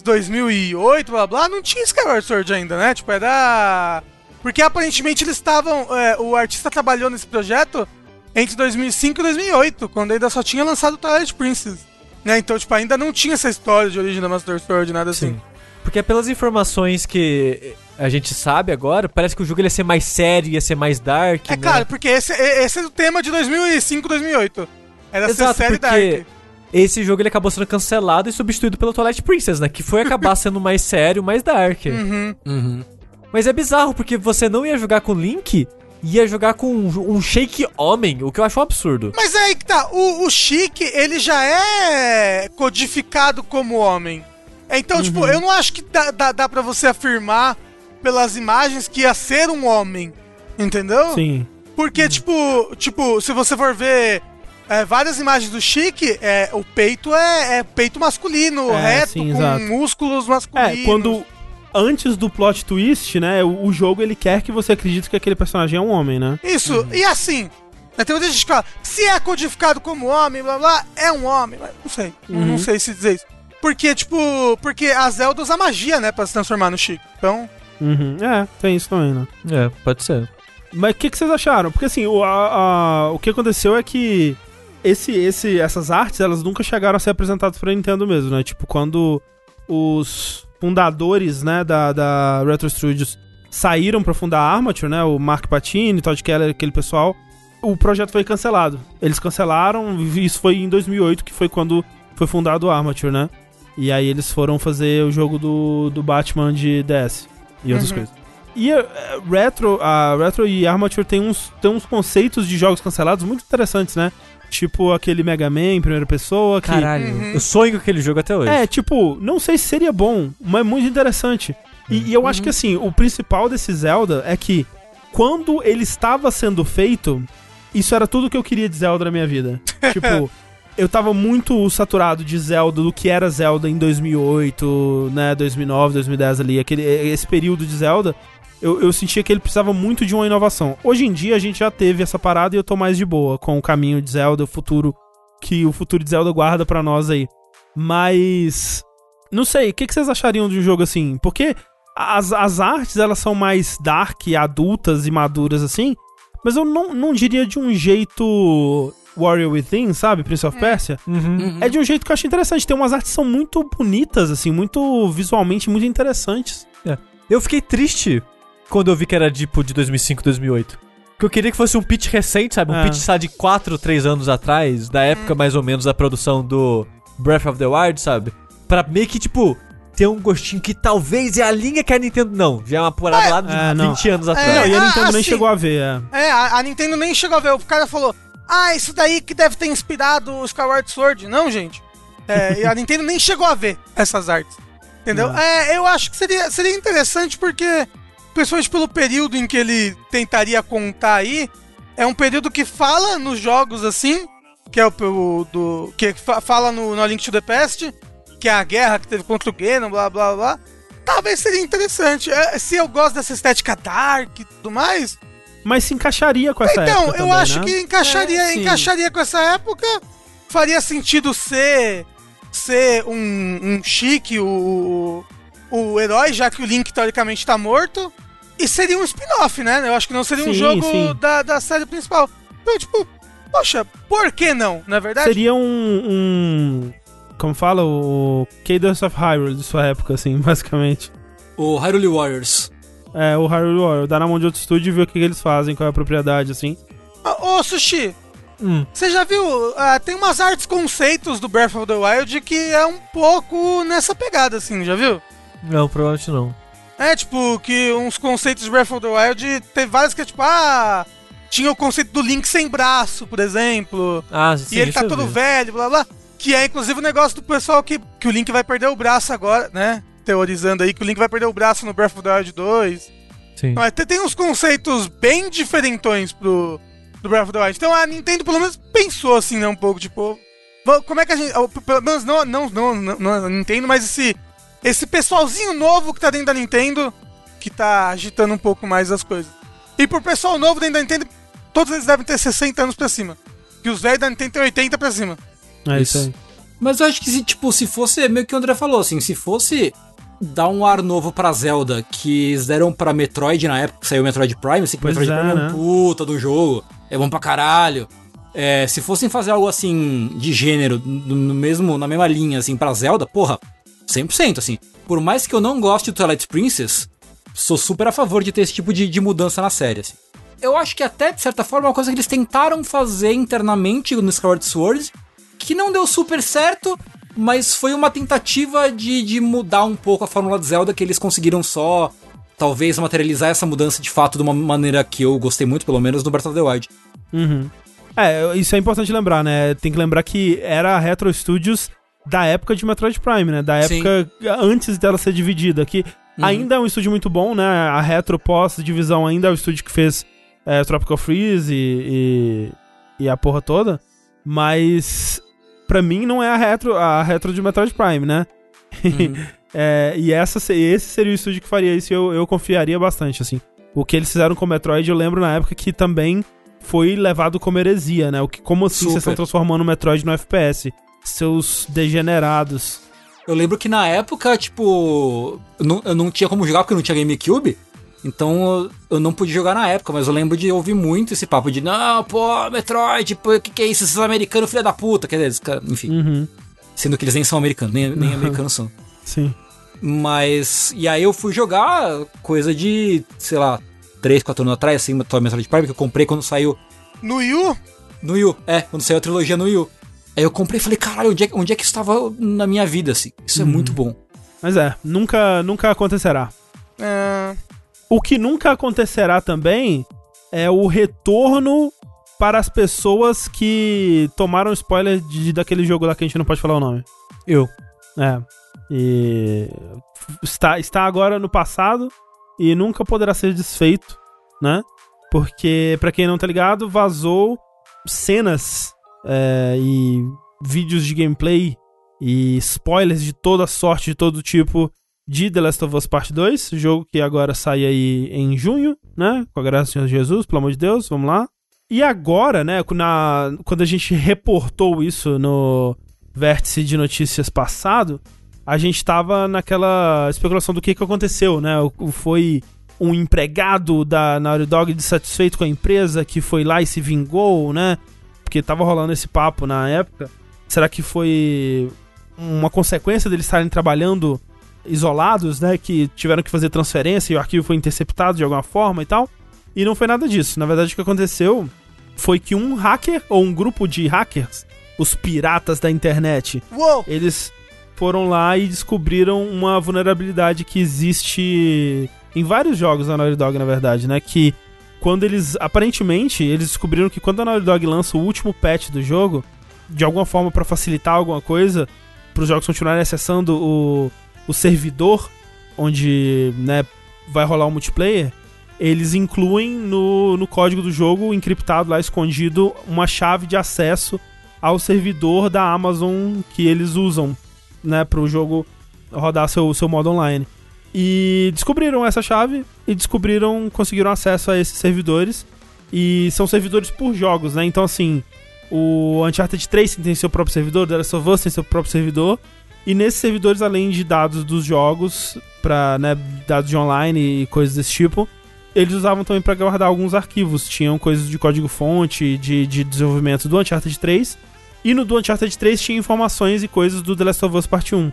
2008, blá blá, não tinha Skyward Sword ainda, né? Tipo, era... Porque aparentemente eles estavam... é, o artista trabalhou nesse projeto entre 2005 e 2008, quando ainda só tinha lançado Twilight Princess. Né? Então, tipo, ainda não tinha essa história de origem da Master Sword, nada assim. Sim. Porque pelas informações que a gente sabe agora, parece que o jogo ia ser mais sério, ia ser mais dark. É né? claro, porque esse, é- esse é o tema de 2005, 2008. Era Exato, ser série porque Dark. esse jogo ele acabou sendo cancelado e substituído pelo Twilight Princess, né? Que foi acabar (laughs) sendo mais sério, mais dark. Uhum. Uhum. Mas é bizarro, porque você não ia jogar com Link, ia jogar com um, um Shake Homem, o que eu acho um absurdo. Mas é aí que tá, o, o Chique, ele já é codificado como homem. Então, tipo, eu não acho que dá, dá, dá pra você afirmar pelas imagens que ia ser um homem. Entendeu? Sim. Porque, tipo, tipo, se você for ver é, várias imagens do Chique, é, o peito é, é peito masculino, É, reto, sim, com músculos masculinos. É, quando. Antes do plot twist, né? O, o jogo ele quer que você acredite que aquele personagem é um homem, né? Isso, e assim, né, tem muita gente que fala, se é codificado como homem, blá blá, é um homem. Mas não sei, não- não sei se dizer isso. Porque, tipo, porque a Zelda usa magia, né, pra se transformar no Chico. Então, Uhum. É, tem isso também, né? É, pode ser. Mas o que, que vocês acharam? Porque assim, o, a- a- o que aconteceu é que esse, esse, essas artes, elas nunca chegaram a ser apresentadas pra Nintendo mesmo, né? Tipo, quando os fundadores, né, da, da Retro Studios saíram pra fundar a Armature, né? O Mark Patini, Todd Keller, aquele pessoal, o projeto foi cancelado. Eles cancelaram, isso foi em 2008, que foi quando foi fundado a Armature, né? E aí eles foram fazer o jogo do, do Batman de DS e outras Uhum. coisas. E a, a Retro, a Retro e Armature tem uns, tem uns conceitos de jogos cancelados muito interessantes, né? Tipo aquele Mega Man em primeira pessoa. Que, Caralho, Uhum. eu sonho com aquele jogo até hoje. É, tipo, não sei se seria bom, mas muito interessante. E, e eu acho que assim, o principal desse Zelda é que quando ele estava sendo feito, isso era tudo que eu queria de Zelda na minha vida. (laughs) tipo, eu tava muito saturado de Zelda, do que era Zelda em 2008, né, 2009, 2010 ali, aquele, esse período de Zelda. Eu, eu sentia que ele precisava muito de uma inovação. Hoje em dia a gente já teve essa parada e eu tô mais de boa com o caminho de Zelda, o futuro que o futuro de Zelda guarda pra nós aí. Mas. Não sei, o que, que vocês achariam de um jogo assim? Porque as, as artes, elas são mais dark, adultas e maduras assim. Mas eu não, não diria de um jeito Warrior Within, sabe? Prince of Persia. Uhum. É de um jeito que eu acho interessante. Tem umas artes que são muito bonitas, assim, muito visualmente muito interessantes. Eu fiquei triste quando eu vi que era tipo de 2005, 2008. Porque eu queria que fosse um pitch recente, sabe? Um É. pitch, sabe, de 4, 3 anos atrás, da época mais ou menos da produção do Breath of the Wild, sabe? Pra meio que, tipo, ter um gostinho que talvez é a linha que a Nintendo. Não, já é uma parada lá de É, não. 20 anos É, Não, atrás. e a ah, Nintendo nem assim, chegou a ver, é. é, a, a Nintendo nem chegou a ver. O cara falou, ah, isso daí que deve ter inspirado o Skyward Sword. Não, gente. É, e a (laughs) Nintendo nem chegou a ver essas artes. Entendeu? É, eu acho que seria, seria interessante porque, principalmente pelo período em que ele tentaria contar aí, é um período que fala nos jogos assim, que é o, do. que fa- fala no, no A Link to the Past, que é a guerra que teve contra o Ganon, blá blá blá. Talvez seria interessante. É, se eu gosto dessa estética dark e tudo mais, Mas se encaixaria com essa então, época eu também, acho né? que encaixaria, É, encaixaria com essa época. Faria sentido ser ser um, um chique, o, o, o herói, já que o Link teoricamente tá morto. E seria um spin-off, né? Eu acho que não seria um Sim, jogo sim. Da, da série principal. Então, tipo, poxa, por que não? Na é verdade, Seria um, um- Como fala? O Cadence of Hyrule de sua época, assim, (laughs) basicamente. O Hyrule Warriors. É, o Hyrule Warrior. Dá na mão de outro estúdio e ver o que, que eles fazem, qual é a propriedade, assim. Ô, ô, Sushi, Hum. você já viu? ah, tem umas artes conceitos do Breath of the Wild que é um pouco nessa pegada, assim, já viu? Não, provavelmente não. É, tipo, que uns conceitos de Breath of the Wild tem vários que é tipo, ah, tinha o conceito do Link sem braço, por exemplo, Ah, sim, e ele tá todo velho, blá blá. Que é inclusive o negócio do pessoal que, que o Link vai perder o braço agora, né? Teorizando aí que o Link vai perder o braço no Breath of the Wild 2. Sim. Mas tem, tem uns conceitos bem diferentões pro do Breath of the Wild. Então a Nintendo pelo menos pensou assim, né, um pouco, tipo, como é que a gente, pelo menos não, não, não, não, não a Nintendo, mas esse esse pessoalzinho novo que tá dentro da Nintendo que tá agitando um pouco mais as coisas. E pro pessoal novo dentro da Nintendo, todos eles devem ter 60 anos pra cima. Que os velhos da Nintendo tem 80 pra cima. É isso, Isso. aí. Mas eu acho que, se, tipo, se fosse, meio que o André falou, assim, se fosse dar um ar novo pra Zelda, que eles deram pra Metroid na época que saiu o Metroid Prime, assim, que o Pois Metroid é, Prime é né? um puta do jogo, é bom pra caralho. É, se fossem fazer algo assim, de gênero, no no mesmo, na mesma linha, assim, pra Zelda, porra, 100%, assim. Por mais que eu não goste do Twilight Princess, sou super a favor de ter esse tipo de, de mudança na série, assim. Eu acho que até, de certa forma, é uma coisa que eles tentaram fazer internamente no Skyward Sword, que não deu super certo, mas foi uma tentativa de, de mudar um pouco a fórmula de Zelda, que eles conseguiram só, talvez, materializar essa mudança de fato de uma maneira que eu gostei muito, pelo menos, no Breath of the Wild. Uhum. É, isso é importante lembrar, né? Tem que lembrar que era a Retro Studios da época de Metroid Prime, né? Da Sim. época antes dela ser dividida. Que Uhum. ainda é um estúdio muito bom, né? A Retro pós-divisão ainda é o estúdio que fez é, Tropical Freeze e, e, e a porra toda. Mas pra mim não é a Retro, a Retro de Metroid Prime, né? Uhum. (laughs) É, e essa, se- esse seria o estúdio que faria isso e eu, eu confiaria bastante, assim. O que eles fizeram com o Metroid, eu lembro na época que também foi levado como heresia, né? O que, como assim vocês Super. estão transformando o Metroid no FPS? Seus degenerados. Eu lembro que na época, tipo, eu não, eu não tinha como jogar porque não tinha GameCube. Então eu- não pude jogar na época, mas eu lembro de ouvir muito esse papo de não, pô, Metroid, pô, o que, que é isso? Esses americanos, filha da puta. Quer dizer, cara- enfim, Uhum, sendo que eles nem são americanos, nem, nem americanos são. sim. Mas. E aí eu fui jogar coisa de, sei lá, 3, 4 anos atrás, assim, Metroid Prime, que eu comprei quando saiu No Wii U, no Wii U. É, quando saiu a trilogia no Wii U. Aí eu comprei e falei, caralho, onde é, que- onde é que isso estava na minha vida, assim? Isso é muito bom. Mas é, nunca, nunca acontecerá. é, O que nunca acontecerá também é o retorno para as pessoas que tomaram spoiler de, daquele jogo lá que a gente não pode falar o nome. Eu. É. E está, está agora no passado e nunca poderá ser desfeito, né? Porque, pra quem não tá ligado, vazou cenas é, e vídeos de gameplay e spoilers de toda sorte, de todo tipo de The Last of Us Part 2, jogo que agora sai aí em junho, né? Com a graça do Senhor Jesus, pelo amor de Deus, vamos lá. E agora, né, na, quando a gente reportou isso no vértice de notícias passado, a gente tava naquela especulação do que que aconteceu, né? Foi um empregado da Naughty Dog dissatisfeito com a empresa que foi lá e se vingou, né? Porque tava rolando esse papo na época. Será que foi uma consequência deles estarem trabalhando isolados, né? Que tiveram que fazer transferência e o arquivo foi interceptado de alguma forma e tal. E não foi nada disso. Na verdade, o que aconteceu foi que um hacker ou um grupo de hackers, os piratas da internet, uou, eles foram lá e descobriram uma vulnerabilidade que existe em vários jogos da Naughty Dog, na verdade, né? Que quando eles. Aparentemente, eles descobriram que quando a Naughty Dog lança o último patch do jogo, de alguma forma pra facilitar alguma coisa, para os jogos continuarem acessando o, o servidor onde né, vai rolar o multiplayer, eles incluem no, no código do jogo, encriptado lá, escondido, uma chave de acesso ao servidor da Amazon que eles usam, né, para o jogo rodar seu, seu modo online. E descobriram essa chave e descobriram, conseguiram acesso a esses servidores. E são servidores por jogos, né? Então, assim, o Uncharted 3 tem seu próprio servidor, The Last of Us tem seu próprio servidor. E nesses servidores, além de dados dos jogos, para né, dados de online e coisas desse tipo, eles usavam também para guardar alguns arquivos. Tinham coisas de código-fonte, de, de desenvolvimento do Uncharted 3. E no do Uncharted 3 tinha informações e coisas do The Last of Us Parte 1.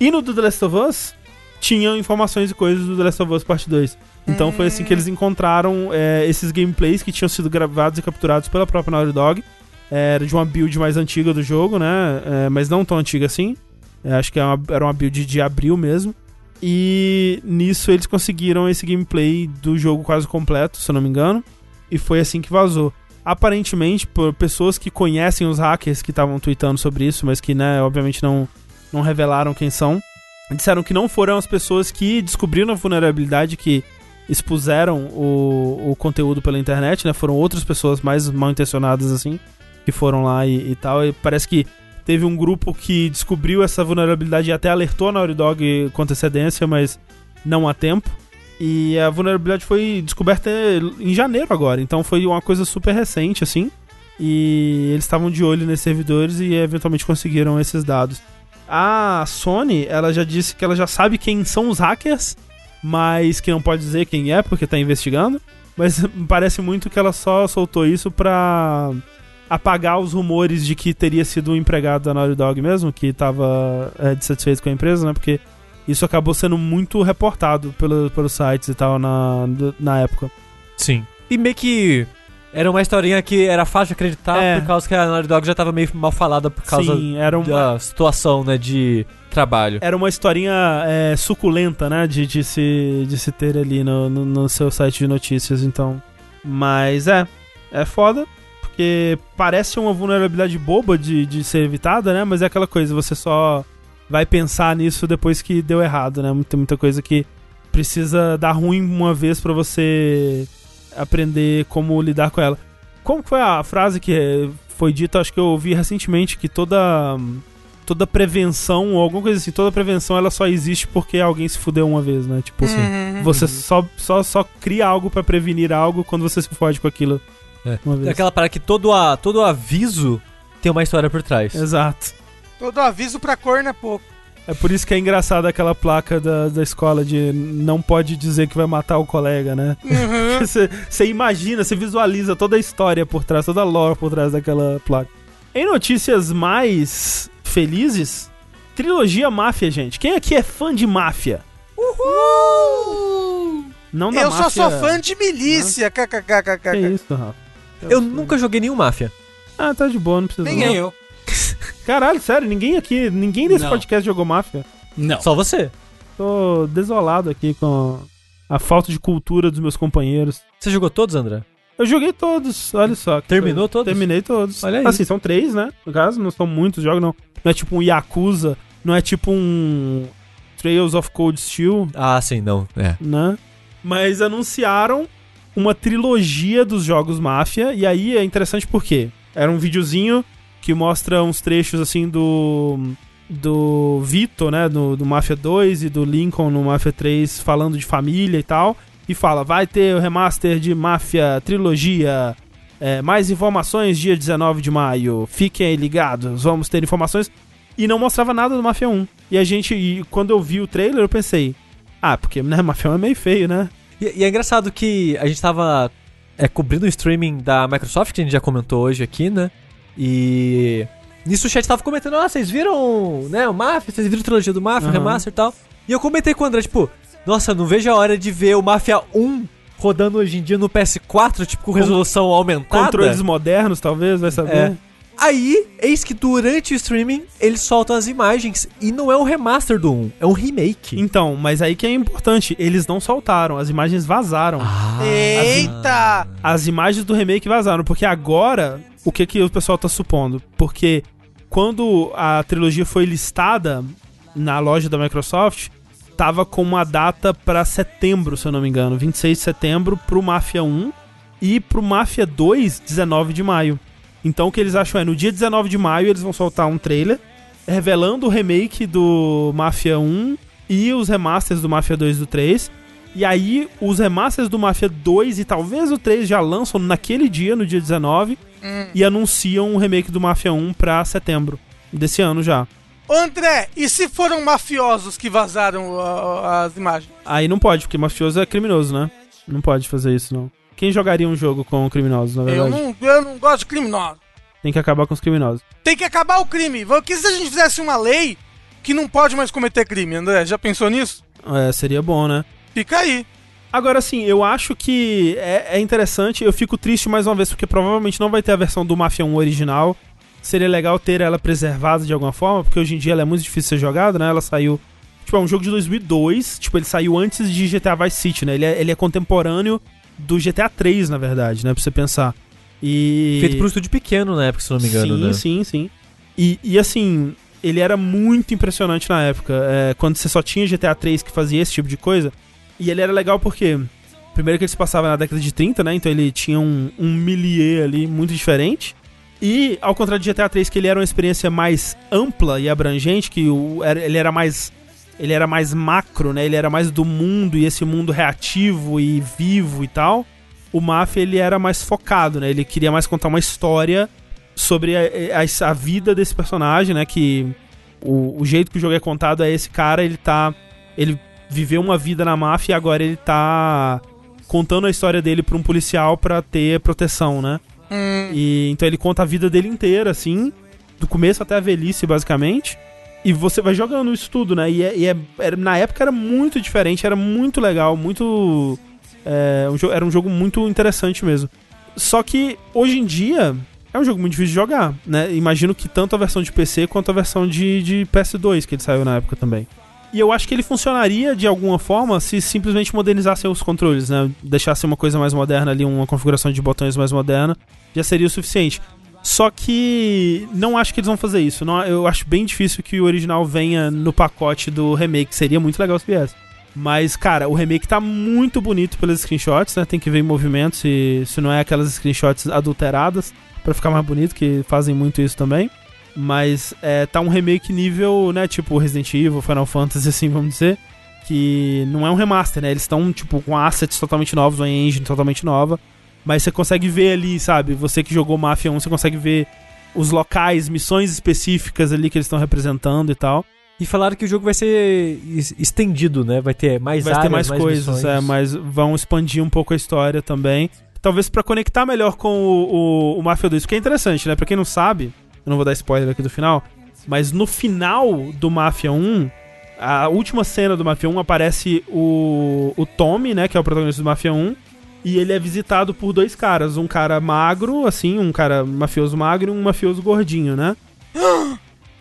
E no do The Last of Us tinham informações e coisas do The Last of Us Parte 2. Então foi assim que eles encontraram é, esses gameplays que tinham sido gravados e capturados pela própria Naughty Dog. Era de uma build mais antiga do jogo, né? É, mas não tão antiga assim. É, acho que era uma, era uma build de abril mesmo. E nisso eles conseguiram esse gameplay do jogo quase completo, se eu não me engano. E foi assim que vazou. Aparentemente, por pessoas que conhecem os hackers que estavam tweetando sobre isso, mas que, né, obviamente não, não revelaram quem são, disseram que não foram as pessoas que descobriram a vulnerabilidade que expuseram o, o conteúdo pela internet, né? Foram outras pessoas mais mal intencionadas assim que foram lá e, e tal. E parece que teve um grupo que descobriu essa vulnerabilidade e até alertou a Naughty Dog com antecedência, mas não há tempo. E a vulnerabilidade foi descoberta em janeiro agora, então foi uma coisa super recente, assim. E eles estavam de olho nesses servidores e eventualmente conseguiram esses dados. A Sony, ela já disse que ela já sabe quem são os hackers, mas que não pode dizer quem é porque tá investigando. Mas (laughs) parece muito que ela só soltou isso pra apagar os rumores de que teria sido um empregado da Naughty Dog mesmo, que tava é, dissatisfeito com a empresa, né? Porque isso acabou sendo muito reportado pelo, pelos sites e tal na, na época. Sim. E meio que era uma historinha que era fácil de acreditar É. por causa que a Naughty Dog já tava meio mal falada por causa Sim, uma, da situação, né, de trabalho. era uma historinha é, suculenta, né? De, de, se, de se ter ali no, no, no seu site de notícias, então. Mas é, é foda, porque parece uma vulnerabilidade boba de, de ser evitada, né? Mas é aquela coisa, você só vai pensar nisso depois que deu errado, né? Tem muita coisa que precisa dar ruim uma vez pra você aprender como lidar com ela. Como foi a frase que foi dita, acho que eu ouvi recentemente, que toda toda prevenção ou alguma coisa assim, toda prevenção ela só existe porque alguém se fudeu uma vez, né? Tipo, Uhum. você só, só, só cria algo pra prevenir algo quando você se fode com aquilo É. uma vez. Aquela parada que todo, a, todo aviso tem uma história por trás. Exato. Todo aviso pra cor, né, pouco. É por isso que é engraçado aquela placa da, da escola de não pode dizer que vai matar o colega, né? Uhum. (laughs) Você você imagina, você visualiza toda a história por trás, toda a lore por trás daquela placa. Em notícias mais felizes, trilogia Máfia, gente. Quem aqui é fã de Máfia? Não da Eu só máfia... sou fã de milícia. Que kkkk. isso, Rafa? Eu nunca joguei nenhum Máfia. Ah, tá de boa, não precisa Nem não. eu. Caralho, sério, ninguém aqui, ninguém desse Não. podcast jogou Máfia. Não. Só você. Tô desolado aqui com a falta de cultura dos meus companheiros. Você jogou todos, André? Eu joguei todos, olha só. Terminou todos? Terminei todos. Olha aí. Assim, são três, né? No caso, não são muitos jogos, não. Não é tipo um Yakuza, não é tipo um Trails of Cold Steel, Ah, sim, não. É. né? Mas anunciaram uma trilogia dos jogos Máfia, e aí é interessante porque era um videozinho que mostra uns trechos assim do do Vito, né, do, do Mafia 2 e do Lincoln no Mafia 3 falando de família e tal, e fala, vai ter o remaster de Mafia Trilogia, é, mais informações dia 19 de maio, fiquem ligados, vamos ter informações, e não mostrava nada do Mafia 1. E a gente, e quando eu vi o trailer, eu pensei, ah, porque né, Mafia 1 é meio feio, né? E, e é engraçado que a gente tava é, cobrindo o streaming da Microsoft, que a gente já comentou hoje aqui, né? E. Nisso o chat tava comentando, ah, vocês viram, né, o Mafia, vocês viram a trilogia do Mafia, o Aham. remaster e tal. E eu comentei com o André, tipo, nossa, não vejo a hora de ver o Mafia 1 rodando hoje em dia no PS4, tipo, com resolução aumentada. Controles modernos, talvez, vai saber. É. Aí, eis que durante o streaming, eles soltam as imagens e não é um remaster do 1, é um remake. Então, mas aí que é importante, eles não soltaram, as imagens vazaram. Ah, Eita! As imagens do remake vazaram, porque agora, o que que o pessoal tá supondo? Porque quando a trilogia foi listada na loja da Microsoft, tava com uma data pra setembro, se eu não me engano, 26 de setembro pro Mafia 1 e pro Mafia 2, 19 de maio. Então o que eles acham é, no dia 19 de maio eles vão soltar um trailer revelando o remake do Mafia 1 e os remasters do Mafia 2 e do 3. E aí os remasters do Mafia 2 e talvez o 3 já lançam naquele dia, no dia 19, e anunciam o remake do Mafia 1 pra setembro desse ano já. Ô, André, e se foram mafiosos que vazaram as imagens? Aí não pode, porque mafioso é criminoso, né? Não pode fazer isso, não. Quem jogaria um jogo com criminosos, na Eu verdade? não, eu não gosto de criminosos. Tem que acabar com os criminosos. Tem que acabar o crime. Porque se a gente fizesse uma lei que não pode mais cometer crime, André, já pensou nisso? É, seria bom, né? Fica aí. Agora, assim, eu acho que é, é interessante. Eu fico triste mais uma vez, porque provavelmente não vai ter a versão do Mafia 1 original. Seria legal ter ela preservada de alguma forma, porque hoje em dia ela é muito difícil de ser jogada, né? Ela saiu. Tipo, é um jogo de 2002. Tipo, ele saiu antes de GTA Vice City, né? Ele é, ele é contemporâneo do GTA 3, na verdade, né? Pra você pensar. E. Feito por um estúdio pequeno na época, se não me engano, sim, né? sim, sim. E, e assim, ele era muito impressionante na época. é, quando você só tinha GTA 3 que fazia esse tipo de coisa. E ele era legal porque. Primeiro que ele se passava na década de 30, né? Então ele tinha um, um milieu ali muito diferente. E, ao contrário de GTA 3, que ele era uma experiência mais ampla e abrangente, que o, ele era mais. Ele era mais macro, né? Ele era mais do mundo e esse mundo reativo e vivo e tal. O Mafia, ele era mais focado, né? Ele queria mais contar uma história sobre a, a- a vida desse personagem, né? Que o, o jeito que o jogo é contado é esse cara, ele tá. Ele viveu uma vida na máfia e agora ele tá contando a história dele pra um policial pra ter proteção, né? Hum, E então ele conta a vida dele inteira, assim, do começo até a velhice, basicamente. E você vai jogando isso tudo, né? E, é- e é- era- na época era muito diferente, era muito legal, muito. é, um era um jogo muito interessante mesmo. Só que hoje em dia é um jogo muito difícil de jogar, né? Imagino que tanto a versão de PC quanto a versão de, de PS2, que ele saiu na época também. E eu acho que ele funcionaria de alguma forma se simplesmente modernizassem os controles, né? Deixasse uma coisa mais moderna ali, uma configuração de botões mais moderna, já seria o suficiente. Só que não acho que eles vão fazer isso. Não, eu acho bem difícil que o original venha no pacote do remake. Seria muito legal se viesse. Mas, cara, o remake tá muito bonito pelos screenshots, né? Tem que ver em movimento se, se não é aquelas screenshots adulteradas pra ficar mais bonito, que fazem muito isso também. Mas é, tá um remake nível, né? Tipo Resident Evil, Final Fantasy, assim, vamos dizer. Que não é um remaster, né? Eles estão, tipo, com assets totalmente novos, uma engine totalmente nova. Mas você consegue ver ali, sabe? Você que jogou Mafia 1, você consegue ver os locais, missões específicas ali que eles estão representando e tal. E falaram que o jogo vai ser es- estendido, né? Vai ter mais Vai áreas, ter mais, coisas, missões. é, mas vão expandir um pouco a história também. Talvez pra conectar melhor com o, o, o Mafia 2, porque é interessante, né? Pra quem não sabe, eu não vou dar spoiler aqui do final, mas no final do Mafia 1, a última cena do Mafia 1 aparece o, o Tommy, né? Que é o protagonista do Mafia 1. E ele é visitado por dois caras. Um cara magro, assim, um cara mafioso magro e um mafioso gordinho, né?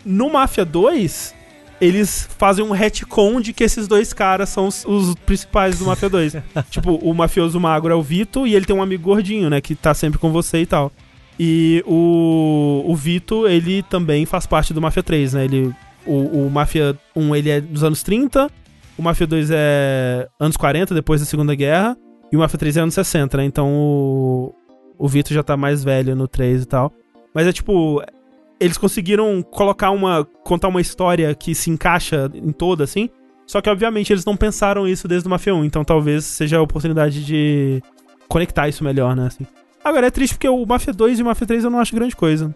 No Mafia 2, eles fazem um retcon de que esses dois caras são os, os principais do Mafia 2. (laughs) tipo, o mafioso magro é o Vito e ele tem um amigo gordinho, né? Que tá sempre com você e tal. E o, o Vito, ele também faz parte do Mafia 3, né? Ele, o, o Mafia 1 ele é dos anos 30, o Mafia 2 é anos 40, depois da Segunda Guerra, e o Mafia 3 é anos 60, né? Então o, o Vito já tá mais velho no 3 e tal. Mas é tipo, eles conseguiram colocar uma. contar uma história que se encaixa em toda, assim. Só que, obviamente, eles não pensaram isso desde o Mafia 1, então talvez seja a oportunidade de conectar isso melhor, né? Assim. Agora é triste porque o Mafia 2 e o Mafia 3 eu não acho grande coisa.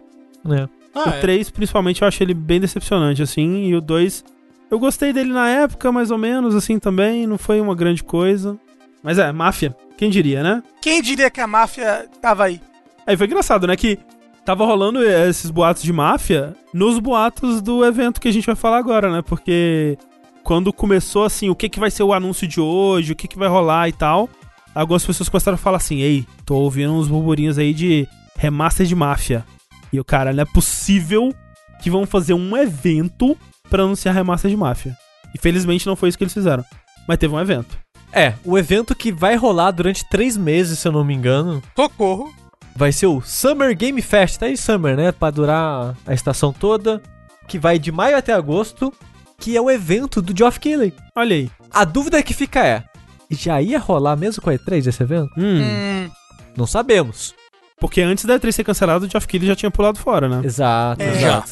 É. Ah, o é. 3, principalmente, eu achei ele bem decepcionante, assim, e o 2. Eu gostei dele na época, mais ou menos, assim, também. Não foi uma grande coisa. Mas é, máfia. Quem diria, né? Quem diria que a máfia tava aí? Aí foi engraçado, né? Que tava rolando esses boatos de máfia nos boatos do evento que a gente vai falar agora, né? Porque quando começou assim, o que, que vai ser o anúncio de hoje, o que, que vai rolar e tal, algumas pessoas começaram a falar assim: ei, tô ouvindo uns burburinhos aí de remaster de máfia. E o cara, não é possível que vão fazer um evento pra anunciar remaster de Mafia. Infelizmente não foi isso que eles fizeram. Mas teve um evento. É, o evento que vai rolar durante três meses, se eu não me engano, Socorro. vai ser o Summer Game Fest. Tá aí Summer, né? Pra durar a estação toda. Que vai de maio até agosto. Que é o evento do Geoff Keighley. Olha aí. A dúvida que fica é: já ia rolar mesmo com a E3 esse evento? Hum, Hum, Não sabemos. Porque antes da E3 ser cancelado, o Geoff Keighley já tinha pulado fora, né? Exato, É. exato.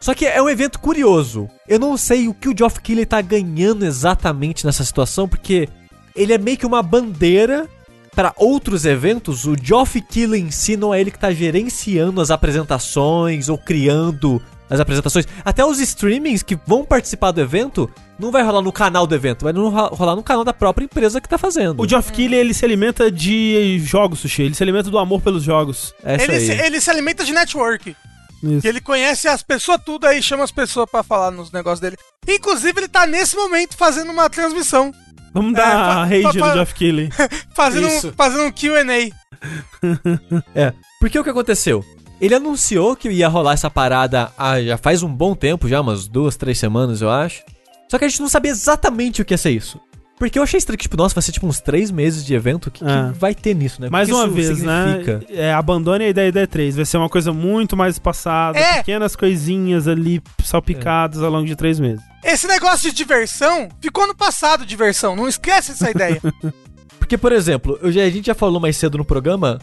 Só que é um evento curioso. Eu não sei o que o Geoff Keighley tá ganhando exatamente nessa situação, porque ele é meio que uma bandeira para outros eventos. O Geoff Keighley em si não é ele que tá gerenciando as apresentações ou criando as apresentações. Até os streamings que vão participar do evento não vai rolar no canal do evento, vai rolar no canal da própria empresa que tá fazendo. O Geoff Keighley, ele se alimenta de jogos, Sushi. Ele se alimenta do amor pelos jogos. É isso ele, se, aí. ele se alimenta de network. Isso. Que ele conhece as pessoas tudo aí, chama as pessoas pra falar nos negócios dele. Inclusive, ele tá nesse momento fazendo uma transmissão. Vamos É, dar fa- rage no Geoff Keighley. (laughs) Fazendo, um, fazendo um QA. (laughs) É, porque o que aconteceu? Ele anunciou que ia rolar essa parada há, já faz um bom tempo, já umas duas, três semanas, eu acho. Só que a gente não sabia exatamente o que ia ser isso. Porque eu achei estranho que, tipo, nossa, vai ser tipo uns três meses de evento. O que, que É. vai ter nisso, né? Mais que uma vez, significa? né? É, abandone a ideia da E3. Vai ser uma coisa muito mais espaçada. É. Pequenas coisinhas ali salpicadas ao longo de três meses. Esse negócio de diversão ficou no passado, diversão. Não esquece essa ideia. (laughs) Porque, por exemplo, eu já, a gente já falou mais cedo no programa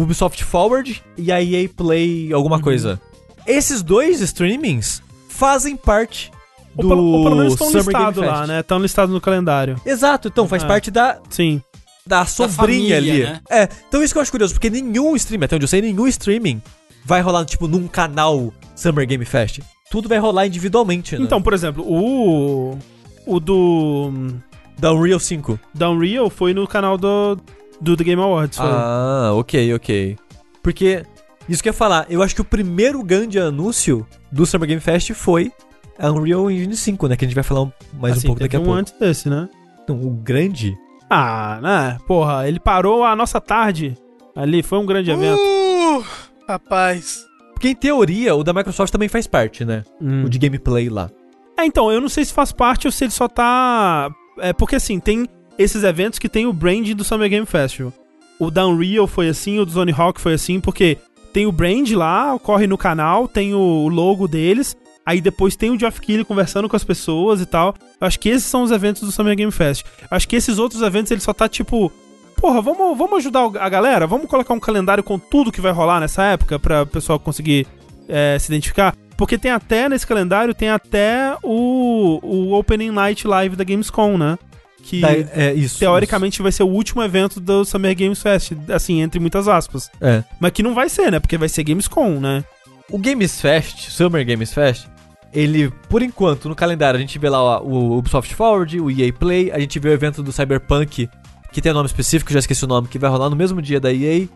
Ubisoft Forward e a EA Play alguma Uhum. coisa. Esses dois streamings fazem parte Ou, do pelo, ou pelo menos estão Summer Game listados lá, né? Estão listados no calendário. Exato, então faz Ah. parte da, Sim. da sobrinha família, ali. né? É, então isso que eu acho curioso, porque nenhum streaming, até onde eu sei, nenhum streaming vai rolar, tipo, num canal Summer Game Fest. Tudo vai rolar individualmente, né? Então, por exemplo, o. O do. da Unreal 5. Da Unreal foi no canal do. Do The Game Awards. foi. Ah, ok, ok. Porque, isso que eu ia falar, eu acho que o primeiro grande anúncio do Summer Game Fest foi a Unreal Engine 5, né? Que a gente vai falar mais Assim, um pouco daqui a um pouco. antes desse, né? Então, o grande... Ah, né? Porra, ele parou a nossa tarde ali. Foi um grande evento. uh, rapaz. Porque, em teoria, o da Microsoft também faz parte, né? Hum. O de gameplay lá. É, então, eu não sei se faz parte ou se ele só tá. É porque assim, tem esses eventos que tem o brand do Summer Game Festival. O da Unreal foi assim, o do Zone foi assim, porque tem o brand lá, corre no canal, tem o logo deles, aí depois tem o Geoff Keighley conversando com as pessoas e tal. Eu acho que esses são os eventos do Summer Game Fest. Eu acho que esses outros eventos ele só tá tipo. Porra, vamos, vamos ajudar a galera? Vamos colocar um calendário com tudo que vai rolar nessa época pra o pessoal conseguir é, se identificar? Porque tem até, nesse calendário, tem até o, o Opening Night Live da Gamescom, né? Que Da- é, isso. teoricamente vai ser o último evento do Summer Games Fest, assim, entre muitas aspas. isso. É. Mas que não vai ser, né? Porque vai ser Gamescom, né? O Games Fest, Summer Games Fest, ele, por enquanto, no calendário, a gente vê lá ó, o Ubisoft Forward, o EA Play, a gente vê o evento do Cyberpunk, que tem um nome específico, já esqueci o nome, que vai rolar no mesmo dia da EA.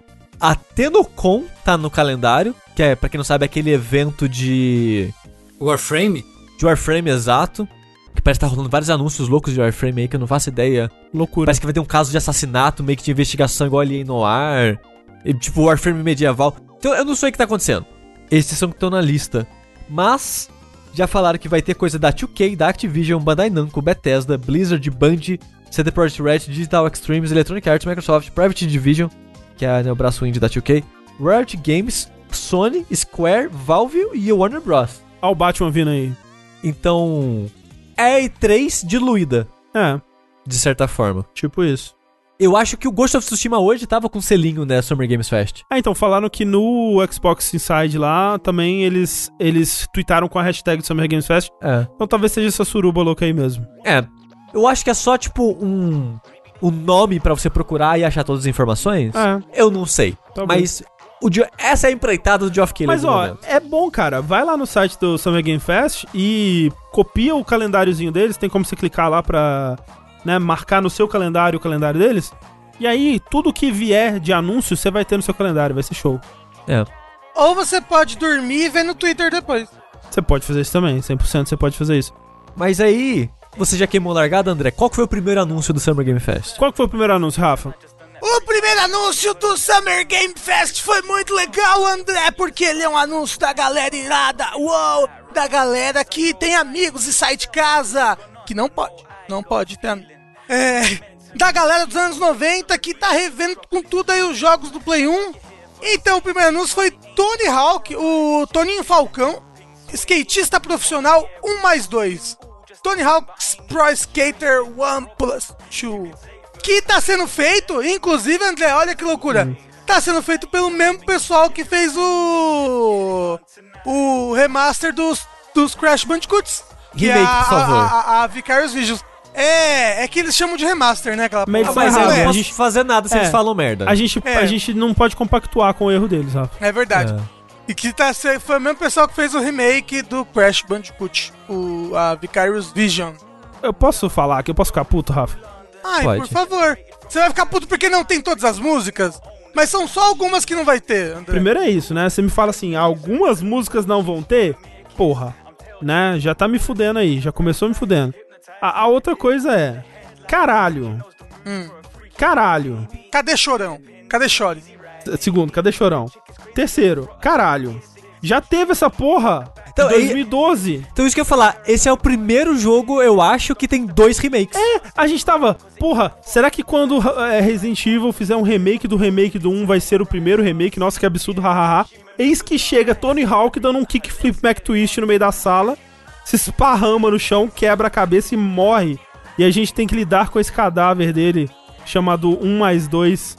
A Tenocon tá no calendário, que é, pra quem não sabe, aquele evento de, Warframe? de Warframe exato. Que parece que tá rolando vários anúncios loucos de Warframe aí, que eu não faço ideia. Loucura. Parece que vai ter um caso de assassinato, meio que de investigação igual ali no ar. E, tipo, Warframe medieval. Então eu não sei o que tá acontecendo. Esses são que estão na lista. Mas já falaram que vai ter coisa da 2K, da Activision, Bandai Namco, Bethesda, Blizzard, Band, CD Projekt Red, Digital Extremes, Electronic Arts, Microsoft, Private Division, que é né, o braço indie da 2K, Riot Games, Sony, Square, Valve e Warner Bros. Olha o Batman vindo aí. Então, é E3 diluída, É, de certa forma. tipo isso. Eu acho que o Ghost of Tsushima hoje tava com selinho, né, Summer Games Fest. Ah, então, falaram que no Xbox Inside lá, também eles, eles tweetaram com a hashtag Summer Games Fest. É. Então talvez seja essa suruba louca aí mesmo. É. Eu acho que é só, tipo, um, um nome pra você procurar e achar todas as informações. É, Eu não sei. talvez. Mas o essa é a empreitada do Geoff Keighley Mas ó, momento. é bom, cara. Vai lá no site do Summer Game Fest e copia o calendáriozinho deles. Tem como você clicar lá pra né, marcar no seu calendário o calendário deles. E aí, tudo que vier de anúncio, você vai ter no seu calendário. Vai ser show. É. Ou você pode dormir e ver no Twitter depois. Você pode fazer isso também. 100% você pode fazer isso. Mas aí, você já queimou largada, André? Qual que foi o primeiro anúncio do Summer Game Fest? Qual que foi o primeiro anúncio, Rafa? O primeiro anúncio do Summer Game Fest foi muito legal, André, porque ele é um anúncio da galera irada, uou, da galera que tem amigos e sai de casa, que não pode, não pode ter. É, da galera dos anos 90 que tá revendo com tudo aí os jogos do Play 1. Então o primeiro anúncio foi Tony Hawk, o Toninho Falcão, skatista profissional 1 mais 2. Tony Hawk's Pro Skater 1 Plus 2. Que tá sendo feito, inclusive, André, olha que loucura. Tá sendo feito pelo mesmo pessoal que fez o. O remaster dos, dos Crash Bandicoots. Que é Remake, a, por favor. A, a, a Vicarious Visions. É, é que eles chamam de remaster, né? Aquela Mas Mas eu errado, não a posso gente- fazer nada se É. eles falam merda. A gente, É. a gente não pode compactuar com o erro deles, Rafa. É verdade. É. E que tá, se- foi o mesmo pessoal que fez o remake do Crash Bandicoot, o, a Vicarious Vision. Eu posso falar que eu posso ficar puto, Rafa? Ai, Pode. por favor. Você vai ficar puto porque não tem todas as músicas? Mas são só algumas que não vai ter, André. Primeiro é isso, né? Você me fala assim, algumas músicas não vão ter? Porra, né? Já tá me fudendo aí, já começou me fudendo. A, a outra coisa é, caralho, Hum. caralho. Cadê Chorão? Cadê Chore? Segundo, cadê Chorão? Terceiro, caralho. Já teve essa porra Então, em 2012. Então isso que eu ia falar, esse é o primeiro jogo, eu acho, que tem dois remakes. A gente tava, porra, será que quando é, Resident Evil fizer um remake do remake do 1 vai ser o primeiro remake? Nossa, que absurdo, hahaha. Eis que chega Tony Hawk dando um kickflip Mac Twist no meio da sala, se esparrama no chão, quebra a cabeça e morre. E a gente tem que lidar com esse cadáver dele, chamado 1 mais 2.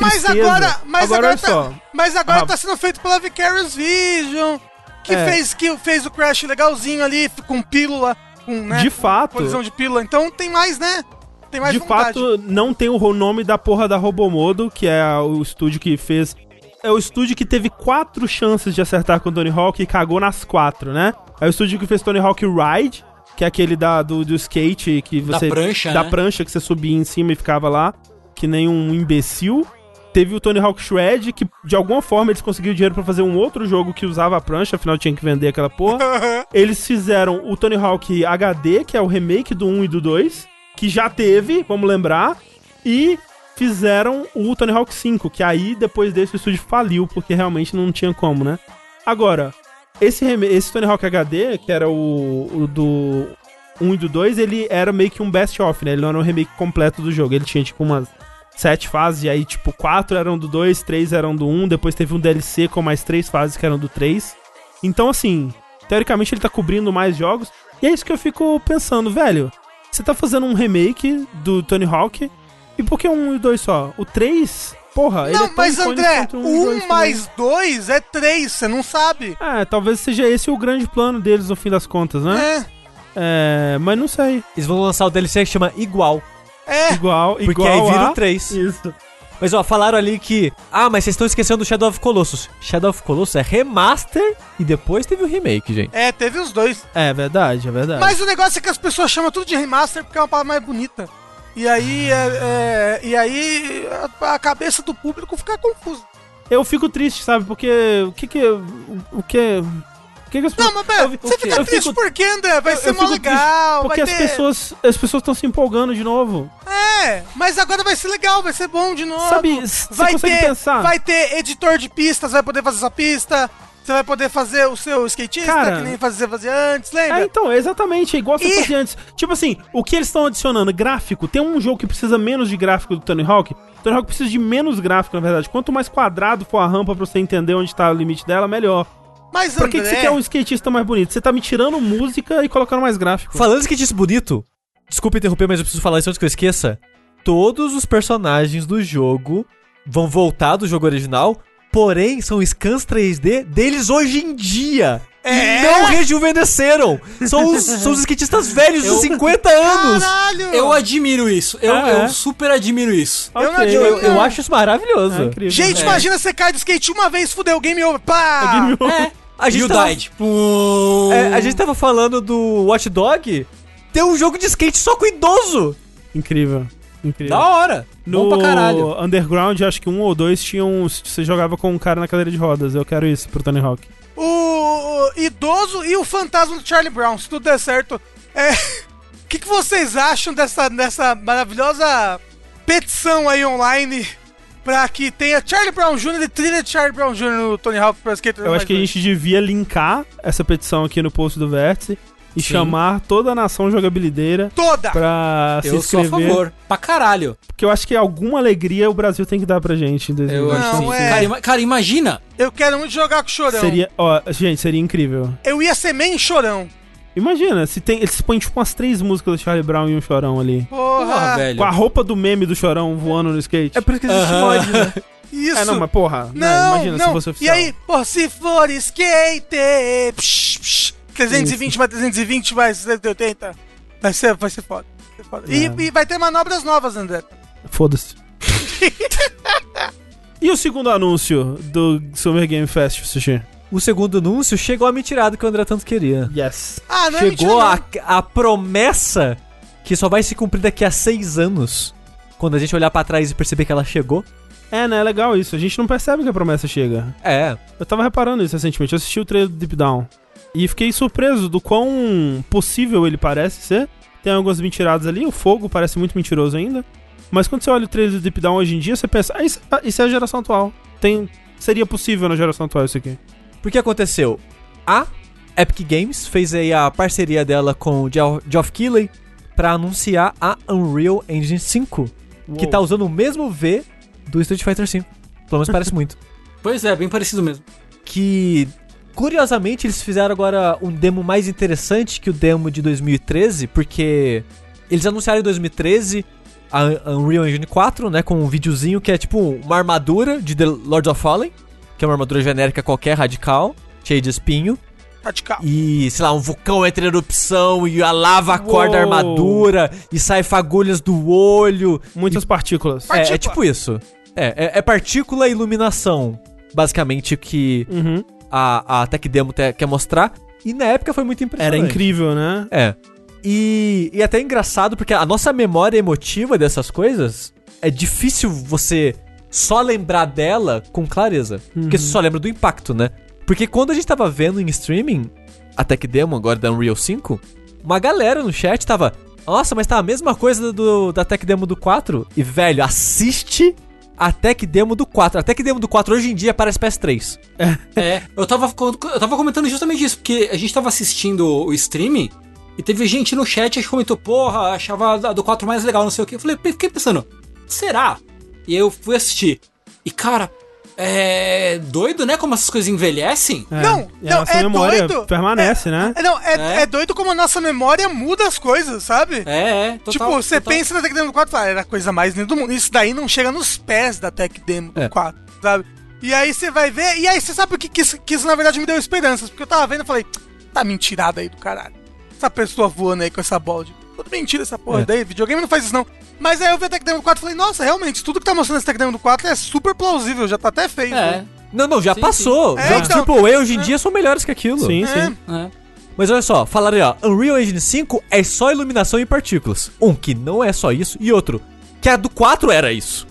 Mas Tristeza. agora, mas Agora, agora, tá, só. mas agora Ah. tá sendo feito pela Vicarious Vision, que É. fez que fez o Crash legalzinho ali com pílula, com, né, De com fato, colisão de pílula. Então tem mais, né? Tem mais de vontade. fato, não tem o nome da porra da Robomodo, que é o estúdio que fez. É o estúdio que teve quatro chances de acertar com o Tony Hawk e cagou nas quatro, né? É o estúdio que fez Tony Hawk Ride, que é aquele da, do, do skate que Da você. prancha, Da né? prancha que você subia em cima e ficava lá, que nem um imbecil. Teve o Tony Hawk Shred, que de alguma forma eles conseguiram dinheiro pra fazer um outro jogo que usava a prancha, afinal tinha que vender aquela porra. (laughs) Eles fizeram o Tony Hawk HD, que é o remake do 1 e do 2, que já teve, vamos lembrar, e fizeram o Tony Hawk 5, que aí depois desse o estúdio faliu, porque realmente não tinha como, né? Agora, esse, esse Tony Hawk HD, que era o, o do 1 e do 2, ele era meio que um best-of, né? Ele não era um remake completo do jogo. Ele tinha, tipo, umas sete fases, e aí, tipo, quatro eram do 2, três eram do 1, depois teve um DLC com mais três fases que eram do 3. Então, assim, teoricamente ele tá cobrindo mais jogos, e é isso que eu fico pensando, velho. Você tá fazendo um remake do Tony Hawk, e por que um e dois só? O 3, porra, ele é Não, tão mas André, um dois um também. mais dois é três, você não sabe. É, talvez seja esse o grande plano deles no fim das contas, né? É, É, mas não sei. Eles vão lançar o DLC que chama Igual, é. Igual, porque igual aí vira a... o 3. Isso. Mas ó, falaram ali que. Ah, mas vocês estão esquecendo do Shadow of Colossus. Shadow of Colossus é remaster e depois teve o remake, gente. É, teve os dois. É verdade, é verdade. Mas o negócio é que as pessoas chamam tudo de remaster porque é uma palavra mais bonita. E aí, é, é, e aí a, a cabeça do público fica confusa. Eu fico triste, sabe? Porque o que que... O, o que... Que que as Não, mas eu- você fica triste fico- por quê, André? Vai eu- ser eu mó legal, Porque vai as ter... pessoas as pessoas estão se empolgando de novo. É, mas agora vai ser legal, vai ser bom de novo. Sabe, você vai ter, pensar? vai ter editor de pistas, vai poder fazer sua pista. Você vai poder fazer o seu skatista, Cara, que nem fazer, fazer antes, lembra? É, então, exatamente, é igual você E- fazia antes. Tipo assim, o que eles estão adicionando? Gráfico. Tem um jogo que precisa menos de gráfico do Tony Hawk. Tony Hawk precisa de menos gráfico, na verdade. Quanto mais quadrado for a rampa pra você entender onde tá o limite dela, melhor. Mas Pra que, que André, você quer um skatista mais bonito? Você tá me tirando música e colocando mais gráfico. Falando disse bonito, desculpa interromper, mas eu preciso falar isso antes que eu esqueça. Todos os personagens do jogo vão voltar do jogo original, porém são scans 3D deles hoje em dia. É? Não rejuvenesceram. São os, são os skatistas velhos Eu- dos 50 anos. Caralho! Eu admiro isso. Eu, Ah, é? eu super admiro isso. eu não admiro, Eu, eu acho isso maravilhoso. É incrível. Gente, É. imagina você cai do skate uma vez, fudeu, game over, pá! Game over. A gente You tava, died. É, a gente tava falando do Watch Dog. Tem um jogo de skate só com idoso. Incrível. Incrível. Da hora. No Bom pra caralho. Underground, acho que um ou dois tinham. Você jogava com um cara na cadeira de rodas. Eu quero isso pro Tony Hawk. O, o idoso e o fantasma do Charlie Brown, se tudo der certo. É. (laughs) O que, que vocês acham dessa, dessa maravilhosa petição aí online pra que tenha Charlie Brown Jr. e trilha de Charlie Brown Jr. no Tony Hawk Pro Skater Eu acho que a gente devia linkar essa petição aqui no post do Vértice e Sim. chamar toda a nação jogabilideira Toda! pra se Eu sou a inscrever. favor. Pra caralho. Porque eu acho que alguma alegria o Brasil tem que dar pra gente em Eu 2020. acho Não, que é. cara, cara, imagina. Eu quero muito jogar com o Chorão. Seria, ó, gente, seria incrível. Eu ia ser main Chorão. Imagina, se tem, eles põem tipo umas três músicas do Charlie Brown e um chorão ali. Porra, Porra, velho. Com a roupa do meme do chorão voando no skate. É por isso que existe Aham. mod, né? Isso. (laughs) É, não, mas porra, né, Não, imagina não. se fosse E oficial. aí, pô, se for skate, psh, psh, 320 mais 320 mais 180, vai ser, vai ser foda. Vai ser foda. É. E, e vai ter manobras novas, André. Foda-se. (laughs) e o segundo anúncio do Summer Game Fest, Sushi? O segundo anúncio chegou a mentirada que o André tanto queria. Yes. Ah, não é chegou mentira, a, a promessa que só vai se cumprir daqui a seis anos. Quando a gente olhar pra trás e perceber que ela chegou. É, né? É legal isso. A gente não percebe que a promessa chega. É. Eu tava reparando isso recentemente. Eu assisti o trailer do Deep Down. E fiquei surpreso do quão possível ele parece ser. Tem algumas mentiradas ali. O fogo parece muito mentiroso ainda. Mas quando você olha o trailer do Deep Down hoje em dia, você pensa, ah, isso, ah, isso é a geração atual. Tem, seria possível na geração atual isso aqui. Por que aconteceu? A Epic Games fez aí a parceria dela com o Geoff Keighley pra anunciar a Unreal Engine 5, que Uou. tá usando o mesmo V do Street Fighter V. Pelo menos parece muito. (laughs) Pois é, bem parecido mesmo. Que curiosamente eles fizeram agora um demo mais interessante que o demo de 2013, porque eles anunciaram em 2013 a Unreal Engine 4, né, com um videozinho que é tipo uma armadura de The Lord of Fallen, que é uma armadura genérica qualquer, radical, cheia de espinho. Radical. E, sei lá, um vulcão entra em erupção e a lava acorda a armadura e sai fagulhas do olho. Muitas partículas. É, Partícula. é tipo isso. É, é, é partícula e iluminação, basicamente, o que Uhum. a, a Tech Demo te- quer mostrar. E na época foi muito Era impressionante. incrível, né? É. E, e até engraçado, porque a nossa memória emotiva dessas coisas é difícil você só lembrar dela com clareza. Porque você só lembra do impacto, né? Porque quando a gente tava vendo em streaming a Tech Demo agora da Unreal 5, uma galera no chat tava. Nossa, mas tá a mesma coisa do, da Tech Demo do 4. E, velho, assiste a Tech Demo do 4. A Tech Demo do 4 hoje em dia parece PS3. É, eu tava, eu tava comentando justamente isso, porque a gente tava assistindo o streaming e teve gente no chat que comentou, porra, achava a do 4 mais legal, não sei o que. Eu falei, fiquei pensando, será? E aí eu fui assistir. E cara, é doido, né? Como essas coisas envelhecem. É. Não, e a não, nossa é memória doido. permanece, né? É, não, é, É. é doido como a nossa memória muda as coisas, sabe? É, é. Total, tipo, você total. pensa na Tech Demo do 4 e fala, era a coisa mais linda do mundo. Isso daí não chega nos pés da Tech Demo do É. 4, sabe? E aí você vai ver, e aí você sabe o que, que, isso, que isso na verdade me deu esperanças, porque eu tava vendo e falei, tá mentirada aí do caralho. Essa pessoa voando aí com essa bola de. Tudo mentira essa porra É. daí, videogame não faz isso não. Mas aí eu vi a Tech Demo do 4 e falei, nossa, realmente, tudo que tá mostrando esse Tech Demo do 4 é super plausível, já tá até feio. É, Não, não, já Sim, passou. sim. É, Jogos então- AAA hoje em dia são melhores que aquilo. Sim, É. sim. é. Mas olha só, falaram aí, ó, Unreal Engine 5 é só iluminação e partículas. Um, que não é só isso, e outro, que a do 4 era isso.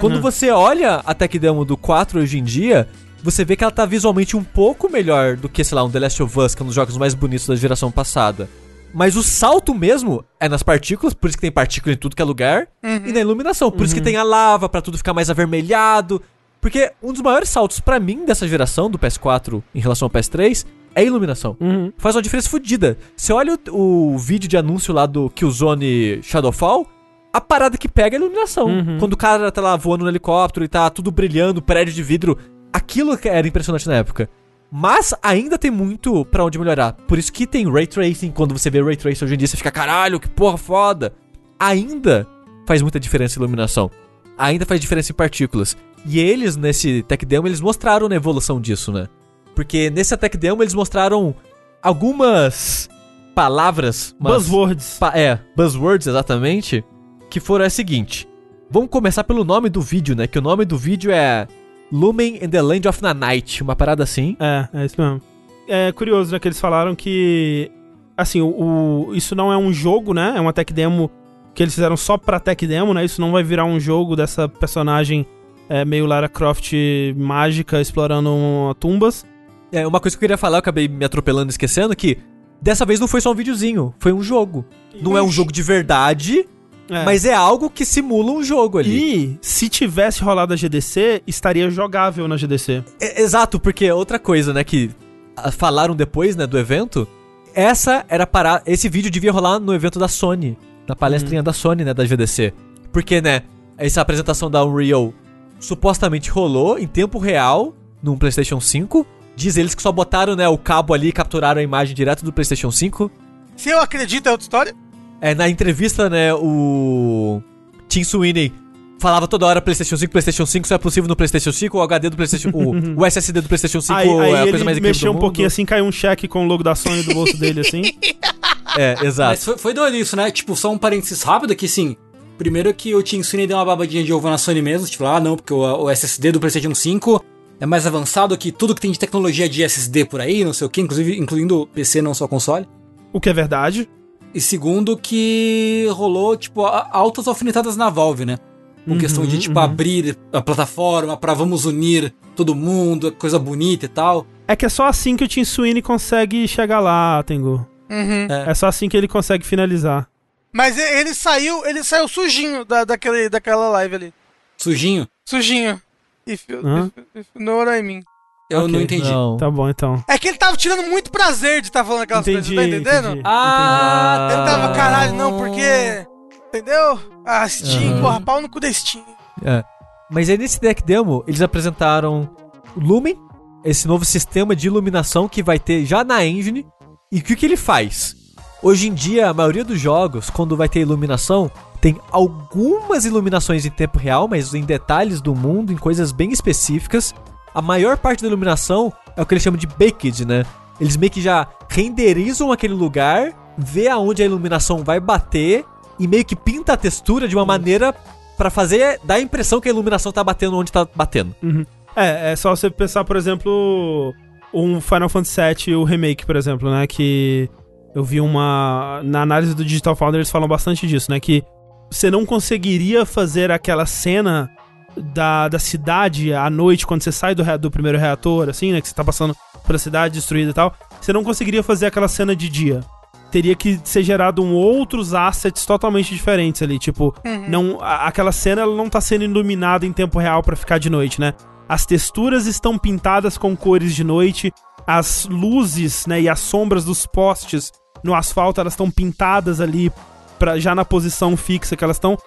Quando você olha a tech demo do 4 hoje em dia, você vê que ela tá visualmente um pouco melhor do que, sei lá, um The Last of Us, que é um dos jogos mais bonitos da geração passada. Mas o salto mesmo é nas partículas, por isso que tem partícula em tudo que é lugar, e na iluminação, por isso que tem a lava, pra tudo ficar mais avermelhado. Porque um dos maiores saltos pra mim dessa geração, do PS4 em relação ao PS3, é a iluminação. Uhum. Faz uma diferença fodida. Você olha o, o vídeo de anúncio lá do Killzone Shadowfall, a parada que pega é a iluminação. Uhum. Quando o cara tá lá voando no helicóptero e tá tudo brilhando, prédio de vidro, aquilo que era impressionante na época. Mas ainda tem muito pra onde melhorar. Por isso que tem Ray Tracing. Quando você vê Ray Tracing hoje em dia, você fica, caralho, que porra foda. Ainda faz muita diferença em iluminação. Ainda faz diferença em partículas. E eles, nesse Tech Demo, eles mostraram a evolução disso, né? Porque nesse Tech Demo eles mostraram algumas palavras. Buzzwords. Pa- é, buzzwords exatamente. Que foram a seguinte. Vamos começar pelo nome do vídeo, né? Que o nome do vídeo é Lumen in the Land of the Night. Uma parada assim. É, é isso mesmo. É curioso, né, que eles falaram que. Assim, o, o- isso não é um jogo, né? É uma tech demo que eles fizeram só pra tech demo, né? Isso não vai virar um jogo dessa personagem é, meio Lara Croft mágica explorando tumbas. É, uma coisa que eu queria falar, eu acabei me atropelando e esquecendo, que dessa vez não foi só um videozinho, foi um jogo. Não é um jogo de verdade, É. Mas é algo que simula um jogo ali. E se tivesse rolado a GDC, estaria jogável na GDC. É, exato, porque outra coisa, né, que ah, falaram depois, né, do evento, essa era para esse vídeo devia rolar no evento da Sony, na palestrinha da Sony, né, da GDC. Porque, né, essa apresentação da Unreal supostamente rolou em tempo real num PlayStation 5. Diz eles que só botaram, né, o cabo ali e capturaram a imagem direto do PlayStation 5. Se eu acredito, é outra história. É, na entrevista, né, o Tim Sweeney falava toda hora PlayStation 5, PlayStation 5 só é possível no PlayStation 5, o HD do PlayStation, (laughs) o, o SSD do PlayStation 5 Aí, aí é a ele coisa mais incrível mexeu do um pouquinho mundo. assim, caiu um cheque com o logo da Sony do bolso dele, assim. (laughs) É, exato. Mas foi, foi doido isso, né? Tipo, só um parênteses rápido aqui, sim. Primeiro que o Tim Sweeney deu uma babadinha de ovo na Sony mesmo, tipo, ah, não, porque o, o SSD do PlayStation 5 é mais avançado que tudo que tem de tecnologia de SSD por aí, não sei o que, inclusive incluindo PC, não só console. o que é verdade. E segundo que rolou, tipo, altas alfinetadas na Valve, né? Com Uhum, questão de, tipo, uhum. abrir a plataforma pra vamos unir todo mundo, coisa bonita e tal. É que é só assim que o Tim Sweeney consegue chegar lá, Tengu. Uhum. É só assim que ele consegue finalizar. Mas ele saiu, ele saiu sujinho da, daquele, daquela live ali. Sujinho. Sujinho. If you, Hã? if, if you know what I mean. Eu Ok, não entendi. Não. Tá bom, então. É que ele tava tirando muito prazer de estar falando aquelas Entendi, coisas, tá entendendo? entendi. Ah, Ele tava, caralho, não, porque. Entendeu? Ah, Steam, Aham. porra, pau no cu da Steam. É. Mas aí nesse deck demo, eles apresentaram o Lumen, esse novo sistema de iluminação que vai ter já na engine. E o que, que ele faz? Hoje em dia, a maioria dos jogos, quando vai ter iluminação, tem algumas iluminações em tempo real, mas em detalhes do mundo, em coisas bem específicas. A maior parte da iluminação é o que eles chamam de baked, né? Eles meio que já renderizam aquele lugar, vê aonde a iluminação vai bater e meio que pinta a textura de uma maneira Pra fazer dar a impressão que a iluminação tá batendo onde tá batendo. É, é só você pensar, por exemplo, um Final Fantasy VII, o remake, por exemplo, né? Que eu vi uma. Na análise do Digital Foundry eles falam bastante disso, né? Que você não conseguiria fazer aquela cena da, da cidade à noite, quando você sai do, do primeiro reator, assim, né? Que você tá passando pela cidade destruída e tal. Você não conseguiria fazer aquela cena de dia. Teria que ser gerado um outros assets totalmente diferentes ali. Tipo, não, a- aquela cena ela não tá sendo iluminada em tempo real pra ficar de noite, né? As texturas estão pintadas com cores de noite, as luzes, né, e as sombras dos postes no asfalto, elas estão pintadas ali pra, já na posição fixa que elas estão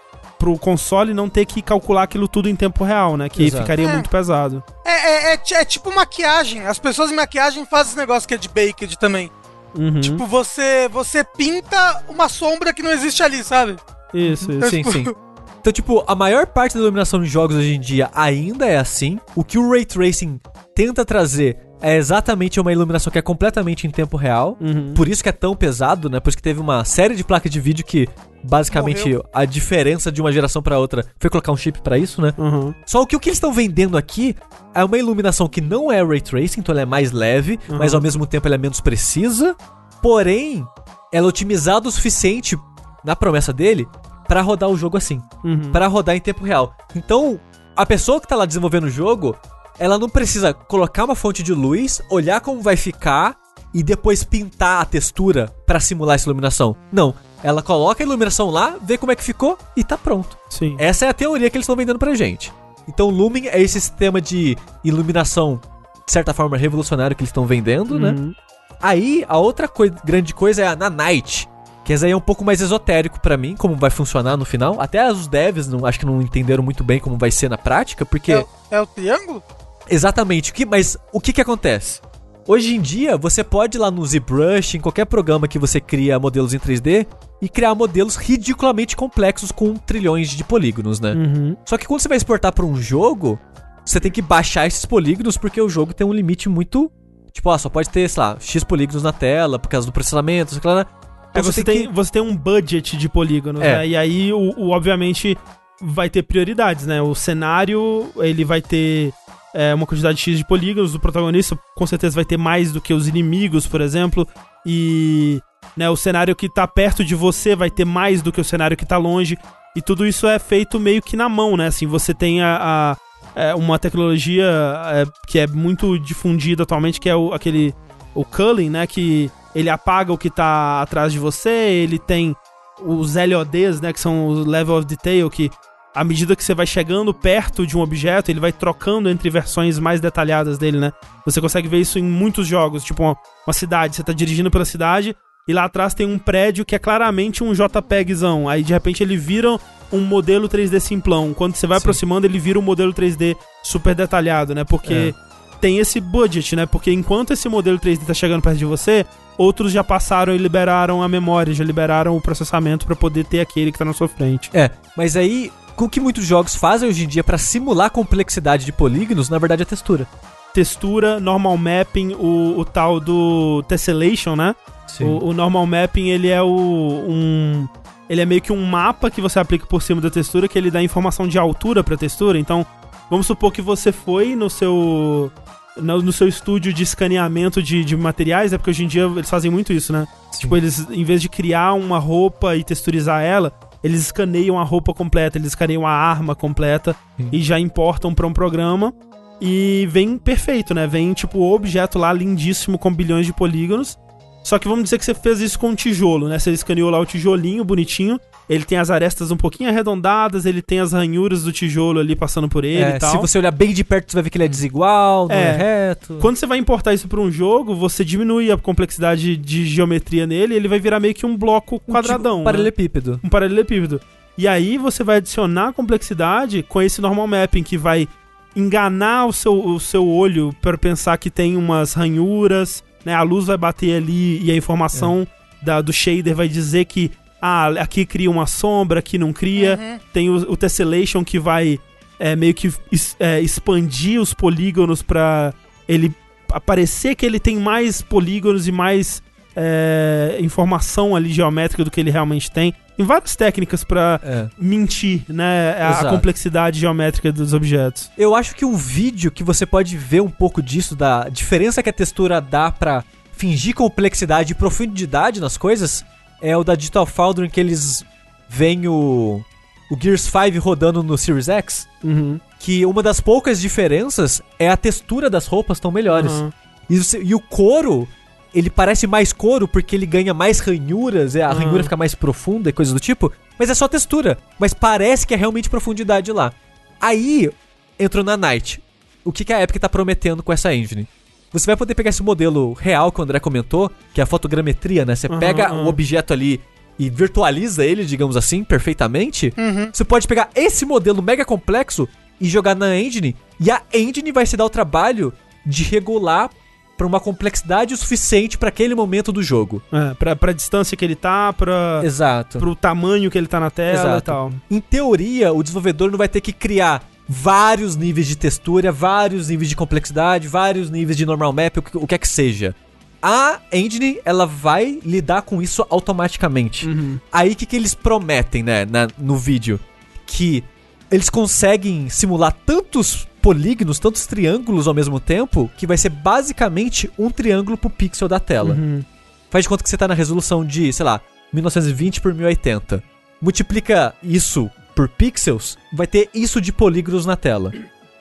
pro console não ter que calcular aquilo tudo em tempo real, né? Que Exato. ficaria É. muito pesado. É, é, é, é tipo maquiagem. As pessoas em maquiagem fazem esse negócio que é de baked também. Uhum. Tipo, você, você pinta uma sombra que não existe ali, sabe? isso, isso. Sim, sim. (laughs) Então, tipo, a maior parte da iluminação de jogos hoje em dia ainda é assim. O que o Ray Tracing tenta trazer é exatamente uma iluminação que é completamente em tempo real. Uhum. Por isso que é tão pesado, né? Por isso que teve uma série de placas de vídeo que, basicamente, Morreu. a diferença de uma geração pra outra foi colocar um chip pra isso, né? Uhum. Só que, o que eles estão vendendo aqui é uma iluminação que não é Ray Tracing, então ela é mais leve, Uhum. mas ao mesmo tempo ela é menos precisa. Porém, ela é otimizada o suficiente na promessa dele pra rodar o jogo assim, Uhum. Pra rodar em tempo real. Então, a pessoa que tá lá desenvolvendo o jogo, ela não precisa colocar uma fonte de luz, olhar como vai ficar e depois pintar a textura pra simular essa iluminação. Não, ela coloca a iluminação lá, vê como é que ficou e tá pronto. Sim. Essa é a teoria que eles estão vendendo pra gente. Então, Lumen é esse sistema de iluminação, de certa forma, revolucionário que eles estão vendendo, né? Uhum. Aí, a outra coi- grande coisa é a Nanite. Que essa aí é um pouco mais esotérico pra mim, como vai funcionar no final. Até os devs não, acho que não entenderam muito bem como vai ser na prática, porque É, é o triângulo? Exatamente o que, mas o que que acontece? Hoje em dia, você pode ir lá no ZBrush, em qualquer programa que você cria modelos em 3D, e criar modelos ridiculamente complexos com trilhões de polígonos, né? Uhum. Só que quando você vai exportar pra um jogo, você tem que baixar esses polígonos porque o jogo tem um limite muito. Tipo, ó, só pode ter, sei lá, X polígonos na tela por causa do processamento, sei lá. É, Então você, tem, você tem um budget de polígonos, É. né? E aí, o, o, obviamente, vai ter prioridades, né? O cenário, ele vai ter é, uma quantidade X de polígonos. O protagonista, com certeza, vai ter mais do que os inimigos, por exemplo. E né, o cenário que tá perto de você vai ter mais do que o cenário que tá longe. E tudo isso é feito meio que na mão, né? Assim, você tem a... a- é, uma tecnologia é, que é muito difundida atualmente, que é o, aquele o culling, né? Que ele apaga o que tá atrás de você, ele tem os LODs, né, que são os Level of Detail, que à medida que você vai chegando perto de um objeto, ele vai trocando entre versões mais detalhadas dele, né? Você consegue ver isso em muitos jogos, tipo uma, uma cidade, você tá dirigindo pela cidade e lá atrás tem um prédio que é claramente um JPEGzão, aí de repente ele vira um modelo 3D simplão. Quando você vai Sim. aproximando, ele vira um modelo 3D super detalhado, né? Porque tem esse budget, né? Porque enquanto esse modelo 3D tá chegando perto de você, outros já passaram e liberaram a memória, já liberaram o processamento pra poder ter aquele que tá na sua frente. É, mas aí, o que muitos jogos fazem hoje em dia pra simular a complexidade de polígonos, na verdade é textura. Textura, normal mapping, o, o tal do tessellation, né? O, o normal mapping, ele é o um ele é meio que um mapa que você aplica por cima da textura que ele dá informação de altura pra textura. Então, vamos supor que você foi no seu no, no seu estúdio de escaneamento de, de materiais, é porque hoje em dia eles fazem muito isso, né? Tipo, eles em vez de criar uma roupa e texturizar ela, eles escaneiam a roupa completa, eles escaneiam a arma completa Sim. e já importam pra um programa e vem perfeito, né? Vem tipo o objeto lá lindíssimo com bilhões de polígonos. Só que vamos dizer que você fez isso com um tijolo, né? Você escaneou lá o tijolinho bonitinho. Ele tem as arestas um pouquinho arredondadas, ele tem as ranhuras do tijolo ali passando por ele É, e tal. se você olhar bem de perto, você vai ver que ele é desigual, não é, É. reto. Quando você vai importar isso pra um jogo, você diminui a complexidade de geometria nele ele vai virar meio que um bloco quadradão. Um né? paralelepípedo. um paralelepípedo. E aí você vai adicionar complexidade com esse normal mapping que vai enganar o seu, o seu olho para pensar que tem umas ranhuras, né? A luz vai bater ali e a informação da, do shader vai dizer que ah, aqui cria uma sombra, aqui não cria. Uhum. Tem o, o tessellation que vai é, meio que es- é, expandir os polígonos pra ele parecer que ele tem mais polígonos e mais é, informação ali geométrica do que ele realmente tem. Tem várias técnicas pra É. mentir, né, a, a complexidade geométrica dos objetos. Eu acho que um vídeo que você pode ver um pouco disso, da diferença que a textura dá pra fingir complexidade e profundidade nas coisas, é o da Digital Foundry, em que eles veem o, o Gears 5 rodando no Series X, Uhum. que uma das poucas diferenças é a textura das roupas estão melhores. Uhum. E, e o couro, ele parece mais couro porque ele ganha mais ranhuras, é, a Uhum. ranhura fica mais profunda e coisas do tipo, mas é só textura. Mas parece que é realmente profundidade lá. Aí, entrou na Night. O que, que a Epic tá prometendo com essa engine? Você vai poder pegar esse modelo real que o André comentou, que é a fotogrametria, né? Você Uhum, pega uhum. o objeto ali e virtualiza ele, digamos assim, perfeitamente. Uhum. Você pode pegar esse modelo mega complexo e jogar na engine, e a engine vai se dar o trabalho de regular pra uma complexidade o suficiente pra aquele momento do jogo. É, pra, pra distância que ele tá, pra, Exato. pro tamanho que ele tá na tela e Exato. tal. Em teoria, o desenvolvedor não vai ter que criar vários níveis de textura, vários níveis de complexidade, vários níveis de normal map, o que, o que é que seja. A engine, ela vai lidar com isso automaticamente. Uhum. Aí o que, que eles prometem, né, na- no vídeo? Que eles conseguem simular tantos polígonos, tantos triângulos ao mesmo tempo, que vai ser basicamente um triângulo pro pixel da tela. Uhum. Faz de conta que você tá na resolução de, sei lá, 1920 por 1080. Multiplica isso por pixels, vai ter isso de polígonos na tela.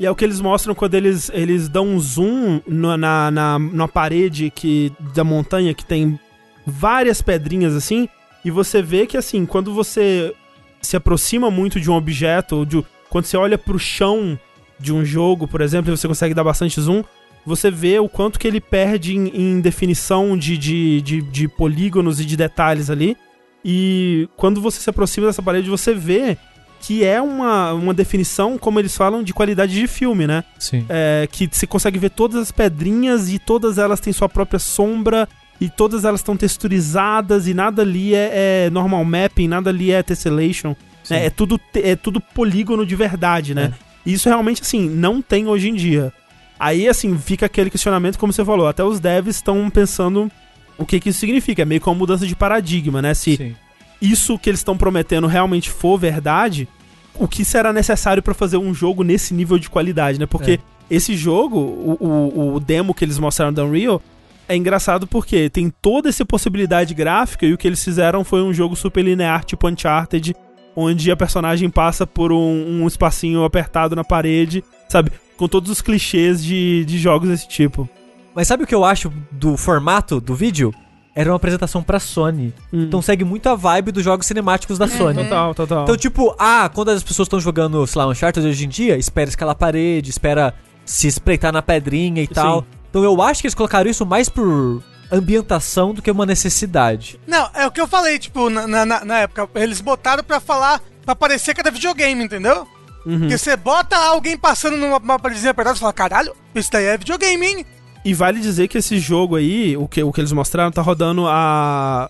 E é o que eles mostram quando eles, eles dão um zoom no- na, na, na parede que, da montanha que tem várias pedrinhas assim. E você vê que assim, quando você se aproxima muito de um objeto, ou de, quando você olha pro chão de um jogo, por exemplo, e você consegue dar bastante zoom, você vê o quanto que ele perde em, em definição de, de, de, de polígonos e de detalhes ali. E quando você se aproxima dessa parede, você vê que é uma, uma definição, como eles falam, de qualidade de filme, né? Sim. É, que você consegue ver todas as pedrinhas e todas elas têm sua própria sombra e todas elas estão texturizadas e nada ali é, é normal mapping, nada ali é tessellation. né? É, tudo, é tudo polígono de verdade, né? E isso realmente, assim, não tem hoje em dia. Aí, assim, fica aquele questionamento, como você falou, até os devs estão pensando o que, que isso significa. É meio que uma mudança de paradigma, né? Se Sim. Isso que eles estão prometendo realmente for verdade, o que será necessário pra fazer um jogo nesse nível de qualidade, né? Porque É. esse jogo, o, o, o demo que eles mostraram da Unreal, é engraçado porque tem toda essa possibilidade gráfica e o que eles fizeram foi um jogo super linear, tipo Uncharted, onde a personagem passa por um, um espacinho apertado na parede, sabe? Com todos os clichês de, de jogos desse tipo. Mas sabe o que eu acho do formato do vídeo? Era uma apresentação pra Sony. Hum. Então segue muito a vibe dos jogos cinemáticos da Sony. Total, total. Então, tipo, ah, quando as pessoas estão jogando, sei lá, Uncharted hoje em dia, espera escalar a parede, espera se espreitar na pedrinha e tal. Então eu acho que eles colocaram isso mais por ambientação do que uma necessidade. Não, é o que eu falei, tipo, na, na, na- época. Eles botaram pra falar, pra parecer que era videogame, entendeu? Uhum. Porque você bota alguém passando numa uma paredezinha apertada e fala, caralho, isso daí é videogame, hein? E vale dizer que esse jogo aí, o que, o que eles mostraram, tá rodando a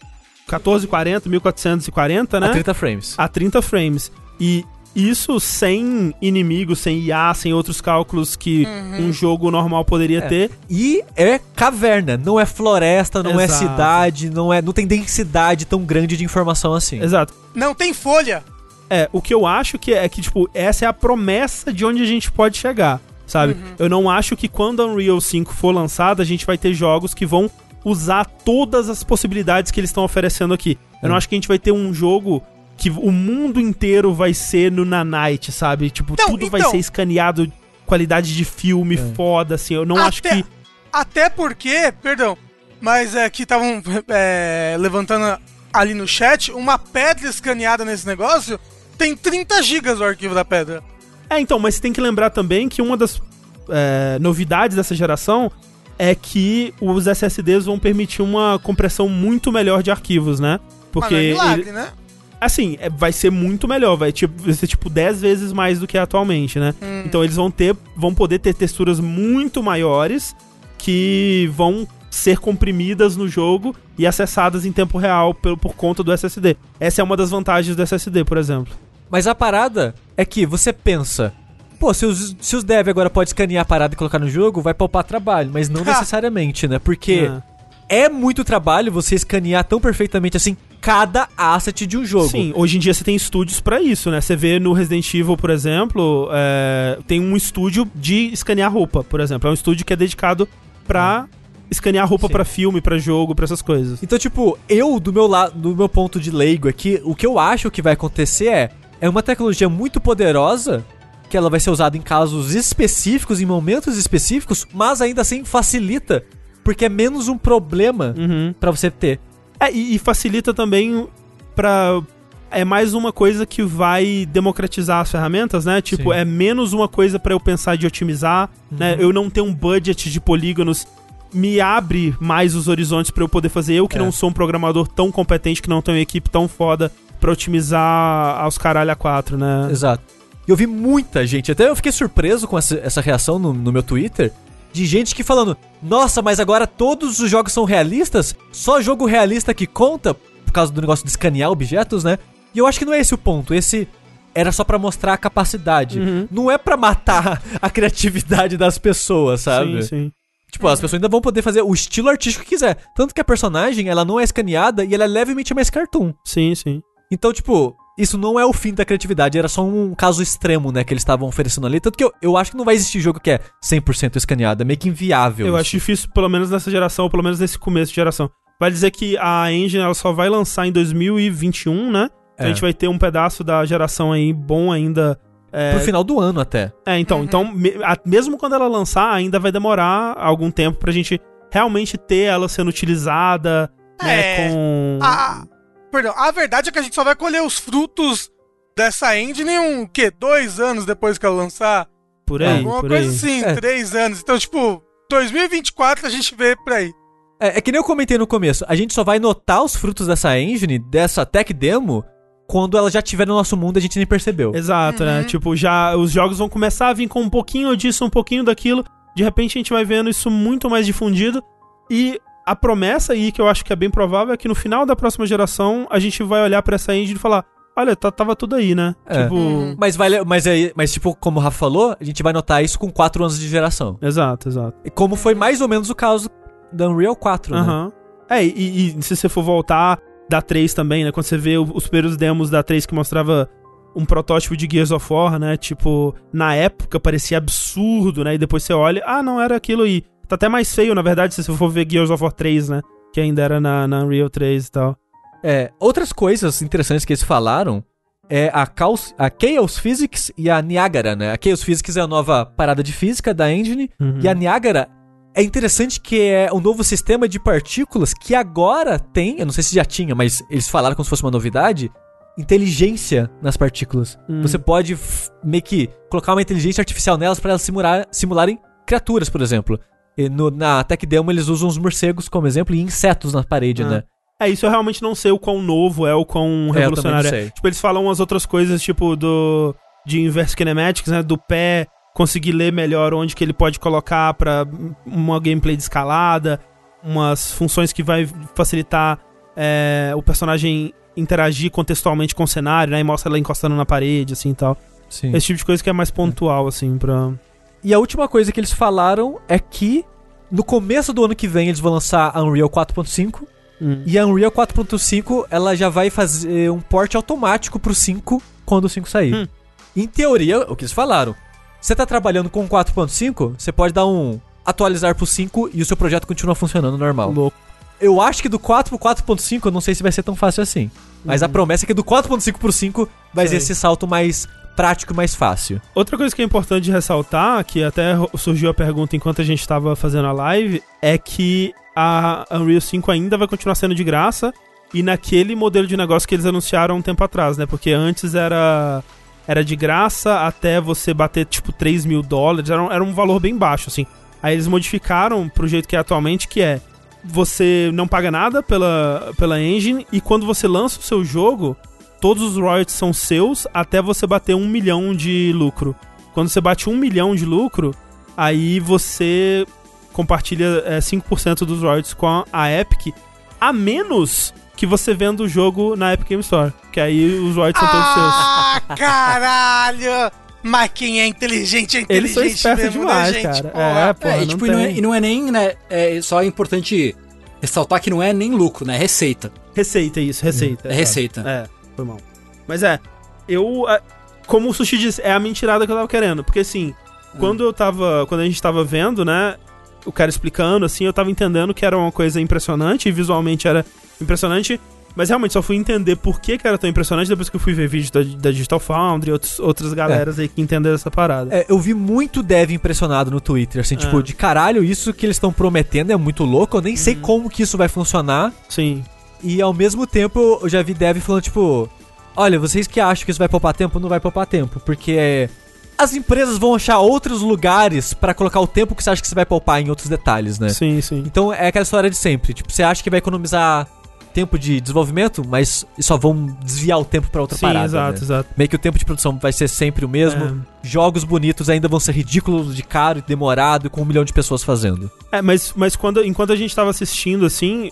1440, 1440, né? A 30 frames. a 30 frames. E isso sem inimigos, sem IA, sem outros cálculos que Uhum. um jogo normal poderia É. ter. E é caverna, não é floresta, não é Exato. cidade, não é, não tem densidade tão grande de informação assim. Exato. Não tem folha. É, o que eu acho que é que, tipo, essa é a promessa de onde a gente pode chegar, sabe? Eu não acho que quando a Unreal 5 for lançada, a gente vai ter jogos que vão usar todas as possibilidades que eles estão oferecendo aqui. Eu não Hum. acho que a gente vai ter um jogo que o mundo inteiro vai ser no Nanite, sabe? Tipo, Então, tudo vai então. ser escaneado, qualidade de filme foda, assim. Eu não acho Até- que. Até porque, perdão, mas é que estavam é, levantando ali no chat, uma pedra escaneada nesse negócio tem 30 gigas o arquivo da pedra. É, então, mas tem que lembrar também que uma das é, novidades dessa geração é que os SSDs vão permitir uma compressão muito melhor de arquivos, né? Porque, Mas não é milagre, ele- né? assim, é- vai ser muito melhor, vai, tipo, vai ser tipo 10 vezes mais do que é atualmente, né? Hum. Então eles vão ter, vão poder ter texturas muito maiores que vão ser comprimidas no jogo e acessadas em tempo real por, por conta do SSD. Essa é uma das vantagens do SSD, por exemplo. Mas a parada é que você pensa, pô, se os, se os dev agora pode escanear a parada e colocar no jogo, vai poupar trabalho, mas não (laughs) necessariamente, né? Porque Ah. é muito trabalho você escanear tão perfeitamente assim cada asset de um jogo. Sim, hoje em dia você tem estúdios pra isso, né? Você vê no Resident Evil, por exemplo, é, tem um estúdio de escanear roupa, por exemplo. É um estúdio que é dedicado pra escanear roupa pra filme, pra jogo, pra essas coisas. Então, tipo, eu, do meu lado, do meu ponto de leigo aqui, o que eu acho que vai acontecer é, é uma tecnologia muito poderosa, que ela vai ser usada em casos específicos, em momentos específicos, mas ainda assim facilita, porque é menos um problema Uhum. pra você ter. É, e, e facilita também pra. É mais uma coisa que vai democratizar as ferramentas, né? Tipo, Sim. Uhum. é menos uma coisa pra eu pensar de otimizar, né? Eu não ter um budget de polígonos me abre mais os horizontes pra eu poder fazer. Eu que É. não sou um programador tão competente, que não tenho uma equipe tão foda pra otimizar aos caralho a quatro, né? Exato. E eu vi muita gente, até eu fiquei surpreso com essa, essa reação no, no meu Twitter, de gente que falando, nossa, mas agora todos os jogos são realistas? Só jogo realista que conta? Por causa do negócio de escanear objetos, né? E eu acho que não é esse o ponto. Esse era só pra mostrar a capacidade. Uhum. Não é pra matar a criatividade das pessoas, sabe? Sim, sim. Tipo, as pessoas ainda vão poder fazer o estilo artístico que quiser. Tanto que a personagem, ela não é escaneada e ela é levemente mais cartoon. Sim, sim. Então, tipo, isso não é o fim da criatividade, era só um caso extremo, né, que eles estavam oferecendo ali. Tanto que eu, eu acho que não vai existir jogo que é 100% escaneado, é meio que inviável. Eu isso. acho difícil, pelo menos nessa geração, ou pelo menos nesse começo de geração. Vai dizer que a engine ela só vai lançar em 2021, né? Então É. a gente vai ter um pedaço da geração aí bom ainda. É, Pro final do ano até. é, então, então me- a- mesmo quando ela lançar, ainda vai demorar algum tempo pra gente realmente ter ela sendo utilizada, né, É. com... A, perdão, a verdade é que a gente só vai colher os frutos dessa engine um, quê? Dois anos depois que ela lançar? por aí, Alguma por coisa aí. assim, É. três anos. Então, tipo, 2024 a gente vê por aí. É, é que nem eu comentei no começo, a gente só vai notar os frutos dessa engine, dessa tech demo, quando ela já estiver no nosso mundo e a gente nem percebeu. Exato, né? Uhum. Tipo, já os jogos vão começar a vir com um pouquinho disso, um pouquinho daquilo. De repente a gente vai vendo isso muito mais difundido. E a promessa aí, que eu acho que é bem provável, é que no final da próxima geração a gente vai olhar pra essa engine e falar: olha, tá- tava tudo aí, né? É. Tipo. Uhum. Mas, vai, mas, aí, mas, tipo, como o Rafa falou, a gente vai notar isso com 4 anos de geração. Exato, exato. E Como foi mais ou menos o caso da Unreal 4, né? Aham. É, e, e se você for voltar da 3 também, né? Quando você vê os primeiros demos da 3 que mostrava um protótipo de Gears of War, né? Tipo, na época parecia absurdo, né? E depois você olha, ah, não era aquilo aí. Tá até mais feio, na verdade, se você for ver Gears of War 3, né? Que ainda era na, na Unreal 3 e tal. É, outras coisas interessantes que eles falaram é a, Chaos, a Chaos Physics e a Niagara, né? A Chaos Physics é a nova parada de física da engine Uhum. e a Niagara é interessante que é um novo sistema de partículas que agora tem, eu não sei se já tinha, mas eles falaram como se fosse uma novidade, inteligência nas partículas. Hum. Você pode meio que colocar uma inteligência artificial nelas para elas simular, simularem criaturas, por exemplo. E no- na Tech Demo eles usam os morcegos como exemplo e insetos na parede, Ah. né? É, isso eu realmente não sei o quão novo é, o quão É, revolucionário é. sei. Tipo, eles falam umas outras coisas, tipo, do. De Inverse Kinematics, né? Do pé conseguir ler melhor onde que ele pode colocar pra uma gameplay de escalada, umas funções que vai facilitar é, o personagem interagir contextualmente com o cenário, né? E mostra ela encostando na parede, assim e tal. Sim. Esse tipo de coisa que é mais pontual, assim, pra. E a última coisa que eles falaram é que no começo do ano que vem eles vão lançar a Unreal 4.5 Hum. e a Unreal 4.5 ela já vai fazer um porte automático pro 5 quando o 5 sair. Hum. Em teoria, o que eles falaram, você tá trabalhando com 4.5, você pode dar um atualizar pro 5 e o seu projeto continua funcionando normal. Louco. Eu acho que do 4 pro 4.5 eu não sei se vai ser tão fácil assim. Mas a promessa é que do 4.5 pro 5 vai ser Uhum. Esse salto mais prático e mais fácil. Outra coisa que é importante ressaltar, que até surgiu a pergunta enquanto a gente estava fazendo a live, é que a Unreal 5 ainda vai continuar sendo de graça e naquele modelo de negócio que eles anunciaram um tempo atrás, né? Porque antes era era de graça até você bater tipo 3 mil dólares, era um, era um valor bem baixo, assim. Aí eles modificaram pro jeito que é atualmente, que é você não paga nada pela, pela engine e quando você lança o seu jogo, todos os royalties são seus até você bater um milhão de lucro. Quando você bate um milhão de lucro, aí você compartilha é, 5% dos royalties com a, a Epic, a menos que você venda o jogo na Epic Game Store, que aí os royalties são todos seus. Ah, (laughs) caralho! Mas quem é inteligente é Eles inteligente são espertos né, demais, gente? cara. Porra. É, pô, é, e, não tipo, e não é, e não é nem, né? É só importante ressaltar que não é nem lucro, né? É receita. Receita, isso, receita. É receita. É, foi mal. Mas é, eu. é, Como o Sushi disse, é a mentirada que eu tava querendo. Porque assim, quando eu tava. Quando a gente tava vendo, né? O cara explicando, assim, eu tava entendendo que era uma coisa impressionante e visualmente era impressionante. Mas realmente só fui entender por que, que era tão impressionante depois que eu fui ver vídeo da, da Digital Foundry e outros, outras galeras aí que entenderam essa parada. É, eu vi muito dev impressionado no Twitter, assim, tipo, É. de caralho, isso que eles estão prometendo é muito louco, eu nem sei como que isso vai funcionar. Sim. E ao mesmo tempo, eu já vi dev falando, tipo, olha, vocês que acham que isso vai poupar tempo, não vai poupar tempo, porque as empresas vão achar outros lugares pra colocar o tempo que você acha que você vai poupar em outros detalhes, né? Sim, sim. Então é aquela história de sempre, tipo, você acha que vai economizar tempo de desenvolvimento, mas só vão desviar o tempo pra outra Sim, parada, exato, né? exato. Meio que o tempo de produção vai ser sempre o mesmo. É. Jogos bonitos ainda vão ser ridículos de caro e demorado e com um milhão de pessoas fazendo. É, mas, mas quando, enquanto a gente tava assistindo, assim,